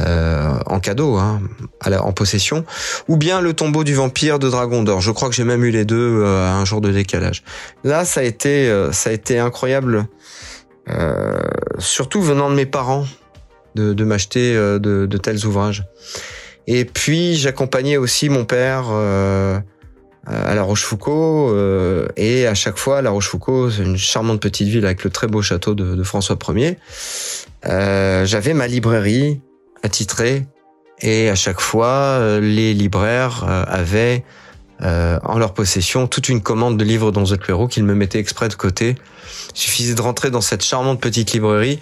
euh, en cadeau, hein, en possession, ou bien le tombeau du vampire de Dragon d'Or. Je crois que j'ai même eu les deux euh, à un jour de décalage. Là, ça a été, euh, ça a été incroyable, euh, surtout venant de mes parents, de, de m'acheter euh, de, de, tels ouvrages. Et puis, j'accompagnais aussi mon père euh, à La Rochefoucauld, euh, et à chaque fois, La Rochefoucauld, c'est une charmante petite ville avec le très beau château de, de François Ier. J'avais ma librairie attitrée, et à chaque fois, les libraires avaient euh, en leur possession toute une commande de livres dont The héros qu'ils me mettaient exprès de côté. Il suffisait de rentrer dans cette charmante petite librairie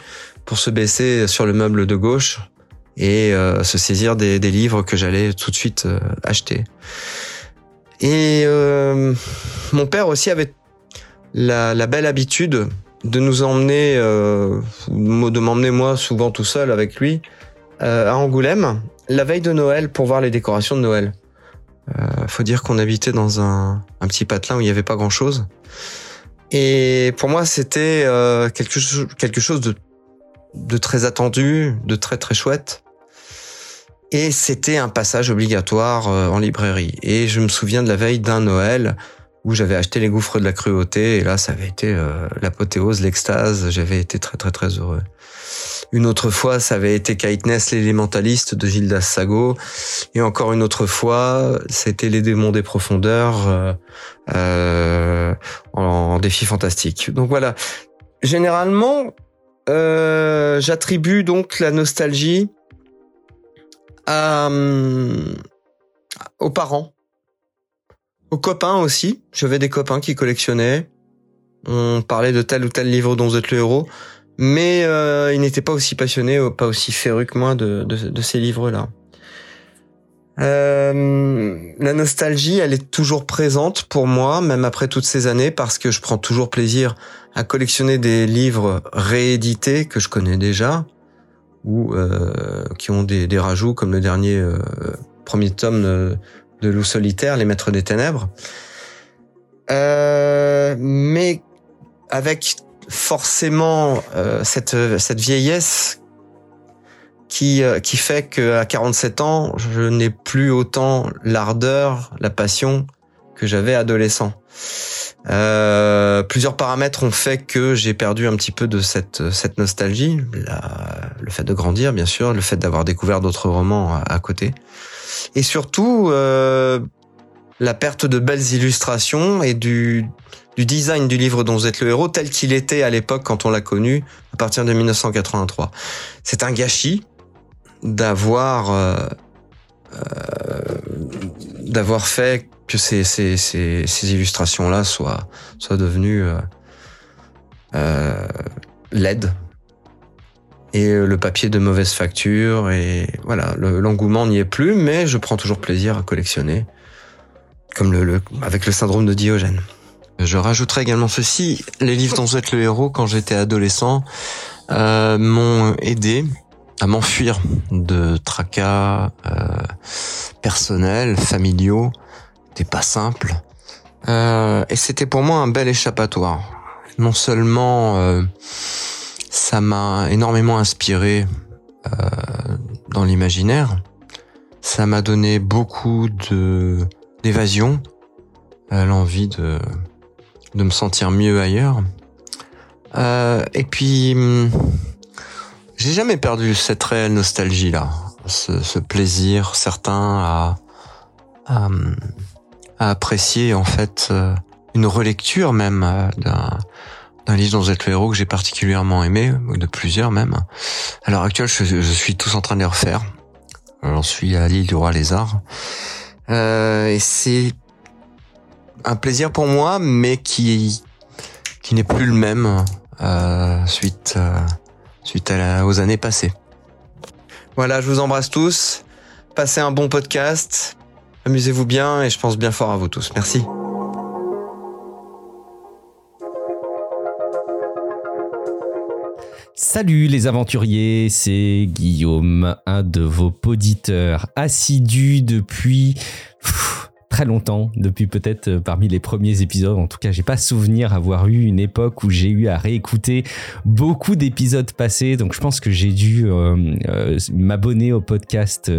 se baisser sur le meuble de gauche et euh, se saisir des, livres que j'allais tout de suite euh, acheter. Et euh, mon père aussi avait la, belle habitude de nous emmener, de m'emmener moi souvent tout seul avec lui à Angoulême la veille de Noël pour voir les décorations de Noël. Faut dire qu'on habitait dans un, petit patelin où il n'y avait pas grand chose. Et pour moi, c'était quelque, quelque chose de, de très attendu, de très très chouette. Et c'était un passage obligatoire euh, en librairie. Et je me souviens de la veille d'un Noël où j'avais acheté les gouffres de la cruauté. Et là, ça avait été euh, l'apothéose, l'extase. J'avais été très très très heureux. Une autre fois, ça avait été Ness, l'élémentaliste de Gildas Sago. Et encore une autre fois, c'était Les démons des profondeurs euh, en, défi fantastique. Donc voilà. Généralement, euh, j'attribue donc la nostalgie à, euh, aux parents, aux copains aussi. J'avais des copains qui collectionnaient. On parlait de tel ou tel livre dont vous êtes le héros mais euh, il n'était pas aussi passionné, pas aussi féru que moi de ces livres-là. Euh, la nostalgie, elle est toujours présente pour moi, même après toutes ces années, parce que je prends toujours plaisir à collectionner des livres réédités que je connais déjà, ou euh, qui ont des, rajouts, comme le dernier euh, premier tome de, de Loup solitaire, Les Maîtres des Ténèbres. Euh, mais avec forcément cette cette vieillesse qui euh, qui fait que à 47 ans, je n'ai plus autant l'ardeur, la passion que j'avais adolescent. Euh, plusieurs paramètres ont fait que j'ai perdu un petit peu de cette cette nostalgie, le fait de grandir bien sûr, le fait d'avoir découvert d'autres romans à, à, côté, et surtout euh, la perte de belles illustrations et du du design du livre dont vous êtes le héros tel qu'il était à l'époque quand on l'a connu à partir de 1983. C'est un gâchis d'avoir euh, euh, d'avoir fait que ces, ces, ces, ces illustrations-là soient, soient devenues euh, euh, LED et le papier de mauvaise facture et voilà l'engouement n'y est plus mais je prends toujours plaisir à collectionner comme le, le avec le syndrome de Diogène. Je rajouterai également ceci, les livres dont vous êtes le héros quand j'étais adolescent euh, m'ont aidé à m'enfuir de tracas euh, personnels, familiaux, c'était pas simple. Euh, et c'était pour moi un bel échappatoire. Non seulement euh, ça m'a énormément inspiré euh, dans l'imaginaire, ça m'a donné beaucoup de d'évasion, euh, l'envie de de me sentir mieux ailleurs. Euh, et puis, hum, j'ai jamais perdu cette réelle nostalgie là, ce, ce plaisir certain à, à, à, apprécier en fait euh, une relecture même euh, d'un d'un livre êtes le héros que j'ai particulièrement aimé, de plusieurs même. À l'heure actuelle, je, je, suis tous en train de les refaire. J'en suis à l'île du roi lézard. Euh, et c'est un plaisir pour moi, mais qui qui n'est plus le même euh, suite euh, suite aux années passées. Voilà, je vous embrasse tous. Passez un bon podcast. Amusez-vous bien et je pense bien fort à vous tous. Merci. Salut les aventuriers, c'est Guillaume, un de vos poditeurs assidus depuis très longtemps, depuis peut-être euh, parmi les premiers épisodes. En tout cas, j'ai pas souvenir avoir eu une époque où j'ai eu à réécouter beaucoup d'épisodes passés. Donc, je pense que j'ai dû euh, euh, m'abonner au podcast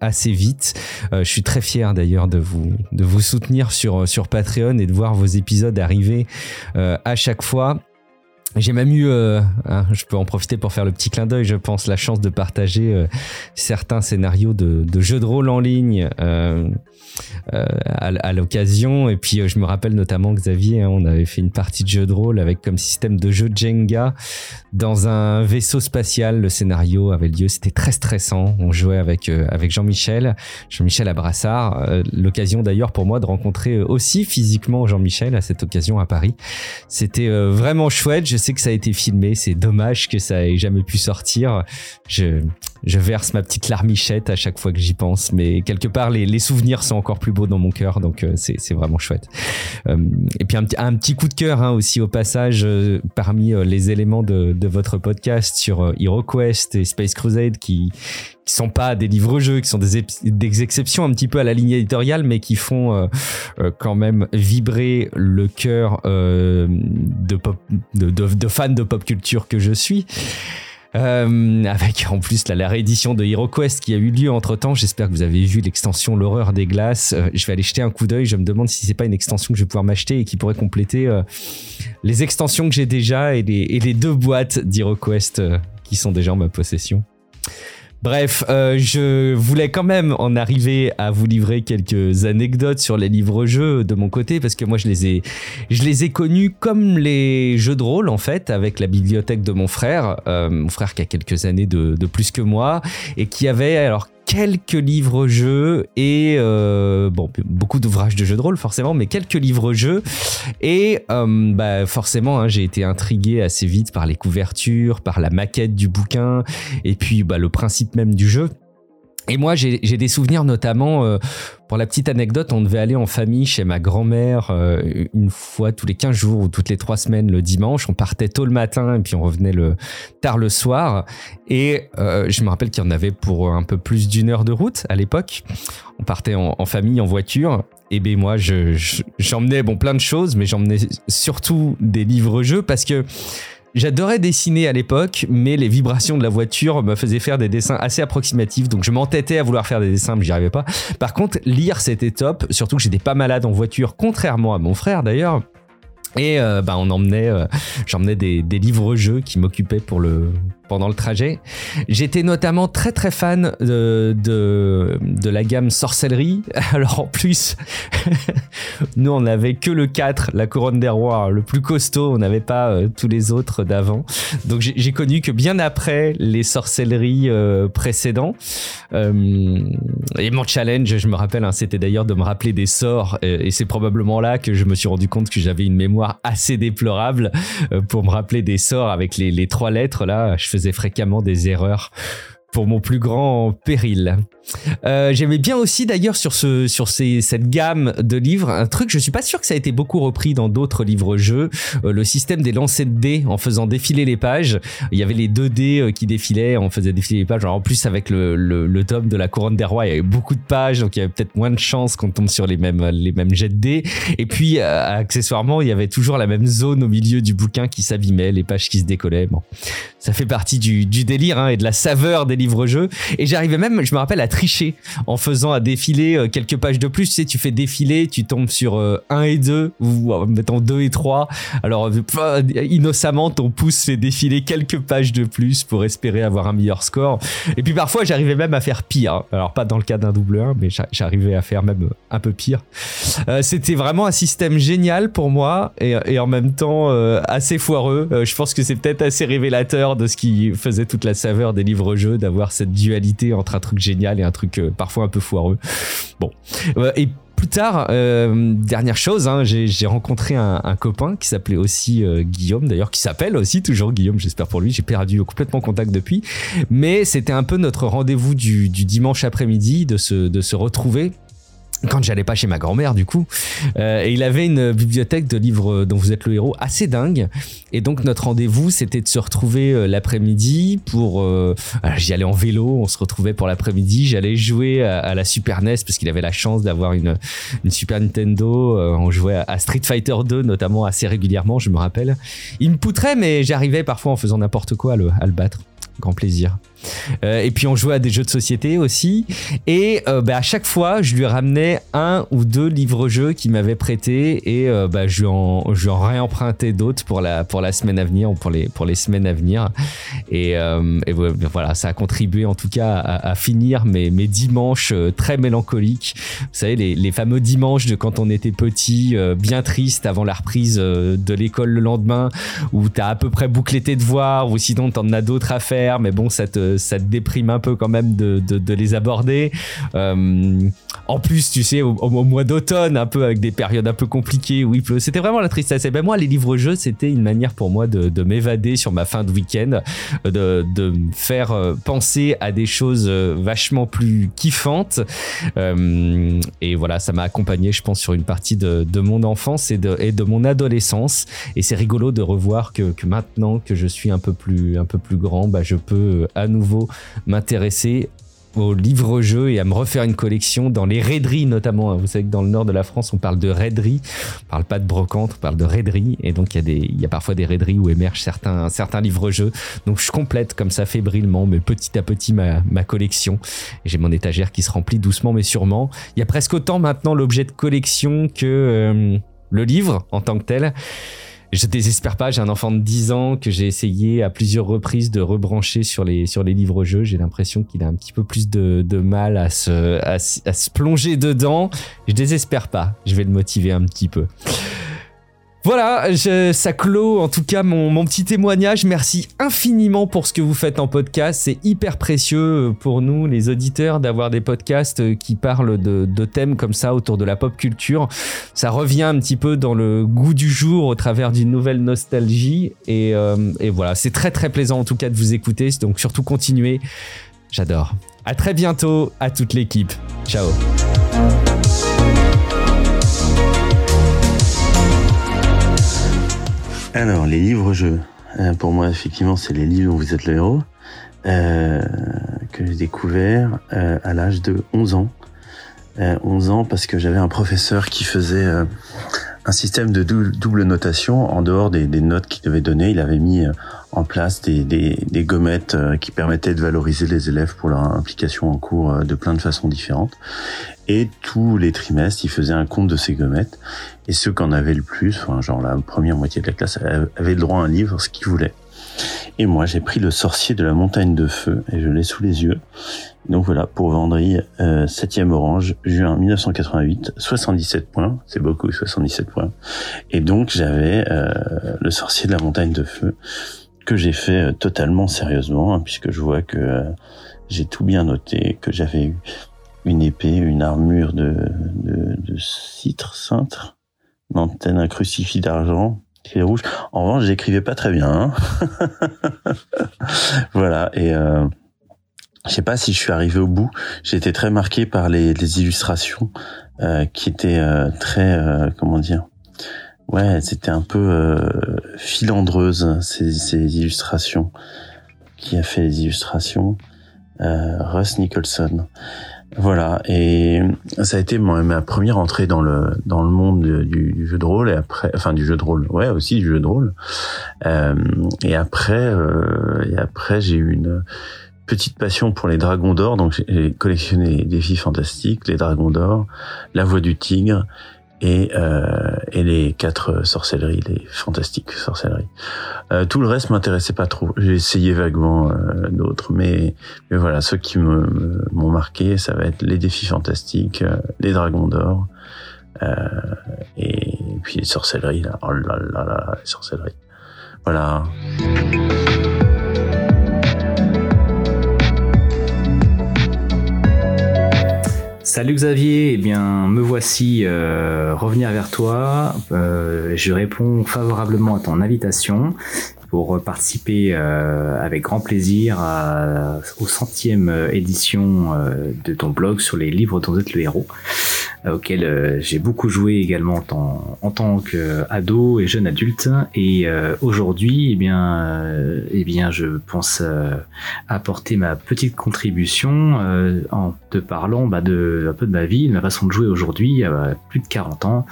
assez vite. Je suis très fier d'ailleurs de vous de vous soutenir sur sur Patreon et de voir vos épisodes arriver à chaque fois. J'ai même eu, hein, je peux en profiter pour faire le petit clin d'œil, je pense, la chance de partager certains scénarios de, jeux de rôle en ligne à, à l'occasion. Et puis, je me rappelle notamment, Xavier, hein, on avait fait une partie de jeu de rôle avec comme système de jeu Jenga dans un vaisseau spatial. Le scénario avait lieu, c'était très stressant. On jouait avec, avec Jean-Michel, Jean-Michel Abrassard. L'occasion d'ailleurs pour moi de rencontrer aussi physiquement Jean-Michel à cette occasion à Paris. C'était vraiment chouette. Je sais que ça a été filmé, c'est dommage que ça ait jamais pu sortir. Je, je verse ma petite larmichette à chaque fois que j'y pense, mais quelque part les, souvenirs sont encore plus beaux dans mon cœur, donc euh, c'est vraiment chouette. Euh, et puis un, petit coup de cœur hein, aussi au passage euh, parmi les éléments de, votre podcast sur HeroQuest et Space Crusade qui qui sont pas des livres-jeux, qui sont des, exceptions un petit peu à la ligne éditoriale, mais qui font quand même vibrer le cœur de, de, fans de pop culture que je suis. Euh, avec en plus la, réédition de HeroQuest qui a eu lieu entre temps. J'espère que vous avez vu l'extension L'horreur des glaces. Euh, je vais aller jeter un coup d'œil. Je me demande si c'est pas une extension que je vais pouvoir m'acheter et qui pourrait compléter euh, les extensions que j'ai déjà et les, deux boîtes d'HeroQuest qui sont déjà en ma possession. Bref, euh, je voulais quand même en arriver à vous livrer quelques anecdotes sur les livres-jeux de mon côté parce que moi je les ai, connus comme les jeux de rôle en fait avec la bibliothèque de mon frère, euh, mon frère qui a quelques années de, de plus que moi et qui avait alors quelques livres-jeux et euh, bon beaucoup d'ouvrages de jeux de rôle forcément mais quelques livres-jeux. Et euh, bah forcément hein, j'ai été intrigué assez vite par les couvertures par la maquette du bouquin et puis bah, le principe même du jeu et moi, j'ai des souvenirs notamment, euh, pour la petite anecdote, on devait aller en famille chez ma grand-mère euh, une fois tous les 15 jours ou toutes les 3 semaines le dimanche. On partait tôt le matin et puis on revenait le tard le soir. Et euh, je me rappelle qu'il y en avait pour un peu plus d'une heure de route à l'époque. On partait en, famille, en voiture. Et ben moi, j'emmenais je, bon plein de choses, mais j'emmenais surtout des livres-jeux parce que J'adorais dessiner à l'époque, mais les vibrations de la voiture me faisaient faire des dessins assez approximatifs, donc je m'entêtais à vouloir faire des dessins, mais j'y arrivais pas. Par contre, lire c'était top, surtout que j'étais pas malade en voiture, contrairement à mon frère d'ailleurs. Et euh, bah, euh, j'emmenais des livres-jeux qui m'occupaient pour le pendant le trajet. J'étais notamment très très fan de, de, la gamme sorcellerie. Alors en plus, nous on n'avait que le 4, la couronne des rois, le plus costaud, on n'avait pas euh, tous les autres d'avant. Donc j'ai connu que bien après les sorcelleries euh, précédents. Euh, et mon challenge, je me rappelle, hein, c'était d'ailleurs de me rappeler des sorts. Et, c'est probablement là que je me suis rendu compte que j'avais une mémoire assez déplorable euh, pour me rappeler des sorts avec les, les trois lettres là. Je faisais fréquemment des erreurs pour mon plus grand péril. Euh, J'aimais bien aussi d'ailleurs sur ce sur ces, cette gamme de livres un truc je suis pas sûr que ça a été beaucoup repris dans d'autres livres jeux euh, le système des lancers de dés en faisant défiler les pages. Il y avait les deux dés euh, qui défilaient on faisait défiler les pages. En plus avec le, le, tome de la couronne des rois il y avait beaucoup de pages donc il y avait peut-être moins de chances qu'on tombe sur les mêmes les mêmes jets de dés. Et puis euh, accessoirement il y avait toujours la même zone au milieu du bouquin qui s'abîmait les pages qui se décollaient. Bon ça fait partie du, du délire hein, et de la saveur des livres jeux et j'arrivais même je me rappelle à tricher en faisant à défiler quelques pages de plus. Tu sais, tu fais défiler, tu tombes sur 1 et 2, ou mettons 2 et 3. Alors, innocemment, ton pouce fait défiler quelques pages de plus pour espérer avoir un meilleur score. Et puis parfois, j'arrivais même à faire pire. Alors, pas dans le cas d'un double 1, mais j'arrivais à faire même un peu pire. Euh, C'était vraiment un système génial pour moi et, en même temps euh, assez foireux. Euh, je pense que c'est peut-être assez révélateur de ce qui faisait toute la saveur des livres-jeux, d'avoir cette dualité entre un truc génial et un truc euh, parfois un peu foireux. Bon. Euh, et plus tard, euh, dernière chose, hein, j'ai rencontré un, copain qui s'appelait aussi Guillaume, d'ailleurs, qui s'appelle aussi toujours Guillaume, j'espère pour lui. J'ai perdu complètement contact depuis. Mais c'était un peu notre rendez-vous du, du, dimanche après-midi de se, de se retrouver quand j'allais pas chez ma grand-mère du coup euh, et il avait une bibliothèque de livres dont vous êtes le héros assez dingue. Et donc notre rendez-vous c'était de se retrouver euh, l'après-midi pour euh, j'y allais en vélo on se retrouvait pour l'après-midi j'allais jouer à, la Super NES parce qu'il avait la chance d'avoir une, une Super Nintendo euh, on jouait à Street Fighter 2 notamment assez régulièrement je me rappelle. Il me poutrait mais j'arrivais parfois en faisant n'importe quoi à le, à le battre. Grand plaisir. Euh, et puis on jouait à des jeux de société aussi. Et euh, bah, à chaque fois, je lui ramenais un ou deux livres-jeux qu'il m'avait prêté et euh, bah, je lui en, réempruntais d'autres pour la, pour la semaine à venir ou pour les, pour les semaines à venir. Et, euh, voilà, ça a contribué en tout cas à, finir mes, mes dimanches très mélancoliques. Vous savez, les, les fameux dimanches de quand on était petit, bien triste avant la reprise de l'école le lendemain, où t'as à peu près bouclé tes devoirs, ou sinon t'en as d'autres à faire, mais bon, ça ça te déprime un peu quand même de, de, les aborder. Euh, en plus, tu sais, au, mois d'automne, un peu avec des périodes un peu compliquées où il pleut, c'était vraiment la tristesse. Et ben moi, les livres-jeux, c'était une manière pour moi de, de m'évader sur ma fin de week-end, de, de me faire euh, penser à des choses euh, vachement plus kiffantes. Euh, et voilà, ça m'a accompagné, je pense, sur une partie de, de mon enfance et de, et de mon adolescence. Et c'est rigolo de revoir que, que maintenant que je suis un peu plus, un peu plus grand, bah, je peux euh, à nouveau m'intéresser aux livres-jeux et à me refaire une collection dans les raideries notamment. Vous savez que dans le nord de la France, on parle de raideries, on parle pas de brocante, on parle de raideries. Et donc il y a des, il y a parfois des raideries où émergent certains, certains livres-jeux. Donc je complète comme ça fébrilement, mais petit à petit ma, ma collection. J'ai mon étagère qui se remplit doucement mais sûrement. Il y a presque autant maintenant l'objet de collection que euh, le livre en tant que tel. Je désespère pas, j'ai un enfant de 10 ans que j'ai essayé à plusieurs reprises de rebrancher sur les, sur les livres-jeux. J'ai l'impression qu'il a un petit peu plus de, de mal à se, à, à se plonger dedans. Je désespère pas, je vais le motiver un petit peu. Voilà, ça clôt en tout cas mon, petit témoignage. Merci infiniment pour ce que vous faites en podcast. C'est hyper précieux pour nous, les auditeurs, d'avoir des podcasts qui parlent de, de thèmes comme ça autour de la pop culture. Ça revient un petit peu dans le goût du jour au travers d'une nouvelle nostalgie. Et, euh, et voilà, c'est très très plaisant en tout cas de vous écouter. Donc surtout continuez. J'adore. À très bientôt à toute l'équipe. Ciao. Alors, les livres-jeux. Euh, pour moi, effectivement, c'est les livres dont vous êtes le héros. euh, que j'ai découvert euh, à l'âge de 11 ans. Euh, 11 ans parce que j'avais un professeur qui faisait euh, un système de dou- double notation en dehors des, des notes qu'il devait donner. Il avait mis euh, en place des, des, des gommettes euh, qui permettaient de valoriser les élèves pour leur implication en cours euh, de plein de façons différentes. Et tous les trimestres, il faisait un compte de ces gommettes. Et ceux qui en avaient le plus, enfin, genre la première moitié de la classe, avaient le droit à un livre, ce qu'ils voulaient. Et moi, j'ai pris le sorcier de la montagne de feu et je l'ai sous les yeux. Donc voilà, pour Vendry, euh, 7e orange, juin 1988, 77 points, c'est beaucoup, 77 points. Et donc j'avais euh, le sorcier de la montagne de feu que j'ai fait euh, totalement sérieusement, hein, puisque je vois que euh, j'ai tout bien noté, que j'avais eu une épée, une armure de, de, de citre, cintre, une antenne, un crucifix d'argent, qui rouge. En revanche, j'écrivais pas très bien. hein. voilà, et euh, je sais pas si je suis arrivé au bout. J'ai été très marqué par les, les illustrations euh, qui étaient euh, très, euh, comment dire, ouais, c'était un peu euh, filandreuse ces, ces illustrations. Qui a fait les illustrations? Euh, Russ Nicholson. Voilà, et ça a été ma, première entrée dans le dans le monde de- du, jeu de rôle et après, enfin du jeu de rôle, ouais aussi du jeu de rôle. Euh, et après, euh, et après j'ai eu une petite passion pour les dragons d'or, donc j'ai collectionné les défis fantastiques, les dragons d'or, la voix du tigre et euh, et les quatre sorcelleries, les fantastiques sorcelleries. Euh, tout le reste m'intéressait pas trop. J'ai essayé vaguement euh, d'autres, mais mais voilà, ceux qui me m'ont marqué, ça va être les défis fantastiques, euh, les dragons d'or, euh, et puis les sorcelleries là. Oh là là là, les sorcelleries. Voilà. Salut Xavier, eh bien me voici euh, revenir vers toi. Euh, je réponds favorablement à ton invitation pour participer euh, avec grand plaisir à, aux centième édition de ton blog sur les livres dont vous êtes le héros, auquel euh, j'ai beaucoup joué également en tant, en tant qu'ado et jeune adulte. Et euh, aujourd'hui, eh bien, euh, eh bien, je pense apporter ma petite contribution en te parlant bah, de un peu de ma vie, de ma façon de jouer aujourd'hui, à plus de 40 ans,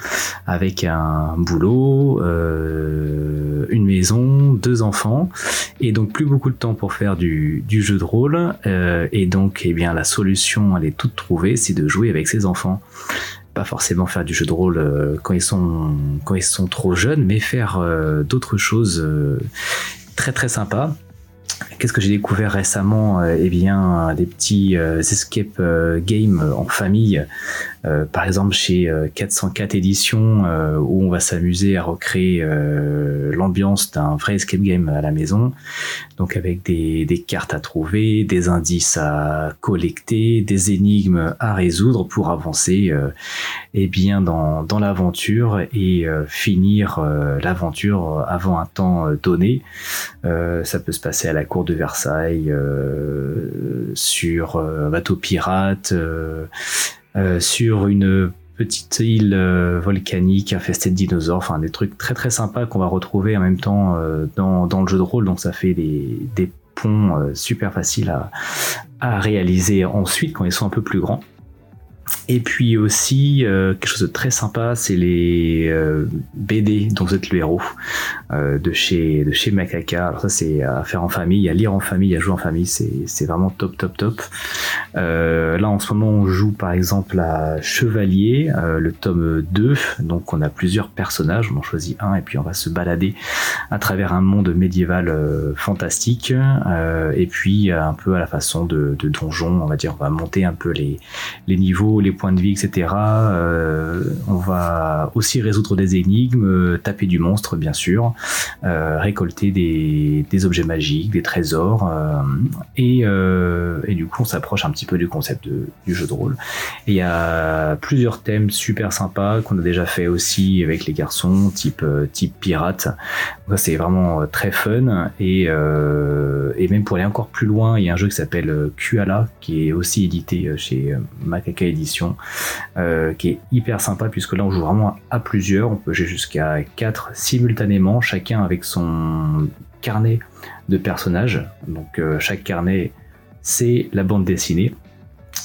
avec un boulot, euh, une maison, deux enfants, et donc plus beaucoup de temps pour faire du, du jeu de rôle. euh, et donc, eh bien, la solution, elle est toute trouvée, c'est de jouer avec ses enfants. Pas forcément faire du jeu de rôle euh, quand ils sont quand ils sont trop jeunes, mais faire euh, d'autres choses euh, très très sympas. Qu'est-ce que j'ai découvert récemment? Eh bien, des petits escape games en famille. Euh, par exemple, chez euh, 404 éditions, euh, où on va s'amuser à recréer euh, l'ambiance d'un vrai escape game à la maison. Donc avec des, des cartes à trouver, des indices à collecter, des énigmes à résoudre pour avancer euh, eh bien dans, dans l'aventure et euh, finir euh, l'aventure avant un temps euh, donné. Euh, ça peut se passer à la cour de Versailles, euh, sur euh, un bateau pirate, euh, euh, sur une petite île euh, volcanique infestée de dinosaures, enfin des trucs très très sympas qu'on va retrouver en même temps euh, dans, dans le jeu de rôle, donc ça fait des, des ponts euh, super faciles à, à réaliser ensuite quand ils sont un peu plus grands. Et puis aussi, euh, quelque chose de très sympa, c'est les euh, BD dont vous êtes le héros. euh, de chez de chez Macaca. Alors ça, c'est à faire en famille, à lire en famille, à jouer en famille, c'est vraiment top, top, top. Euh, là, en ce moment, on joue par exemple à Chevalier, euh, le tome 2. Donc, on a plusieurs personnages, on en choisit un et puis on va se balader à travers un monde médiéval euh, fantastique. Euh, et puis, un peu à la façon de, de donjon, on va dire, on va monter un peu les, les niveaux, les points de vie, etc. Euh, on va aussi résoudre des énigmes, euh, taper du monstre, bien sûr, euh, récolter des, objets magiques, des trésors. euh, et, euh, et du coup, on s'approche un petit peu du concept du jeu de rôle. Il y a plusieurs thèmes super sympas qu'on a déjà fait aussi avec les garçons, type, euh, pirate. C'est vraiment euh, très fun. Et, euh, même pour aller encore plus loin, il y a un jeu qui s'appelle euh, Kuala, qui est aussi édité euh, chez euh, Macaca Édition, euh, qui est hyper sympa puisque là, on joue vraiment à plusieurs. On peut jouer jusqu'à 4 simultanément, chacun avec son carnet de personnages. Donc euh, chaque carnet, c'est la bande dessinée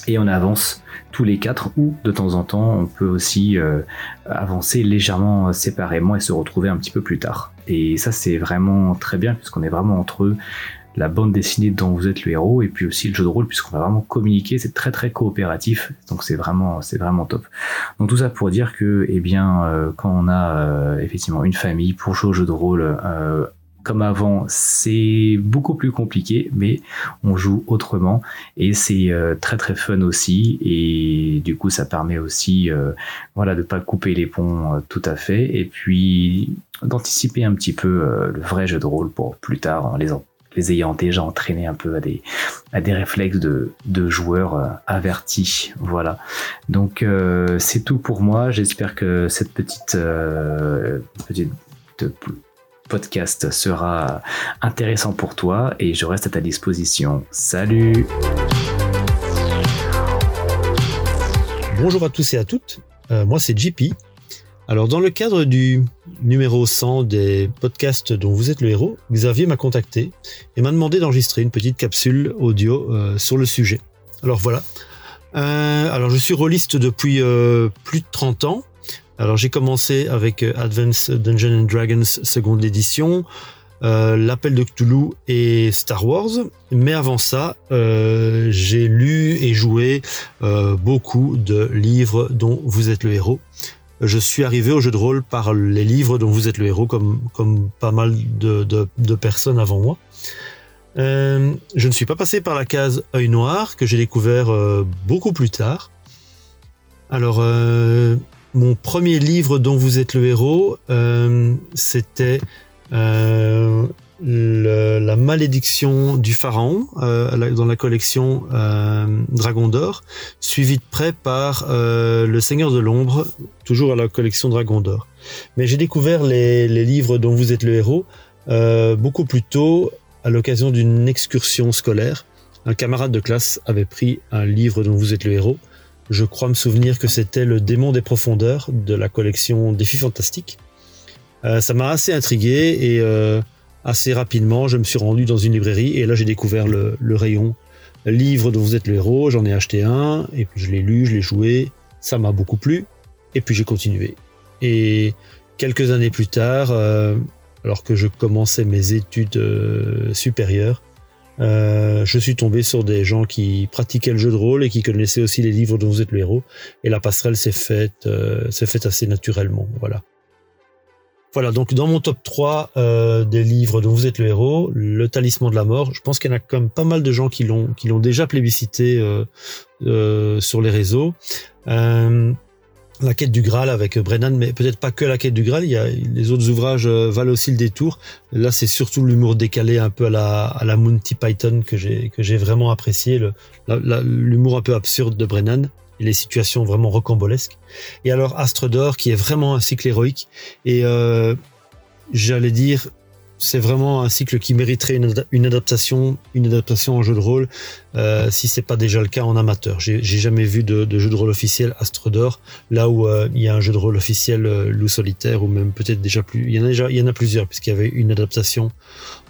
et on avance tous les quatre ou de temps en temps on peut aussi euh, avancer légèrement séparément et se retrouver un petit peu plus tard. Et ça c'est vraiment très bien puisqu'on est vraiment entre la bande dessinée dont vous êtes le héros et puis aussi le jeu de rôle puisqu'on va vraiment communiquer, c'est très très coopératif donc c'est vraiment c'est vraiment top. Donc tout ça pour dire que eh bien euh, quand on a euh, effectivement une famille pour jouer au jeu de rôle euh, comme avant, c'est beaucoup plus compliqué, mais on joue autrement et c'est très très fun aussi. Et du coup, ça permet aussi, voilà, de pas couper les ponts tout à fait, et puis d'anticiper un petit peu le vrai jeu de rôle pour plus tard, en les en- les ayant déjà entraînés un peu à des réflexes de de joueurs euh, avertis. Voilà. Donc euh, c'est tout pour moi. J'espère que cette petite euh, petite podcast sera intéressant pour toi et je reste à ta disposition. Salut Bonjour à tous et à toutes, moi c'est JP. Alors dans le cadre du numéro 100 des podcasts dont vous êtes le héros, Xavier m'a contacté et m'a demandé d'enregistrer une petite capsule audio euh, sur le sujet. Alors voilà. Euh, alors je suis rôliste depuis euh, plus de 30 ans. Alors j'ai commencé avec euh, Advance Dungeons Dragons seconde édition, l'appel de Cthulhu et Star Wars. Mais avant ça, j'ai lu et joué beaucoup de livres dont vous êtes le héros. Je suis arrivé au jeu de rôle par les livres dont vous êtes le héros, comme, comme pas mal de, de, personnes avant moi. Euh, je ne suis pas passé par la case œil noir que j'ai découvert euh, beaucoup plus tard. Alors, euh, mon premier livre dont vous êtes le héros, c'était La malédiction du pharaon euh, dans la collection euh, Dragon d'or, suivi de près par euh, Le Seigneur de l'ombre, toujours à la collection Dragon d'or. Mais j'ai découvert les, livres dont vous êtes le héros beaucoup plus tôt à l'occasion d'une excursion scolaire. Un camarade de classe avait pris un livre dont vous êtes le héros. Je crois me souvenir que c'était Le démon des profondeurs de la collection Défis fantastiques. Ça m'a assez intrigué et assez rapidement, je me suis rendu dans une librairie et là j'ai découvert le, rayon livre dont vous êtes le héros. J'en ai acheté un et puis je l'ai lu, je l'ai joué. Ça m'a beaucoup plu et puis j'ai continué. Et quelques années plus tard, euh, alors que je commençais mes études euh, supérieures, euh, je suis tombé sur des gens qui pratiquaient le jeu de rôle et qui connaissaient aussi les livres dont vous êtes le héros. Et la passerelle s'est faite, s'est faite assez naturellement. Voilà. Voilà, donc dans mon top 3 euh, des livres dont vous êtes le héros, Le Talisman de la Mort, je pense qu'il y en a quand même pas mal de gens qui l'ont qui l'ont déjà plébiscité euh, euh, sur les réseaux. La quête du Graal avec Brennan, mais peut-être pas que la quête du Graal. Il y a les autres ouvrages valent aussi le détour. Là, c'est surtout l'humour décalé, un peu à la à la Monty Python que j'ai que j'ai vraiment apprécié, l'humour un peu absurde de Brennan les situations vraiment rocambolesques. Et alors Astre d'or, qui est vraiment un cycle héroïque et euh, j'allais dire c'est vraiment un cycle qui mériterait une, ada- une adaptation, une adaptation en jeu de rôle, euh, si c'est pas déjà le cas en amateur. J'ai jamais vu de, jeu de rôle officiel Astre d'or, là où euh, il y a un jeu de rôle officiel euh, Loup solitaire ou même peut-être déjà plus. Il y en a déjà, plusieurs puisqu'il y avait une adaptation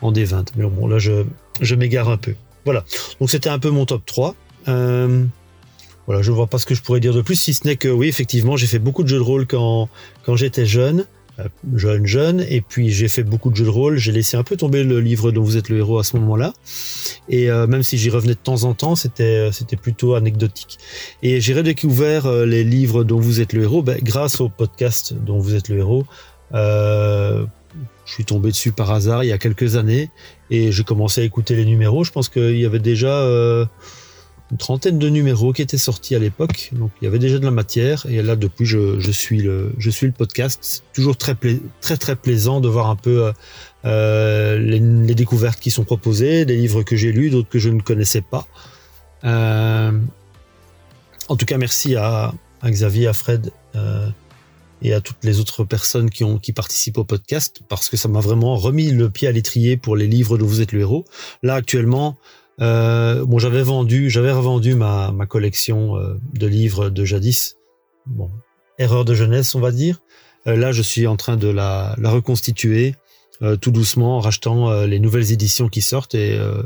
en D20. Mais bon, là je m'égare un peu. Voilà. Donc c'était un peu mon top 3. Euh, voilà, je vois pas ce que je pourrais dire de plus, si ce n'est que oui, effectivement, j'ai fait beaucoup de jeux de rôle quand, quand j'étais jeune, euh, jeune, jeune, et puis j'ai fait beaucoup de jeux de rôle. J'ai laissé un peu tomber le livre dont vous êtes le héros à ce moment-là, et euh, même si j'y revenais de temps en temps, c'était c'était plutôt anecdotique. Et j'ai redécouvert euh, les livres dont vous êtes le héros ben, grâce au podcast dont vous êtes le héros. Euh, je suis tombé dessus par hasard il y a quelques années et j'ai commencé à écouter les numéros. Je pense qu'il y avait déjà euh, une trentaine de numéros qui étaient sortis à l'époque, donc il y avait déjà de la matière. Et là, depuis, je, je suis le, je suis le podcast. C'est toujours très, très, très plaisant de voir un peu euh, euh, les, découvertes qui sont proposées, des livres que j'ai lus, d'autres que je ne connaissais pas. Euh, en tout cas, merci à, Xavier, à Fred et à toutes les autres personnes qui ont qui participent au podcast parce que ça m'a vraiment remis le pied à l'étrier pour les livres dont vous êtes le héros. Là, actuellement, euh, bon, j'avais vendu, j'avais revendu ma, ma collection euh, de livres de jadis. Bon, erreur de jeunesse, on va dire. Euh, là, je suis en train de la, la reconstituer euh, tout doucement en rachetant euh, les nouvelles éditions qui sortent et euh,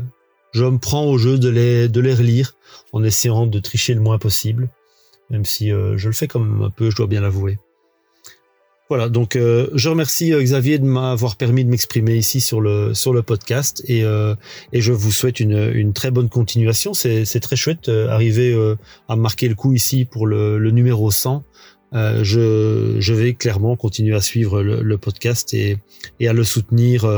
je me prends au jeu de les, de les relire en essayant de tricher le moins possible, même si je le fais quand même un peu, je dois bien l'avouer. Voilà, donc euh, je remercie euh, Xavier de m'avoir permis de m'exprimer ici sur le sur le podcast et euh, et je vous souhaite une une très bonne continuation. C'est c'est très chouette euh, arriver euh, à marquer le coup ici pour le le numéro 100. Euh, je je vais clairement continuer à suivre le, le podcast et et à le soutenir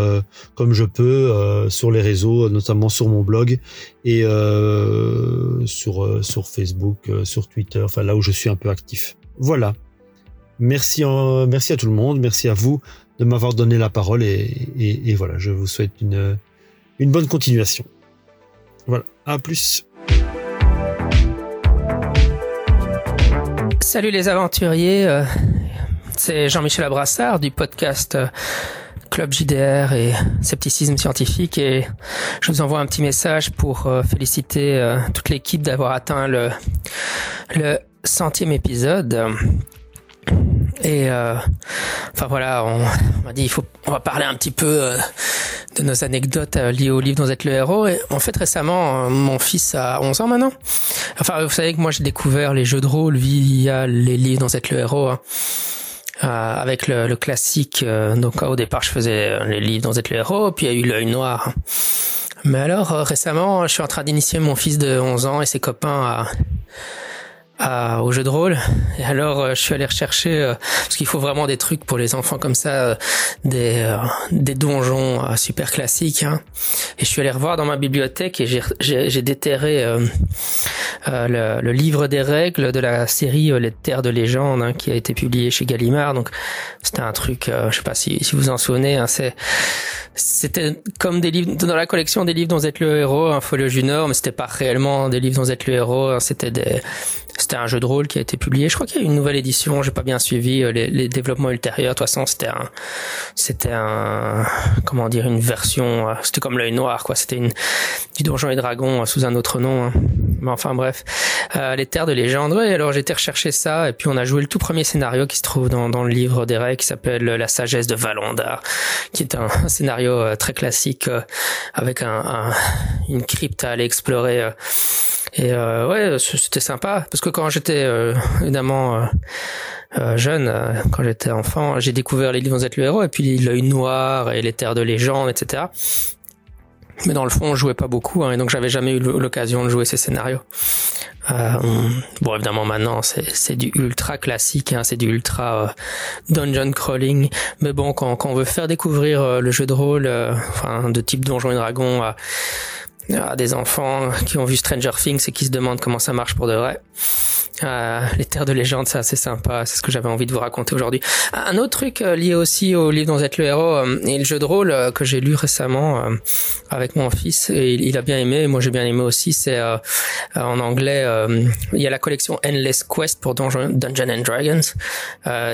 comme je peux sur les réseaux, notamment sur mon blog et sur sur Facebook, sur Twitter, enfin là où je suis un peu actif. Voilà. Merci, à tout le monde, merci à vous de m'avoir donné la parole et, voilà, je vous souhaite une, bonne continuation. Voilà, à plus. Salut les aventuriers, euh, c'est Jean-Michel Abrassard du podcast euh, Club JDR et Scepticisme Scientifique et je vous envoie un petit message pour euh, féliciter toute l'équipe d'avoir atteint le centième épisode. Et euh, enfin voilà, on, on m'a dit il faut on va parler un petit peu euh, de nos anecdotes euh, liées au livre dont êtes le héros. Et en fait récemment, euh, mon fils a 11 ans maintenant. Enfin vous savez que moi j'ai découvert les jeux de rôle via les livres dont êtes le héros. hein. Euh, avec le, le classique, donc au départ je faisais les livres dont êtes le héros, puis il y a eu l'œil noir. Mais alors récemment, je suis en train d'initier mon fils de 11 ans et ses copains à, à- au jeu de rôle. Et alors, euh, je suis allé rechercher euh, parce qu'il faut vraiment des trucs pour les enfants comme ça, euh, des euh, des donjons euh, super classiques. hein. Et je suis allé revoir dans ma bibliothèque et j'ai déterré euh, le, le livre des règles de la série Les Terres de légende hein, qui a été publié chez Gallimard. Donc c'était un truc, je sais pas si si vous en souvenez, hein, c'est c'était comme des livres dans la collection des livres dont vous êtes le héros, un folio junior, mais c'était pas réellement des livres dont vous êtes le héros, hein, c'était des c'était un jeu de rôle qui a été publié. Je crois qu'il y a eu une nouvelle édition. J'ai pas bien suivi euh, les, les développements ultérieurs. De toute façon, c'était un, c'était un, comment dire, une version. euh, C'était comme l'œil noir, quoi. C'était une du Donjon et Dragon euh, sous un autre nom. hein. Mais enfin bref, Euh, les terres de légende. Ouais, alors j'ai été rechercher ça et puis on a joué le tout premier scénario qui se trouve dans, dans le livre règles qui s'appelle La sagesse de Valondar, qui est un, scénario très classique euh, avec un, un- une crypte à aller explorer. Et euh, ouais, c'était sympa parce que quand j'étais euh, évidemment euh, jeune, quand j'étais enfant, j'ai découvert les livres êtes le héros et puis l'œil noir et les terres de légende, etc. mais dans le fond, on jouait pas beaucoup, hein, et donc j'avais jamais eu l'occasion de jouer ces scénarios. Euh, bon, évidemment, maintenant, c'est du ultra classique, hein, c'est du ultra euh, dungeon crawling. Mais bon, quand, quand on veut faire découvrir le jeu de rôle, enfin, de type Donjons et Dragons à, à des enfants qui ont vu Stranger Things et qui se demandent comment ça marche pour de vrai, euh, les terres de légende, c'est assez sympa. C'est ce que j'avais envie de vous raconter aujourd'hui. Un autre truc euh, lié aussi au livre dont vous êtes le héros euh, et le jeu de rôle euh, que j'ai lu récemment avec mon fils et il, a bien aimé. moi j'ai bien aimé aussi. C'est en anglais. il y a la collection Endless Quest pour Dungeon, and Dragons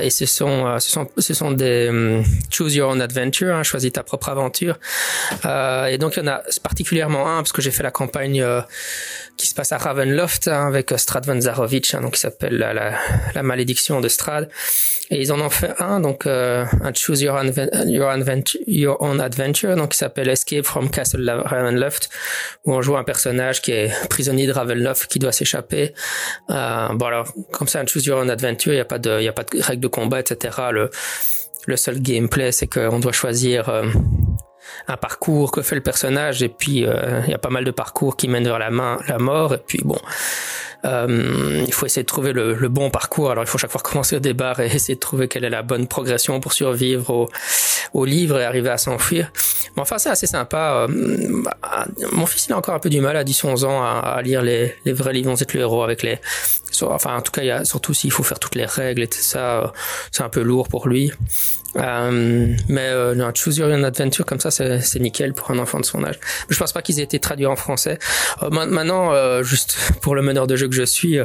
et ce sont ce sont ce sont des Choose Your Own Adventure. Hein, choisis ta propre aventure. et donc il y en a particulièrement un parce que j'ai fait la campagne qui se passe à Ravenloft hein, avec Strad Van Zarovich, hein, donc qui s'appelle la, la, la, malédiction de Strad. Et ils en ont fait un, donc euh, un Choose Your, Your, Your Own Adventure, donc qui s'appelle Escape from Castle Ravenloft, où on joue un personnage qui est prisonnier de Ravenloft, qui doit s'échapper. Euh, bon alors, comme ça, un Choose Your Own Adventure, il n'y a pas de, y a pas de règles de combat, etc. Le, le seul gameplay, c'est qu'on doit choisir euh, un parcours que fait le personnage et puis euh, il y a pas mal de parcours qui mènent vers la main la mort et puis bon euh, il faut essayer de trouver le, le, bon parcours. Alors il faut chaque fois commencer au départ et essayer de trouver quelle est la bonne progression pour survivre au, au livre et arriver à s'enfuir. Mais enfin c'est assez sympa euh, bah, mon fils il a encore un peu du mal à 10-11 ans à, à, lire les, les vrais livres. C'est le héros avec les enfin en tout cas il y a surtout s'il faut faire toutes les règles et tout ça c'est un peu lourd pour lui euh, mais euh, un Choose Your Own Adventure comme ça, c'est nickel pour un enfant de son âge. Je pense pas qu'ils aient été traduits en français. Euh, maintenant, euh, juste pour le meneur de jeu que je suis.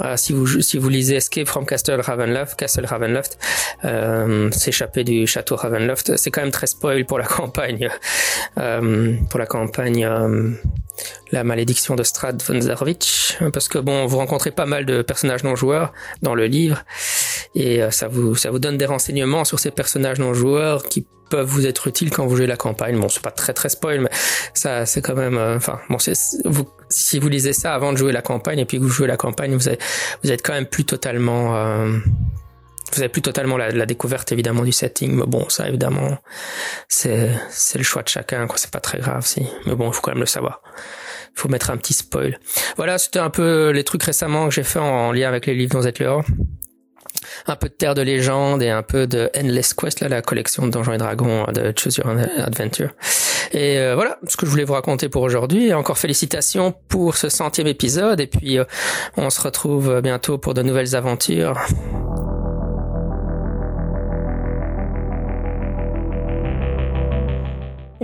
Euh, si vous si vous lisez Escape from Castle Ravenloft, Castle Ravenloft, euh, s'échapper du château Ravenloft, c'est quand même très spoil pour la campagne, euh, pour la campagne la malédiction de Strad von Zarvich, parce que bon, vous rencontrez pas mal de personnages non joueurs dans le livre, et euh, ça vous ça vous donne des renseignements sur ces personnages non joueurs qui peuvent vous être utiles quand vous jouez la campagne. Bon, c'est pas très très spoil, mais ça c'est quand même, euh, enfin bon, vous si vous lisez ça avant de jouer la campagne et puis que vous jouez la campagne, vous êtes vous êtes quand même plus totalement euh, vous avez plus totalement la, découverte évidemment du setting, mais bon, ça évidemment, c'est c'est le choix de chacun, quoi. C'est pas très grave, si. Mais bon, il faut quand même le savoir. Il faut mettre un petit spoil. Voilà, c'était un peu les trucs récemment que j'ai fait en, lien avec les livres dont êtes un peu de Terre de légende et un peu de Endless Quest, là, la collection de Donjons et Dragons de Choose Your Adventure. Et euh, voilà ce que je voulais vous raconter pour aujourd'hui. Encore félicitations pour ce centième épisode et puis euh, on se retrouve bientôt pour de nouvelles aventures.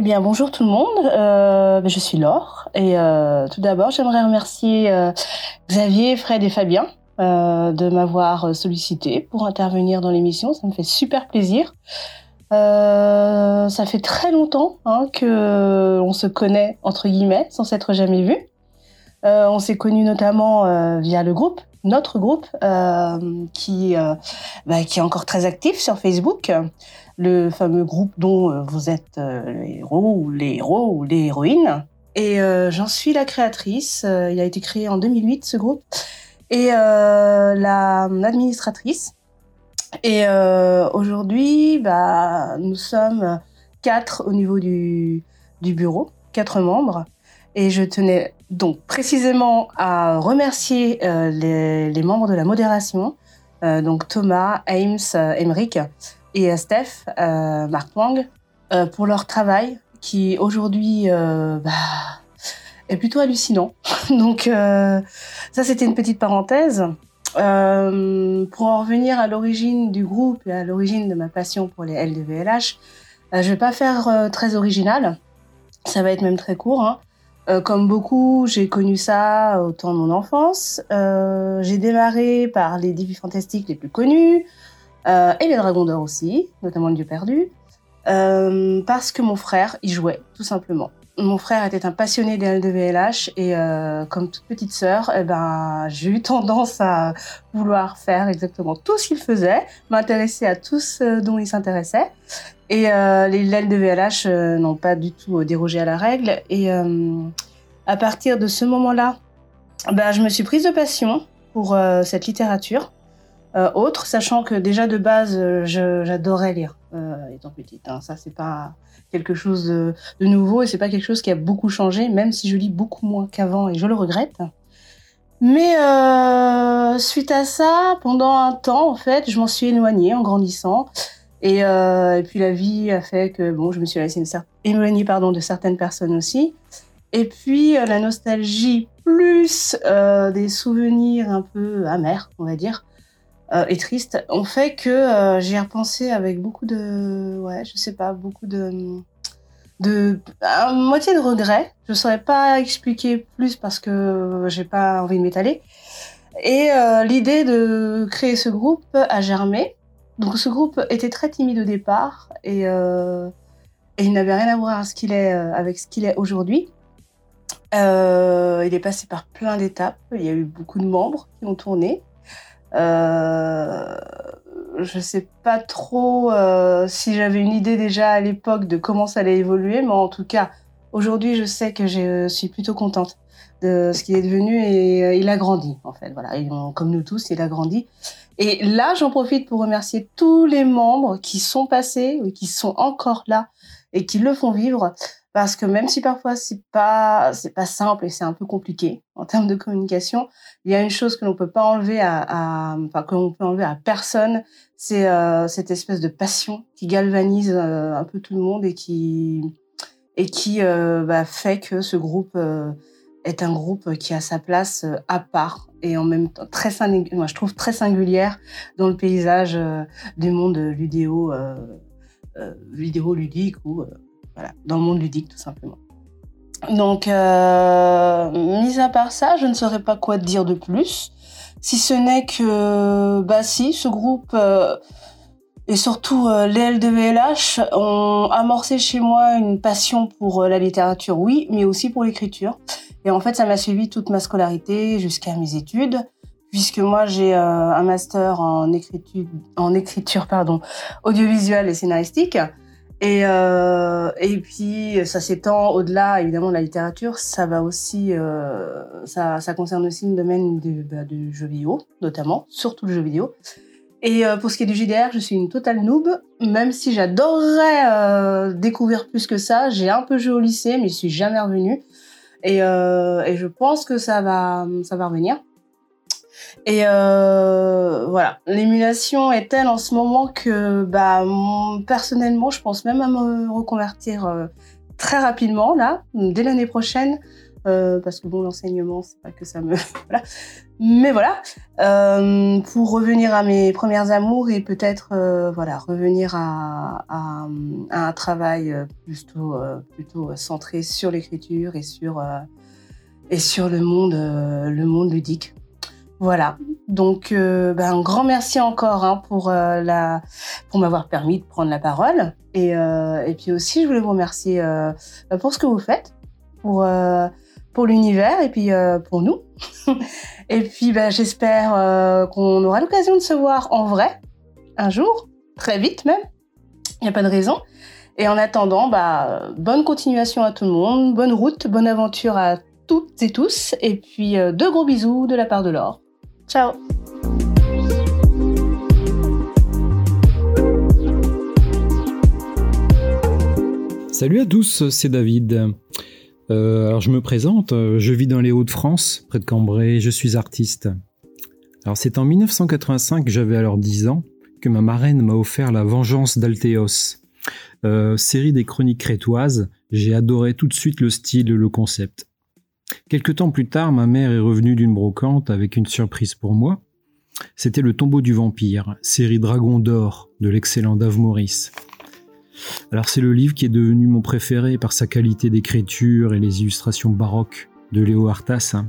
Eh bien, bonjour tout le monde. Euh, je suis Laure et euh, tout d'abord, j'aimerais remercier euh, Xavier, Fred et Fabien de m'avoir sollicité pour intervenir dans l'émission. Ça me fait super plaisir. Ça fait très longtemps hein, que se connaît entre guillemets sans s'être jamais vu. on s'est connus notamment via le groupe notre groupe qui bah, qui est encore très actif sur Facebook le fameux groupe dont euh, vous êtes euh, le héros ou les héros ou les héroïnes. Et euh, j'en suis la créatrice. il a été créé en 2008 ce groupe et euh, la administratrice. Et aujourd'hui, bah, nous sommes quatre au niveau du, du bureau, quatre membres. Et je tenais donc précisément à remercier les, les, membres de la modération, donc Thomas, Ames, Emeric, et Steph, euh, Marc Wang, euh, pour leur travail qui aujourd'hui euh, bah, est plutôt hallucinant. Donc ça c'était une petite parenthèse. Euh, pour en revenir à l'origine du groupe et à l'origine de ma passion pour les LDVLH, euh, je vais pas faire euh, très original, ça va être même très court. Hein. comme beaucoup, j'ai connu ça au temps de mon enfance. j'ai démarré par les défis fantastiques les plus connus, euh, et les Dragons d'Or aussi, notamment le Dieu perdu, euh, parce que mon frère y jouait, tout simplement. Mon frère était un passionné des LDVLH et euh, comme toute petite sœur, eh ben, j'ai eu tendance à vouloir faire exactement tout ce qu'il faisait, m'intéresser à tout ce dont il s'intéressait. Et les LDVLH n'ont pas du tout dérogé à la règle. Et à partir de ce moment-là, ben, je me suis prise de passion pour cette littérature. Euh, autre, sachant que déjà de base, euh, j'adorais lire euh, étant petite. hein. Ça, c'est pas quelque chose de, nouveau et c'est pas quelque chose qui a beaucoup changé, même si je lis beaucoup moins qu'avant et je le regrette. Mais suite à ça, pendant un temps, en fait, je m'en suis éloignée en grandissant. Et, puis la vie a fait que bon, je me suis laissée éloignée pardon, de certaines personnes aussi. Et puis la nostalgie plus des souvenirs un peu amers, on va dire, euh, et tristes, ont fait que euh, j'y ai repensé avec beaucoup de, ouais, je sais pas, beaucoup de, de, à moitié de regret. Je saurais pas expliquer plus parce que j'ai pas envie de m'étaler. Et euh, l'idée de créer ce groupe a germé. Donc ce groupe était très timide au départ et, euh, il n'avait rien à voir avec ce qu'il est aujourd'hui. Il est passé par plein d'étapes. Il y a eu beaucoup de membres qui ont tourné. Euh, je sais pas trop euh, si j'avais une idée déjà à l'époque de comment ça allait évoluer, mais en tout cas, aujourd'hui, je sais que je suis plutôt contente de ce qu'il est devenu et euh, il a grandi, en fait. Voilà, comme nous tous, il a grandi. Et là, j'en profite pour remercier tous les membres qui sont passés ou qui sont encore là et qui le font vivre. Parce que même si parfois c'est pas c'est pas simple et c'est un peu compliqué en termes de communication, il y a une chose que l'on peut pas enlever à, enfin que l'on peut enlever à personne, c'est euh, cette espèce de passion qui galvanise euh, un peu tout le monde et qui et qui euh, bah, fait que ce groupe est un groupe qui a sa place à part et en même temps très moi je trouve très singulière dans le paysage du monde ludéo vidéo ludique ou dans le monde ludique tout simplement. Donc, euh, mis à part ça, je ne saurais pas quoi dire de plus, si ce n'est que, bah si, ce groupe euh, et surtout euh, les LDVLH ont amorcé chez moi une passion pour euh, la littérature, oui, mais aussi pour l'écriture. Et en fait, ça m'a suivi toute ma scolarité jusqu'à mes études, puisque moi j'ai euh, un master en écriture, en écriture pardon, audiovisuelle et scénaristique. Et, euh, et puis, ça s'étend au-delà, évidemment, de la littérature. Ça va aussi, euh, ça, ça concerne aussi le domaine du, bah, jeu vidéo, notamment, surtout le jeu vidéo. Et euh, pour ce qui est du JDR, je suis une totale noob, même si j'adorerais découvrir plus que ça. J'ai un peu joué au lycée, mais je suis jamais revenue. Et, et je pense que ça va, ça va revenir. Et euh, voilà, l'émulation est telle en ce moment que bah, personnellement, je pense même à me reconvertir euh, très rapidement, là, dès l'année prochaine. euh, parce que bon, l'enseignement, c'est pas que ça me. voilà. Mais voilà, pour revenir à mes premières amours et peut-être voilà, revenir à, à, un travail plutôt, plutôt centré sur l'écriture et sur, et sur le monde, le monde ludique. Voilà. Donc, euh, ben, un grand merci encore hein, pour, euh, pour m'avoir permis de prendre la parole. Et, euh, puis aussi, je voulais vous remercier euh, pour ce que vous faites, pour, l'univers et puis pour nous. et puis, ben, j'espère qu'on aura l'occasion de se voir en vrai un jour, très vite même. Il n'y a pas de raison. Et en attendant, bah, bonne continuation à tout le monde, bonne route, bonne aventure à toutes et tous. Et puis, deux gros bisous de la part de Laure. Ciao Salut à tous, c'est David. Euh, alors je me présente, euh, je vis dans les Hauts-de-France, près de Cambrai, je suis artiste. Alors c'est en 1985, j'avais alors 10 ans, que ma marraine m'a offert La Vengeance d'Altéos. Euh, série des chroniques crétoises, j'ai adoré tout de suite le style le concept. Quelque temps plus tard, ma mère est revenue d'une brocante avec une surprise pour moi. C'était Le tombeau du vampire, série Dragon d'or de l'excellent Dave Morris. Alors c'est le livre qui est devenu mon préféré par sa qualité d'écriture et les illustrations baroques de Léo Artas, hein.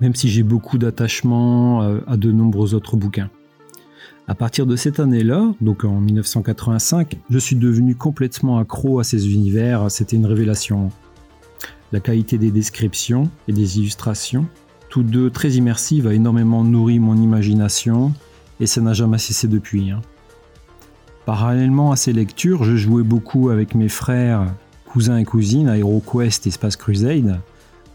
même si j'ai beaucoup d'attachement euh, à de nombreux autres bouquins. À partir de cette année-là, donc en 1985, je suis devenu complètement accro à ces univers, c'était une révélation. La qualité des descriptions et des illustrations, tous deux très immersives, a énormément nourri mon imagination et ça n'a jamais cessé depuis. hein. Parallèlement à ces lectures, je jouais beaucoup avec mes frères, cousins et cousines à HeroQuest et Space Crusade,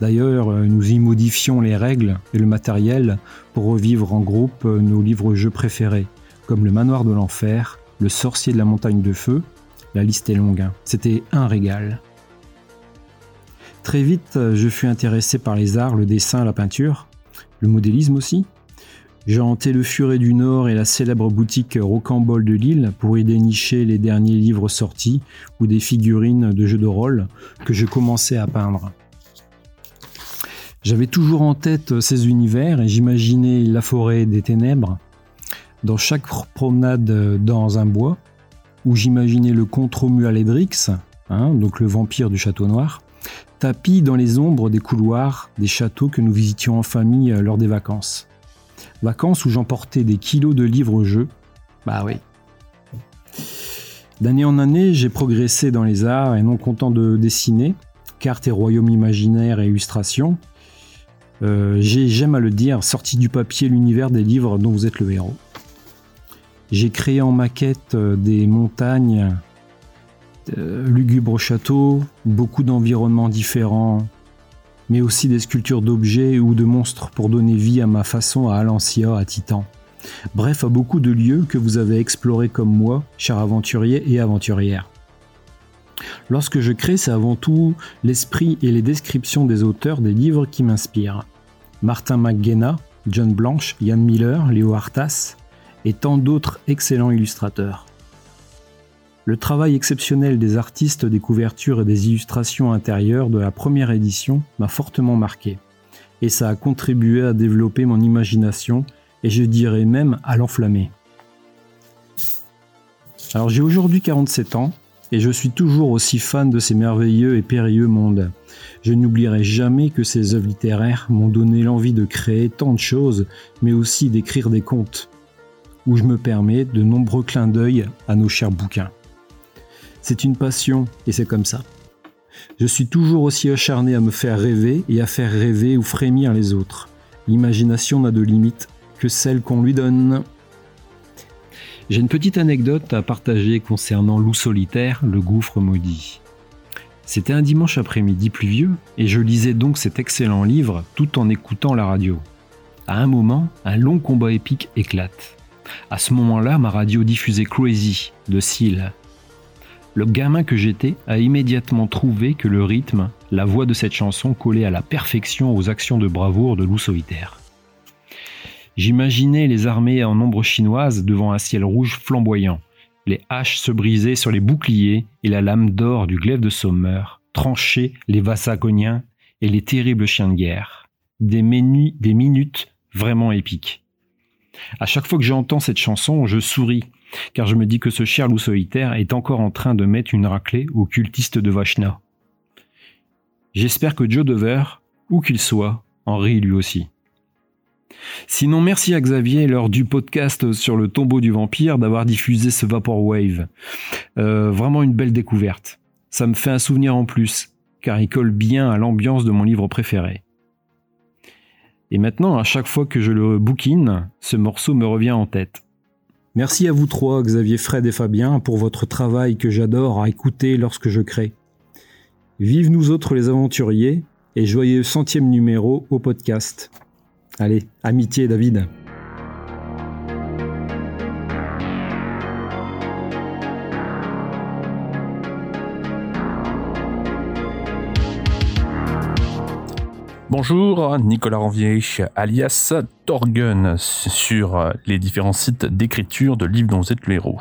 D'ailleurs, euh, nous y modifions les règles et le matériel pour revivre en groupe euh, nos livres-jeux préférés, comme Le Manoir de l'Enfer, Le Sorcier de la Montagne de Feu. La liste est longue, hein. c'était un régal. Très vite, euh, je fus intéressé par les arts, le dessin, la peinture, le modélisme aussi. J'ai hanté le Furet du Nord et la célèbre boutique Rocambole de Lille pour y dénicher les derniers livres sortis ou des figurines de jeux de rôle que je commençais à peindre. J'avais toujours en tête ces univers et j'imaginais la forêt des ténèbres. Dans chaque promenade dans un bois, où j'imaginais le comte Romuald Edrix, hein, donc le vampire du château noir, tapis dans les ombres des couloirs des châteaux que nous visitions en famille lors des vacances. Vacances où j'emportais des kilos de livres-jeux. Bah oui. D'année en année, j'ai progressé dans les arts et non content de dessiner, cartes et royaumes imaginaires et illustrations, euh, j'ai, j'aime à le dire, sorti du papier l'univers des livres dont vous êtes le héros. J'ai créé en maquette euh, des montagnes, euh, lugubres châteaux, beaucoup d'environnements différents, mais aussi des sculptures d'objets ou de monstres pour donner vie à ma façon à Alancia, à Titan. Bref, à beaucoup de lieux que vous avez explorés comme moi, chers aventuriers et aventurières. Lorsque je crée, c'est avant tout l'esprit et les descriptions des auteurs des livres qui m'inspirent. Martin McGenna, John Blanche, Ian Miller, Léo Artas et tant d'autres excellents illustrateurs. Le travail exceptionnel des artistes des couvertures et des illustrations intérieures de la première édition m'a fortement marqué, et ça a contribué à développer mon imagination et je dirais même à l'enflammer. Alors j'ai aujourd'hui 47 ans et je suis toujours aussi fan de ces merveilleux et périlleux mondes. Je n'oublierai jamais que ces œuvres littéraires m'ont donné l'envie de créer tant de choses, mais aussi d'écrire des contes, où je me permets de nombreux clins d'œil à nos chers bouquins. C'est une passion, et c'est comme ça. Je suis toujours aussi acharné à me faire rêver et à faire rêver ou frémir les autres. L'imagination n'a de limite que celle qu'on lui donne. J'ai une petite anecdote à partager concernant Loup solitaire, le gouffre maudit. C'était un dimanche après-midi pluvieux et je lisais donc cet excellent livre tout en écoutant la radio. À un moment, un long combat épique éclate. À ce moment-là, ma radio diffusait Crazy de Seal. Le gamin que j'étais a immédiatement trouvé que le rythme, la voix de cette chanson collait à la perfection aux actions de bravoure de Loup solitaire. J'imaginais les armées en nombre chinoises devant un ciel rouge flamboyant, les haches se brisaient sur les boucliers et la lame d'or du glaive de Sommer tranchait les Vassagoniens et les terribles chiens de guerre. Des, des minutes vraiment épiques. À chaque fois que j'entends cette chanson, je souris, car je me dis que ce cher loup solitaire est encore en train de mettre une raclée aux cultistes de Vachna. J'espère que Joe Dever, où qu'il soit, en rit lui aussi. Sinon, merci à Xavier lors du podcast sur le tombeau du vampire d'avoir diffusé ce Vaporwave. Euh, vraiment une belle découverte. Ça me fait un souvenir en plus, car il colle bien à l'ambiance de mon livre préféré. Et maintenant, à chaque fois que je le bouquine, ce morceau me revient en tête. Merci à vous trois, Xavier, Fred et Fabien, pour votre travail que j'adore à écouter lorsque je crée. Vive nous autres les aventuriers et joyeux centième numéro au podcast. Allez, amitié David. Bonjour, Nicolas Ranvier, alias Torgun, sur les différents sites d'écriture de livres dont vous êtes le héros.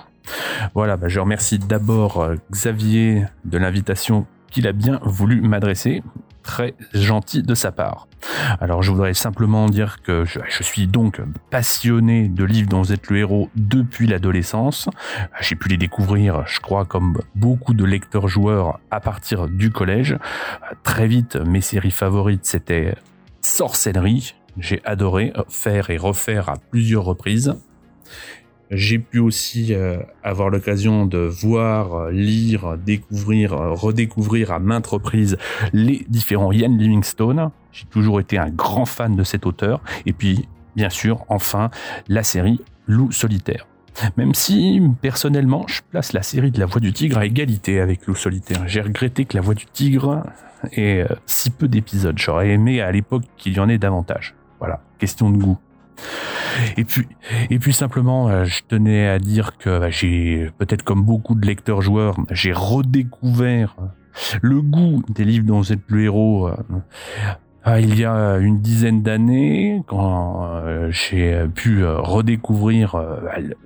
Voilà, bah, je remercie d'abord Xavier de l'invitation qu'il a bien voulu m'adresser très gentil de sa part. Alors je voudrais simplement dire que je, suis donc passionné de livres dont vous êtes le héros depuis l'adolescence. J'ai pu les découvrir, je crois, comme beaucoup de lecteurs joueurs à partir du collège. Très vite, mes séries favorites, c'était Sorcellerie. J'ai adoré faire et refaire à plusieurs reprises. J'ai pu aussi euh, avoir l'occasion de voir, euh, lire, découvrir, euh, redécouvrir à maintes reprises les différents Ian Livingstone. J'ai toujours été un grand fan de cet auteur. Et puis, bien sûr, enfin, la série Loup solitaire. Même si, personnellement, je place la série de La Voix du Tigre à égalité avec Loup Solitaire. J'ai regretté que La Voix du Tigre ait si peu d'épisodes. J'aurais aimé à l'époque qu'il y en ait davantage. Voilà, question de goût. Et puis, et puis simplement, euh, je tenais à dire que bah, j'ai, peut-être comme beaucoup de lecteurs joueurs, j'ai redécouvert le goût des livres dont vous êtes le héros euh, il y a une dizaine d'années, quand euh, j'ai pu euh, redécouvrir euh,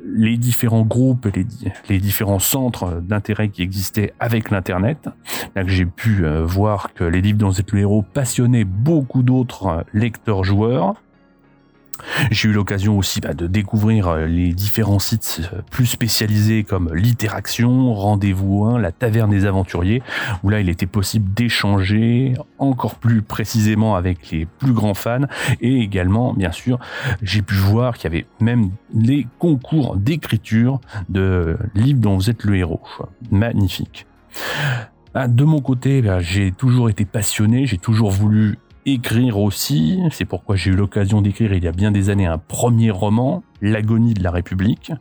les différents groupes, les, les différents centres d'intérêt qui existaient avec l'Internet, là que j'ai pu voir que les livres dont vous êtes le héros passionnaient beaucoup d'autres lecteurs-joueurs, j'ai eu l'occasion aussi bah, de découvrir euh, les différents sites euh, plus spécialisés comme l'Interaction, Rendez-vous 1, la Taverne des Aventuriers, où là il était possible d'échanger encore plus précisément avec les plus grands fans. Et également, bien sûr, j'ai pu voir qu'il y avait même les concours d'écriture de livres dont vous êtes le héros. Magnifique. Ah, de mon côté, bah, j'ai toujours été passionné, j'ai toujours voulu écrire aussi. C'est pourquoi j'ai eu l'occasion d'écrire il y a bien des années un premier roman, L'agonie de la République.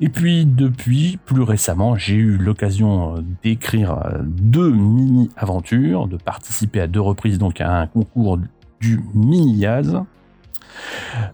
Et puis depuis, plus récemment, j'ai eu l'occasion d'écrire deux mini-aventures, de participer à deux reprises donc à un concours du mini-yaz.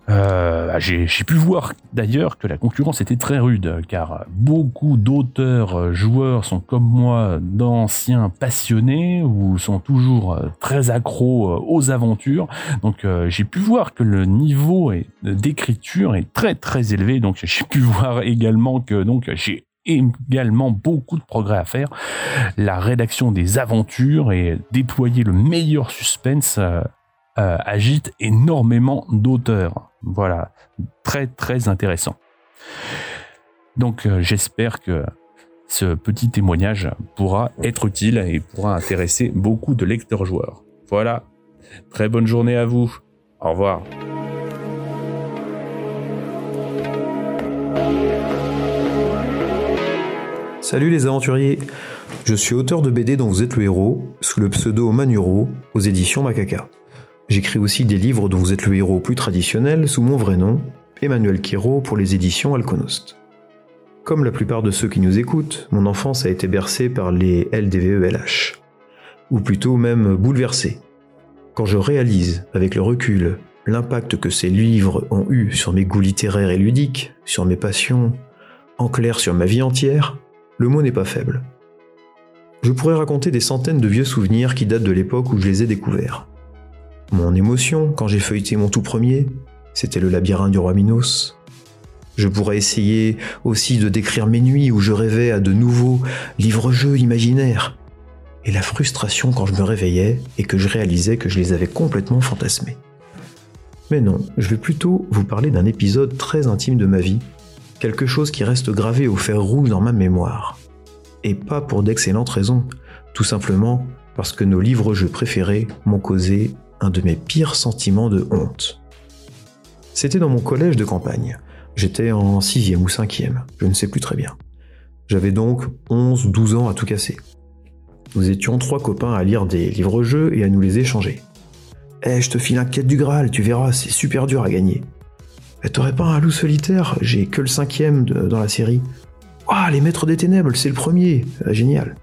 Euh, j'ai pu voir d'ailleurs que la concurrence était très rude, car beaucoup d'auteurs euh, joueurs sont comme moi d'anciens passionnés ou sont toujours euh, très accros aux aventures. Donc j'ai pu voir que le niveau d'écriture est très très élevé. Donc j'ai pu voir également que donc j'ai également beaucoup de progrès à faire. La rédaction des aventures et déployer le meilleur suspense euh, agite énormément d'auteurs. Voilà, très très intéressant. Donc euh, j'espère que ce petit témoignage pourra être utile et pourra intéresser beaucoup de lecteurs joueurs. Voilà, très bonne journée à vous. Au revoir. Salut les aventuriers, je suis auteur de BD dont vous êtes le héros, sous le pseudo Manuro, aux éditions Macaca. J'écris aussi des livres dont vous êtes le héros plus traditionnel sous mon vrai nom, Emmanuel Quiro pour les éditions Alconost. Comme la plupart de ceux qui nous écoutent, mon enfance a été bercée par les LDVELH, ou plutôt même bouleversée. Quand je réalise, avec le recul, l'impact que ces livres ont eu sur mes goûts littéraires et ludiques, sur mes passions, en clair sur ma vie entière, le mot n'est pas faible. Je pourrais raconter des centaines de vieux souvenirs qui datent de l'époque où je les ai découverts. Mon émotion quand j'ai feuilleté mon tout premier, c'était le labyrinthe du roi Minos. Je pourrais essayer aussi de décrire mes nuits où je rêvais à de nouveaux livres-jeux imaginaires. Et la frustration quand je me réveillais et que je réalisais que je les avais complètement fantasmés. Mais non, je vais plutôt vous parler d'un épisode très intime de ma vie, quelque chose qui reste gravé au fer rouge dans ma mémoire. Et pas pour d'excellentes raisons, tout simplement parce que nos livres-jeux préférés m'ont causé un de mes pires sentiments de honte. C'était dans mon collège de campagne. J'étais en sixième ou cinquième, je ne sais plus très bien. J'avais donc 11-12 ans à tout casser. Nous étions trois copains à lire des livres-jeux et à nous les échanger. Eh, je te file un quête du Graal, tu verras, c'est super dur à gagner. Eh, t'aurais pas un loup solitaire? J'ai que le cinquième dans la série. Ah, les maîtres des ténèbres, c'est le premier. Ah, génial.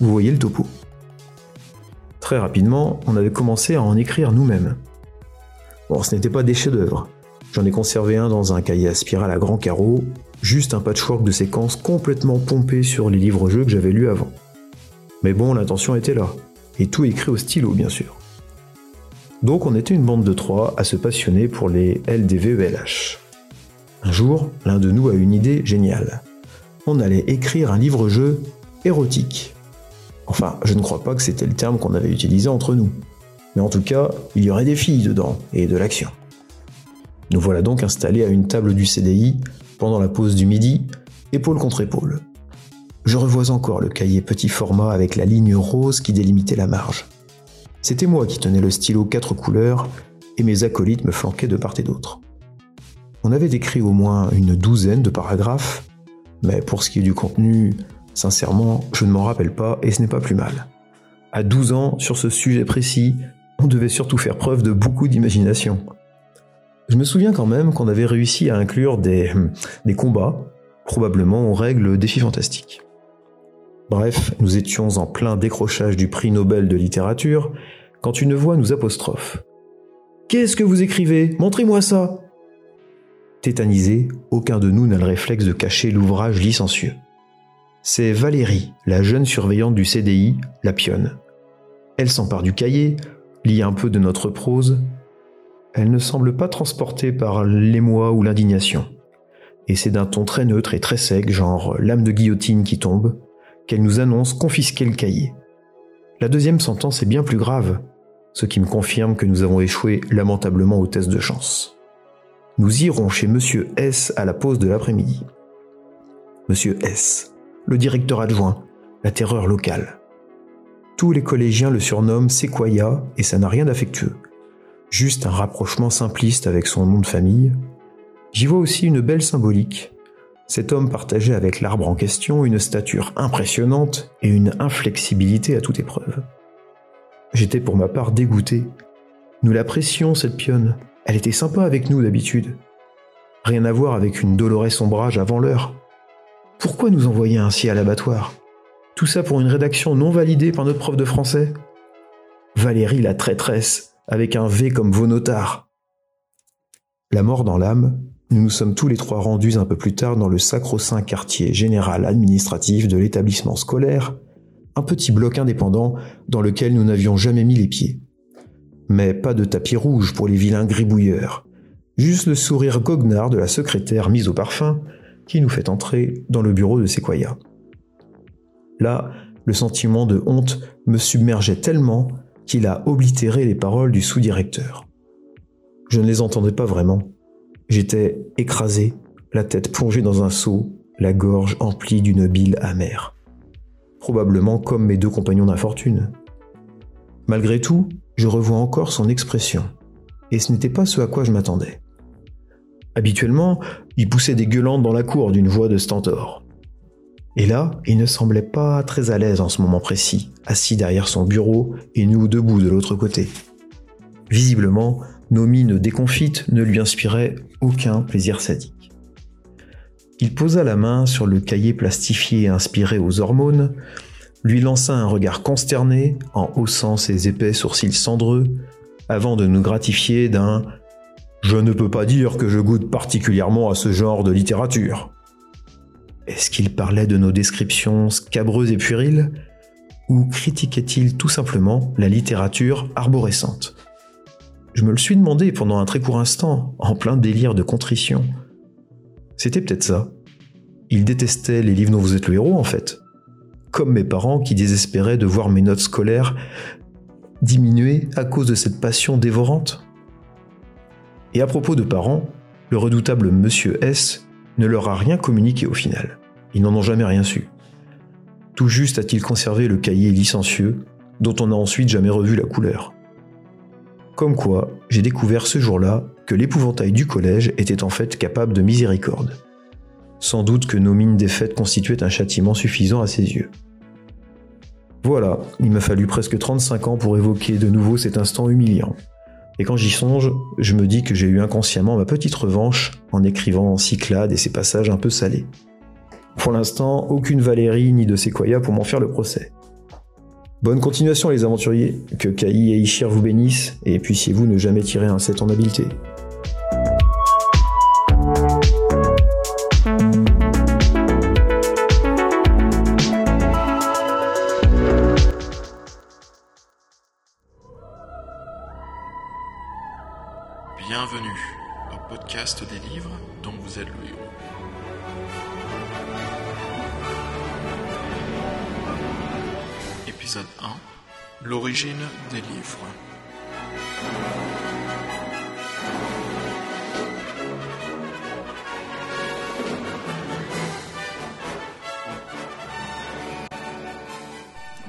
Vous voyez le topo. Rapidement, on avait commencé à en écrire nous-mêmes. Bon, ce n'était pas des chefs-d'œuvre. J'en ai conservé un dans un cahier à spirale à grand carreau, juste un patchwork de séquences complètement pompé sur les livres-jeux que j'avais lus avant. Mais bon, l'intention était là, et tout écrit au stylo, bien sûr. Donc on était une bande de trois à se passionner pour les LDVELH. Un jour, l'un de nous a une idée géniale. On allait écrire un livre-jeu érotique. Enfin, je ne crois pas que c'était le terme qu'on avait utilisé entre nous. Mais en tout cas, il y aurait des filles dedans, et de l'action. Nous voilà donc installés à une table du CDI, pendant la pause du midi, épaule contre épaule. Je revois encore le cahier petit format avec la ligne rose qui délimitait la marge. C'était moi qui tenais le stylo quatre couleurs, et mes acolytes me flanquaient de part et d'autre. On avait écrit au moins une douzaine de paragraphes, mais pour ce qui est du contenu, Sincèrement, je ne m'en rappelle pas et ce n'est pas plus mal. À 12 ans, sur ce sujet précis, on devait surtout faire preuve de beaucoup d'imagination. Je me souviens quand même qu'on avait réussi à inclure des, des combats, probablement aux règles défis fantastiques. Bref, nous étions en plein décrochage du prix Nobel de littérature quand une voix nous apostrophe. Qu'est-ce que vous écrivez? Montrez-moi ça Tétanisé, aucun de nous n'a le réflexe de cacher l'ouvrage licencieux. C'est Valérie, la jeune surveillante du CDI, la pionne. Elle s'empare du cahier, lit un peu de notre prose. Elle ne semble pas transportée par l'émoi ou l'indignation. Et c'est d'un ton très neutre et très sec, genre lame de guillotine qui tombe, qu'elle nous annonce confisquer le cahier. La deuxième sentence est bien plus grave, ce qui me confirme que nous avons échoué lamentablement au test de chance. Nous irons chez Monsieur S à la pause de l'après-midi. Monsieur S, le directeur adjoint, la terreur locale. Tous les collégiens le surnomment Sequoia et ça n'a rien d'affectueux. Juste un rapprochement simpliste avec son nom de famille. J'y vois aussi une belle symbolique. Cet homme partageait avec l'arbre en question une stature impressionnante et une inflexibilité à toute épreuve. J'étais pour ma part dégoûté. Nous l'apprécions, cette pionne. Elle était sympa avec nous d'habitude. Rien à voir avec une Dolores ombrage avant l'heure. Pourquoi nous envoyer ainsi à l'abattoir Tout ça pour une rédaction non validée par notre prof de français? Valérie la traîtresse, avec un V comme vos notards. La mort dans l'âme, nous nous sommes tous les trois rendus un peu plus tard dans le sacro-saint quartier général administratif de l'établissement scolaire, un petit bloc indépendant dans lequel nous n'avions jamais mis les pieds. Mais pas de tapis rouge pour les vilains gribouilleurs, juste le sourire goguenard de la secrétaire mise au parfum qui nous fait entrer dans le bureau de Sequoia. Là, le sentiment de honte me submergeait tellement qu'il a oblitéré les paroles du sous-directeur. Je ne les entendais pas vraiment. J'étais écrasé, la tête plongée dans un seau, la gorge emplie d'une bile amère. Probablement comme mes deux compagnons d'infortune. Malgré tout, je revois encore son expression. Et ce n'était pas ce à quoi je m'attendais. Habituellement, il poussait des gueulantes dans la cour d'une voix de stentor. Et là, il ne semblait pas très à l'aise en ce moment précis, assis derrière son bureau et nous debout de l'autre côté. Visiblement, nos mines déconfites ne lui inspiraient aucun plaisir sadique. Il posa la main sur le cahier plastifié inspiré aux hormones, lui lança un regard consterné en haussant ses épais sourcils cendreux, avant de nous gratifier d'un Je ne peux pas dire que je goûte particulièrement à ce genre de littérature. Est-ce qu'il parlait de nos descriptions scabreuses et puériles Ou critiquait-il tout simplement la littérature arborescente? Je me le suis demandé pendant un très court instant, en plein délire de contrition. C'était peut-être ça. Il détestait les livres dont vous êtes le héros, en fait. Comme mes parents qui désespéraient de voir mes notes scolaires diminuer à cause de cette passion dévorante. Et à propos de parents, le redoutable Monsieur S ne leur a rien communiqué au final. Ils n'en ont jamais rien su. Tout juste a-t-il conservé le cahier licencieux, dont on n'a ensuite jamais revu la couleur. Comme quoi, j'ai découvert ce jour-là que l'épouvantail du collège était en fait capable de miséricorde. Sans doute que nos mines défaites constituaient un châtiment suffisant à ses yeux. Voilà, il m'a fallu presque 35 ans pour évoquer de nouveau cet instant humiliant. Et quand j'y songe, je me dis que j'ai eu inconsciemment ma petite revanche en écrivant Cyclade et ses passages un peu salés. Pour l'instant, aucune Valérie ni de Sequoia pour m'en faire le procès. Bonne continuation les aventuriers, que Kai et Ishir vous bénissent, et puissiez-vous ne jamais tirer un 7 en habileté. L'origine des livres.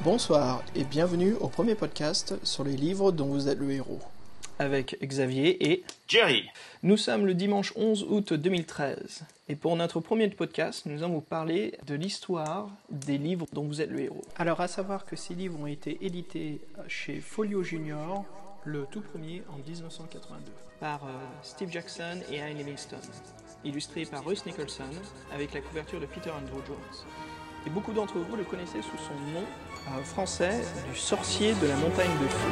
Bonsoir et bienvenue au premier podcast sur les livres dont vous êtes le héros. Avec Xavier et Jerry. Nous sommes le dimanche 11 août 2013 et pour notre premier podcast, nous allons vous parler de l'histoire des livres dont vous êtes le héros. Alors à savoir que ces livres ont été édités chez Folio Junior le tout premier en 1982, par euh, Steve Jackson et Ian Livingstone, illustré par Russ Nicholson, avec la couverture de Peter Andrew Jones. Et beaucoup d'entre vous le connaissez sous son nom euh, français du sorcier de la montagne de feu.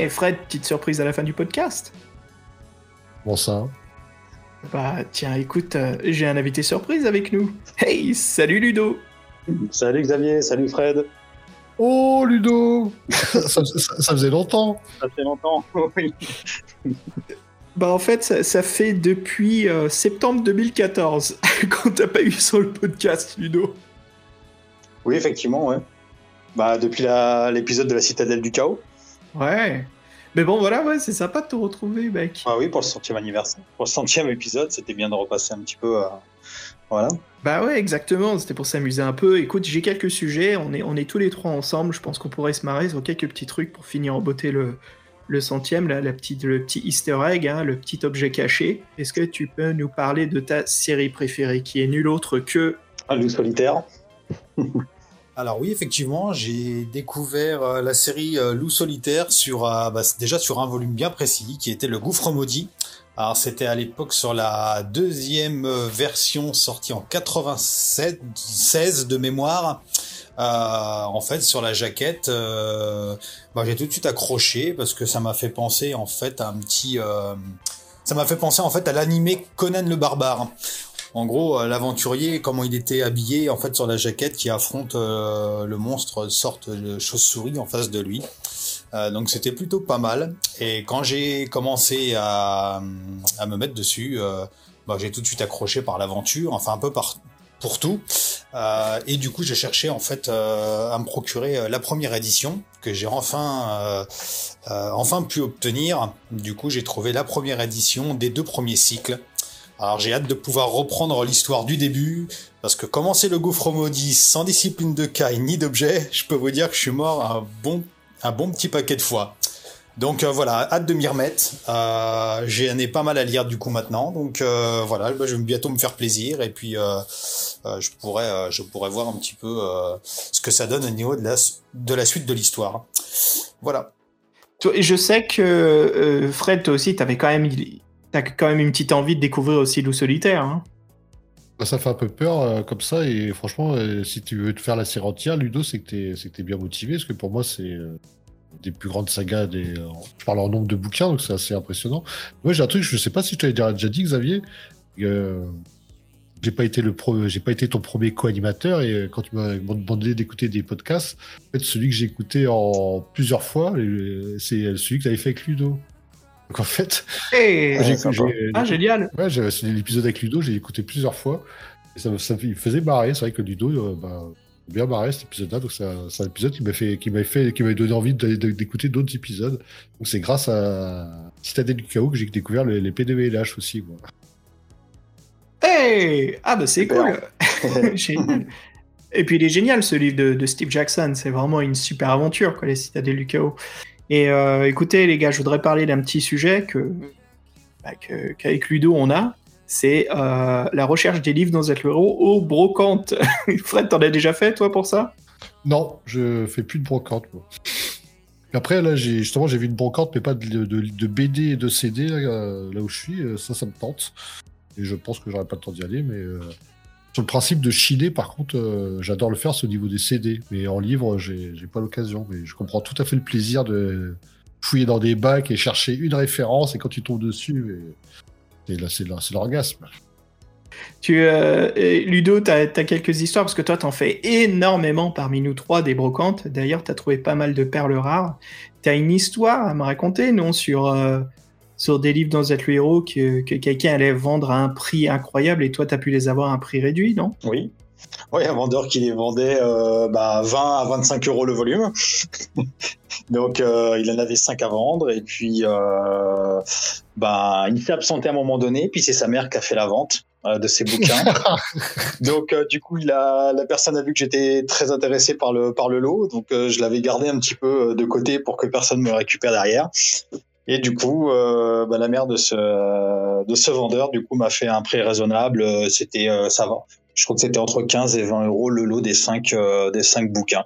Eh Fred, petite surprise à la fin du podcast. Bon ça. Bah tiens, écoute, euh, j'ai un invité surprise avec nous. Hey, salut Ludo. Salut Xavier, salut Fred. Oh Ludo ça, ça- ça faisait longtemps. Ça fait longtemps, oui. Bah en fait, ça, ça fait depuis euh, septembre 2014 qu'on t'a pas eu sur le podcast, Ludo. Oui, effectivement, ouais. Bah, depuis l'épisode de la Citadelle du Chaos. Ouais. Mais bon, voilà, ouais, c'est sympa de te retrouver, mec. Ah oui, pour le centième anniversaire. Pour le centième épisode, c'était bien de repasser un petit peu à... Voilà. Bah ouais, exactement, c'était pour s'amuser un peu. Écoute, j'ai quelques sujets, on est, on est tous les trois ensemble, je pense qu'on pourrait se marrer sur quelques petits trucs pour finir en beauté le, le centième, là, la petite, le petit easter egg, hein, le petit objet caché. Est-ce que tu peux nous parler de ta série préférée, qui est nulle autre que... Un loup solitaire. Alors oui, effectivement, j'ai découvert euh, la série euh, Loup solitaire sur euh, bah, déjà sur un volume bien précis, qui était le Gouffre maudit. Alors c'était à l'époque sur la deuxième version sortie en 87, 16 de mémoire. En fait, sur la jaquette, bah, j'ai tout de suite accroché parce que ça m'a fait penser en fait à un petit, ça m'a fait penser en fait à l'animé Conan le barbare. En gros, euh, l'aventurier, comment il était habillé en fait sur la jaquette qui affronte euh, le monstre sorte de chauve-souris en face de lui. Euh, donc c'était plutôt pas mal. Et quand j'ai commencé à, me mettre dessus, bah, j'ai tout de suite accroché par l'aventure, enfin un peu par pour tout. Et du coup, j'ai cherché en fait à me procurer la première édition que j'ai enfin enfin pu obtenir. Du coup, j'ai trouvé la première édition des deux premiers cycles. Alors j'ai hâte de pouvoir reprendre l'histoire du début, parce que commencer le gouffre maudit sans discipline de caille ni d'objet, je peux vous dire que je suis mort un bon, un bon petit paquet de fois. Donc euh, voilà, hâte de m'y remettre. Euh, j'ai un pas mal à lire du coup maintenant, donc euh, voilà, bah, je vais bientôt me faire plaisir et puis euh, euh, je pourrais, euh, je pourrais voir un petit peu ce que ça donne au niveau de la, de la suite de l'histoire. Voilà. Je sais que Fred, toi aussi, t'avais quand même, t'as quand même une petite envie de découvrir aussi Loup solitaire. Hein. Bah, Ça fait un peu peur euh, comme ça et franchement, euh, si tu veux te faire la série entière, Ludo, c'est que t'es bien motivé parce que pour moi, c'est euh, des plus grandes sagas. Des, je parle en nombre de bouquins, donc c'est assez impressionnant. Moi, j'ai un truc, je sais pas si je t'avais déjà dit, Xavier. j'ai pas pas été ton premier co-animateur et quand tu m'as demandé d'écouter des podcasts, en fait, celui que j'ai écouté en plusieurs fois, c'est celui que tu avais fait avec Ludo. Donc en fait, Hey, j'ai- Ah, génial. Ouais, c'est l'épisode avec Ludo, j'ai écouté plusieurs fois. Et ça, me- ça faisait marrer. C'est vrai que Ludo, euh, bah, bien marré cet épisode-là. Donc c'est un, épisode qui m'a fait, qui m'a fait, qui m'a donné envie d'écouter d'autres épisodes. Donc c'est grâce à Citadelle du Chaos que j'ai découvert les, les PDVLH aussi. Moi. Hey Ah bah c'est cool Génial. Et puis il est génial ce livre de, de Steve Jackson, c'est vraiment une super aventure, quoi, les citadelles du chaos. Et euh, écoutez les gars, je voudrais parler d'un petit sujet que bah, qu'avec Ludo on a, c'est euh, la recherche des livres dans Z héros au brocante. Fred, t'en as déjà fait toi pour ça? Non, je fais plus de brocante. Après là, j'ai justement j'ai vu une brocante, mais pas de, BD et de CD là, euh, là où je suis. Euh, Ça, ça me tente. Et je pense que j'aurai pas le temps d'y aller, mais sur le principe de chiner, par contre, euh, j'adore le faire, c'est au niveau des CD. Mais en livre, j'ai pas l'occasion. Mais je comprends tout à fait le plaisir de fouiller dans des bacs et chercher une référence, et quand tu tombes dessus, et, là, c'est l'orgasme. Tu, euh, Ludo, t'as as quelques histoires parce que toi, t'en fais énormément parmi nous trois des brocantes. D'ailleurs, t'as trouvé pas mal de perles rares. T'as une histoire à me raconter, non, sur euh, sur des livres dans Z le héros que, que quelqu'un allait vendre à un prix incroyable et toi, t'as pu les avoir à un prix réduit, non? Oui. Oui, un vendeur qui les vendait euh, bah, 20 à 25 euros le volume. Donc, euh, il en avait 5 à vendre. Et puis, euh, bah, il s'est absenté à un moment donné. Puis, c'est sa mère qui a fait la vente euh, de ses bouquins. donc, euh, du coup, il a, la personne a vu que j'étais très intéressé par le, par le lot. Donc, euh, je l'avais gardé un petit peu de côté pour que personne me récupère derrière. Et du coup, euh, bah, la mère de ce, de ce vendeur, du coup, m'a fait un prix raisonnable. Euh, C'était, euh, ça va. Je crois que c'était entre 15 et 20 euros le lot des 5 des cinq bouquins.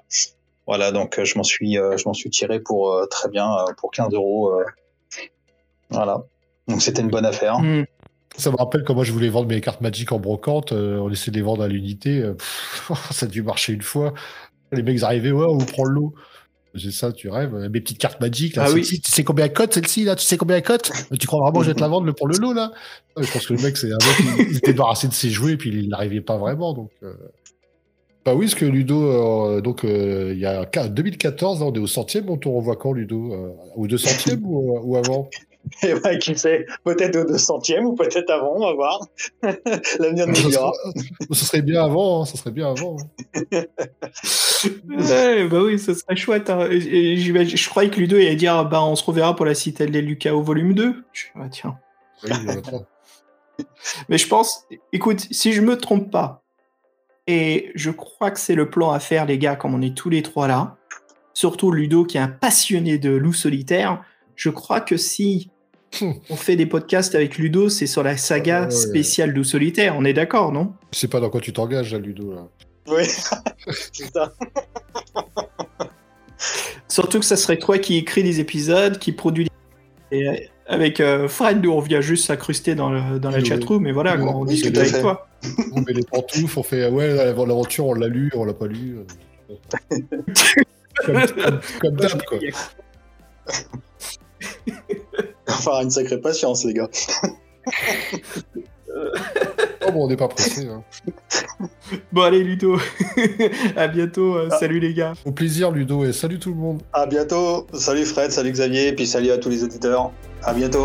Voilà, donc je m'en suis, je m'en suis tiré pour très bien pour 15 euros. Voilà. Donc c'était une bonne affaire. Ça me rappelle quand moi je voulais vendre mes cartes Magic en brocante, on essayait de les vendre à l'unité, ça a dû marcher une fois. Les mecs arrivaient, ouais, on vous prend le lot. C'est ça, tu rêves. Mes petites cartes magiques, là. Ah oui. Tu sais combien elle cote, celle-ci, là? Tu sais combien elle cote? Tu crois vraiment que je vais te la vendre pour le lot, là? Ouais, Je pense que le mec, c'est un mec, il était débarrassé de ses jouets, puis il n'arrivait pas vraiment, donc, euh. Bah oui, parce que Ludo, euh, donc, euh, il y a quar- 2014, là, on est au centième, on te revoit quand, Ludo? euh, au deux centième ou, ou avant? Et ouais, qui sait, peut-être au 200e ou peut-être avant, on va voir. L'avenir nous dira. serait, ça serait bien avant, hein, ça serait bien avant. hein. Ouais, bah oui, ça serait chouette. hein. Et- et j'imagine- je croyais que Ludo allait dire ah, bah on se reverra pour la citadelle des Lucas au volume 2. Je, ah, tiens. Oui. Mais je pense, écoute, si je me trompe pas, et je crois que c'est le plan à faire, les gars, comme on est tous les trois là, surtout Ludo qui est un passionné de loup solitaire, je crois que si on fait des podcasts avec Ludo, c'est sur la saga Ah ouais. spéciale loup solitaire, on est d'accord, non? Je sais pas dans quoi tu t'engages, là, Ludo, là. Oui, c'est ça. Surtout que ça serait toi qui écris des épisodes, qui produit des... et, euh, avec euh, Fred, nous on vient juste s'incruster dans, le, dans la Oui, oui. chatroom, et voilà, Oui, quoi, on oui, discute avec toi. On met les pantoufles, on fait ouais, l'aventure, on l'a lu, on l'a pas lu. comme comme- comme d'hab, quoi. Il va falloir une sacrée patience, les gars. Oh, bon, on n'est pas pressé. Hein. Bon allez Ludo, à bientôt, euh, salut les gars. Au plaisir, Ludo, et salut tout le monde. À bientôt. Salut Fred, salut Xavier, puis salut à tous les auditeurs. À bientôt.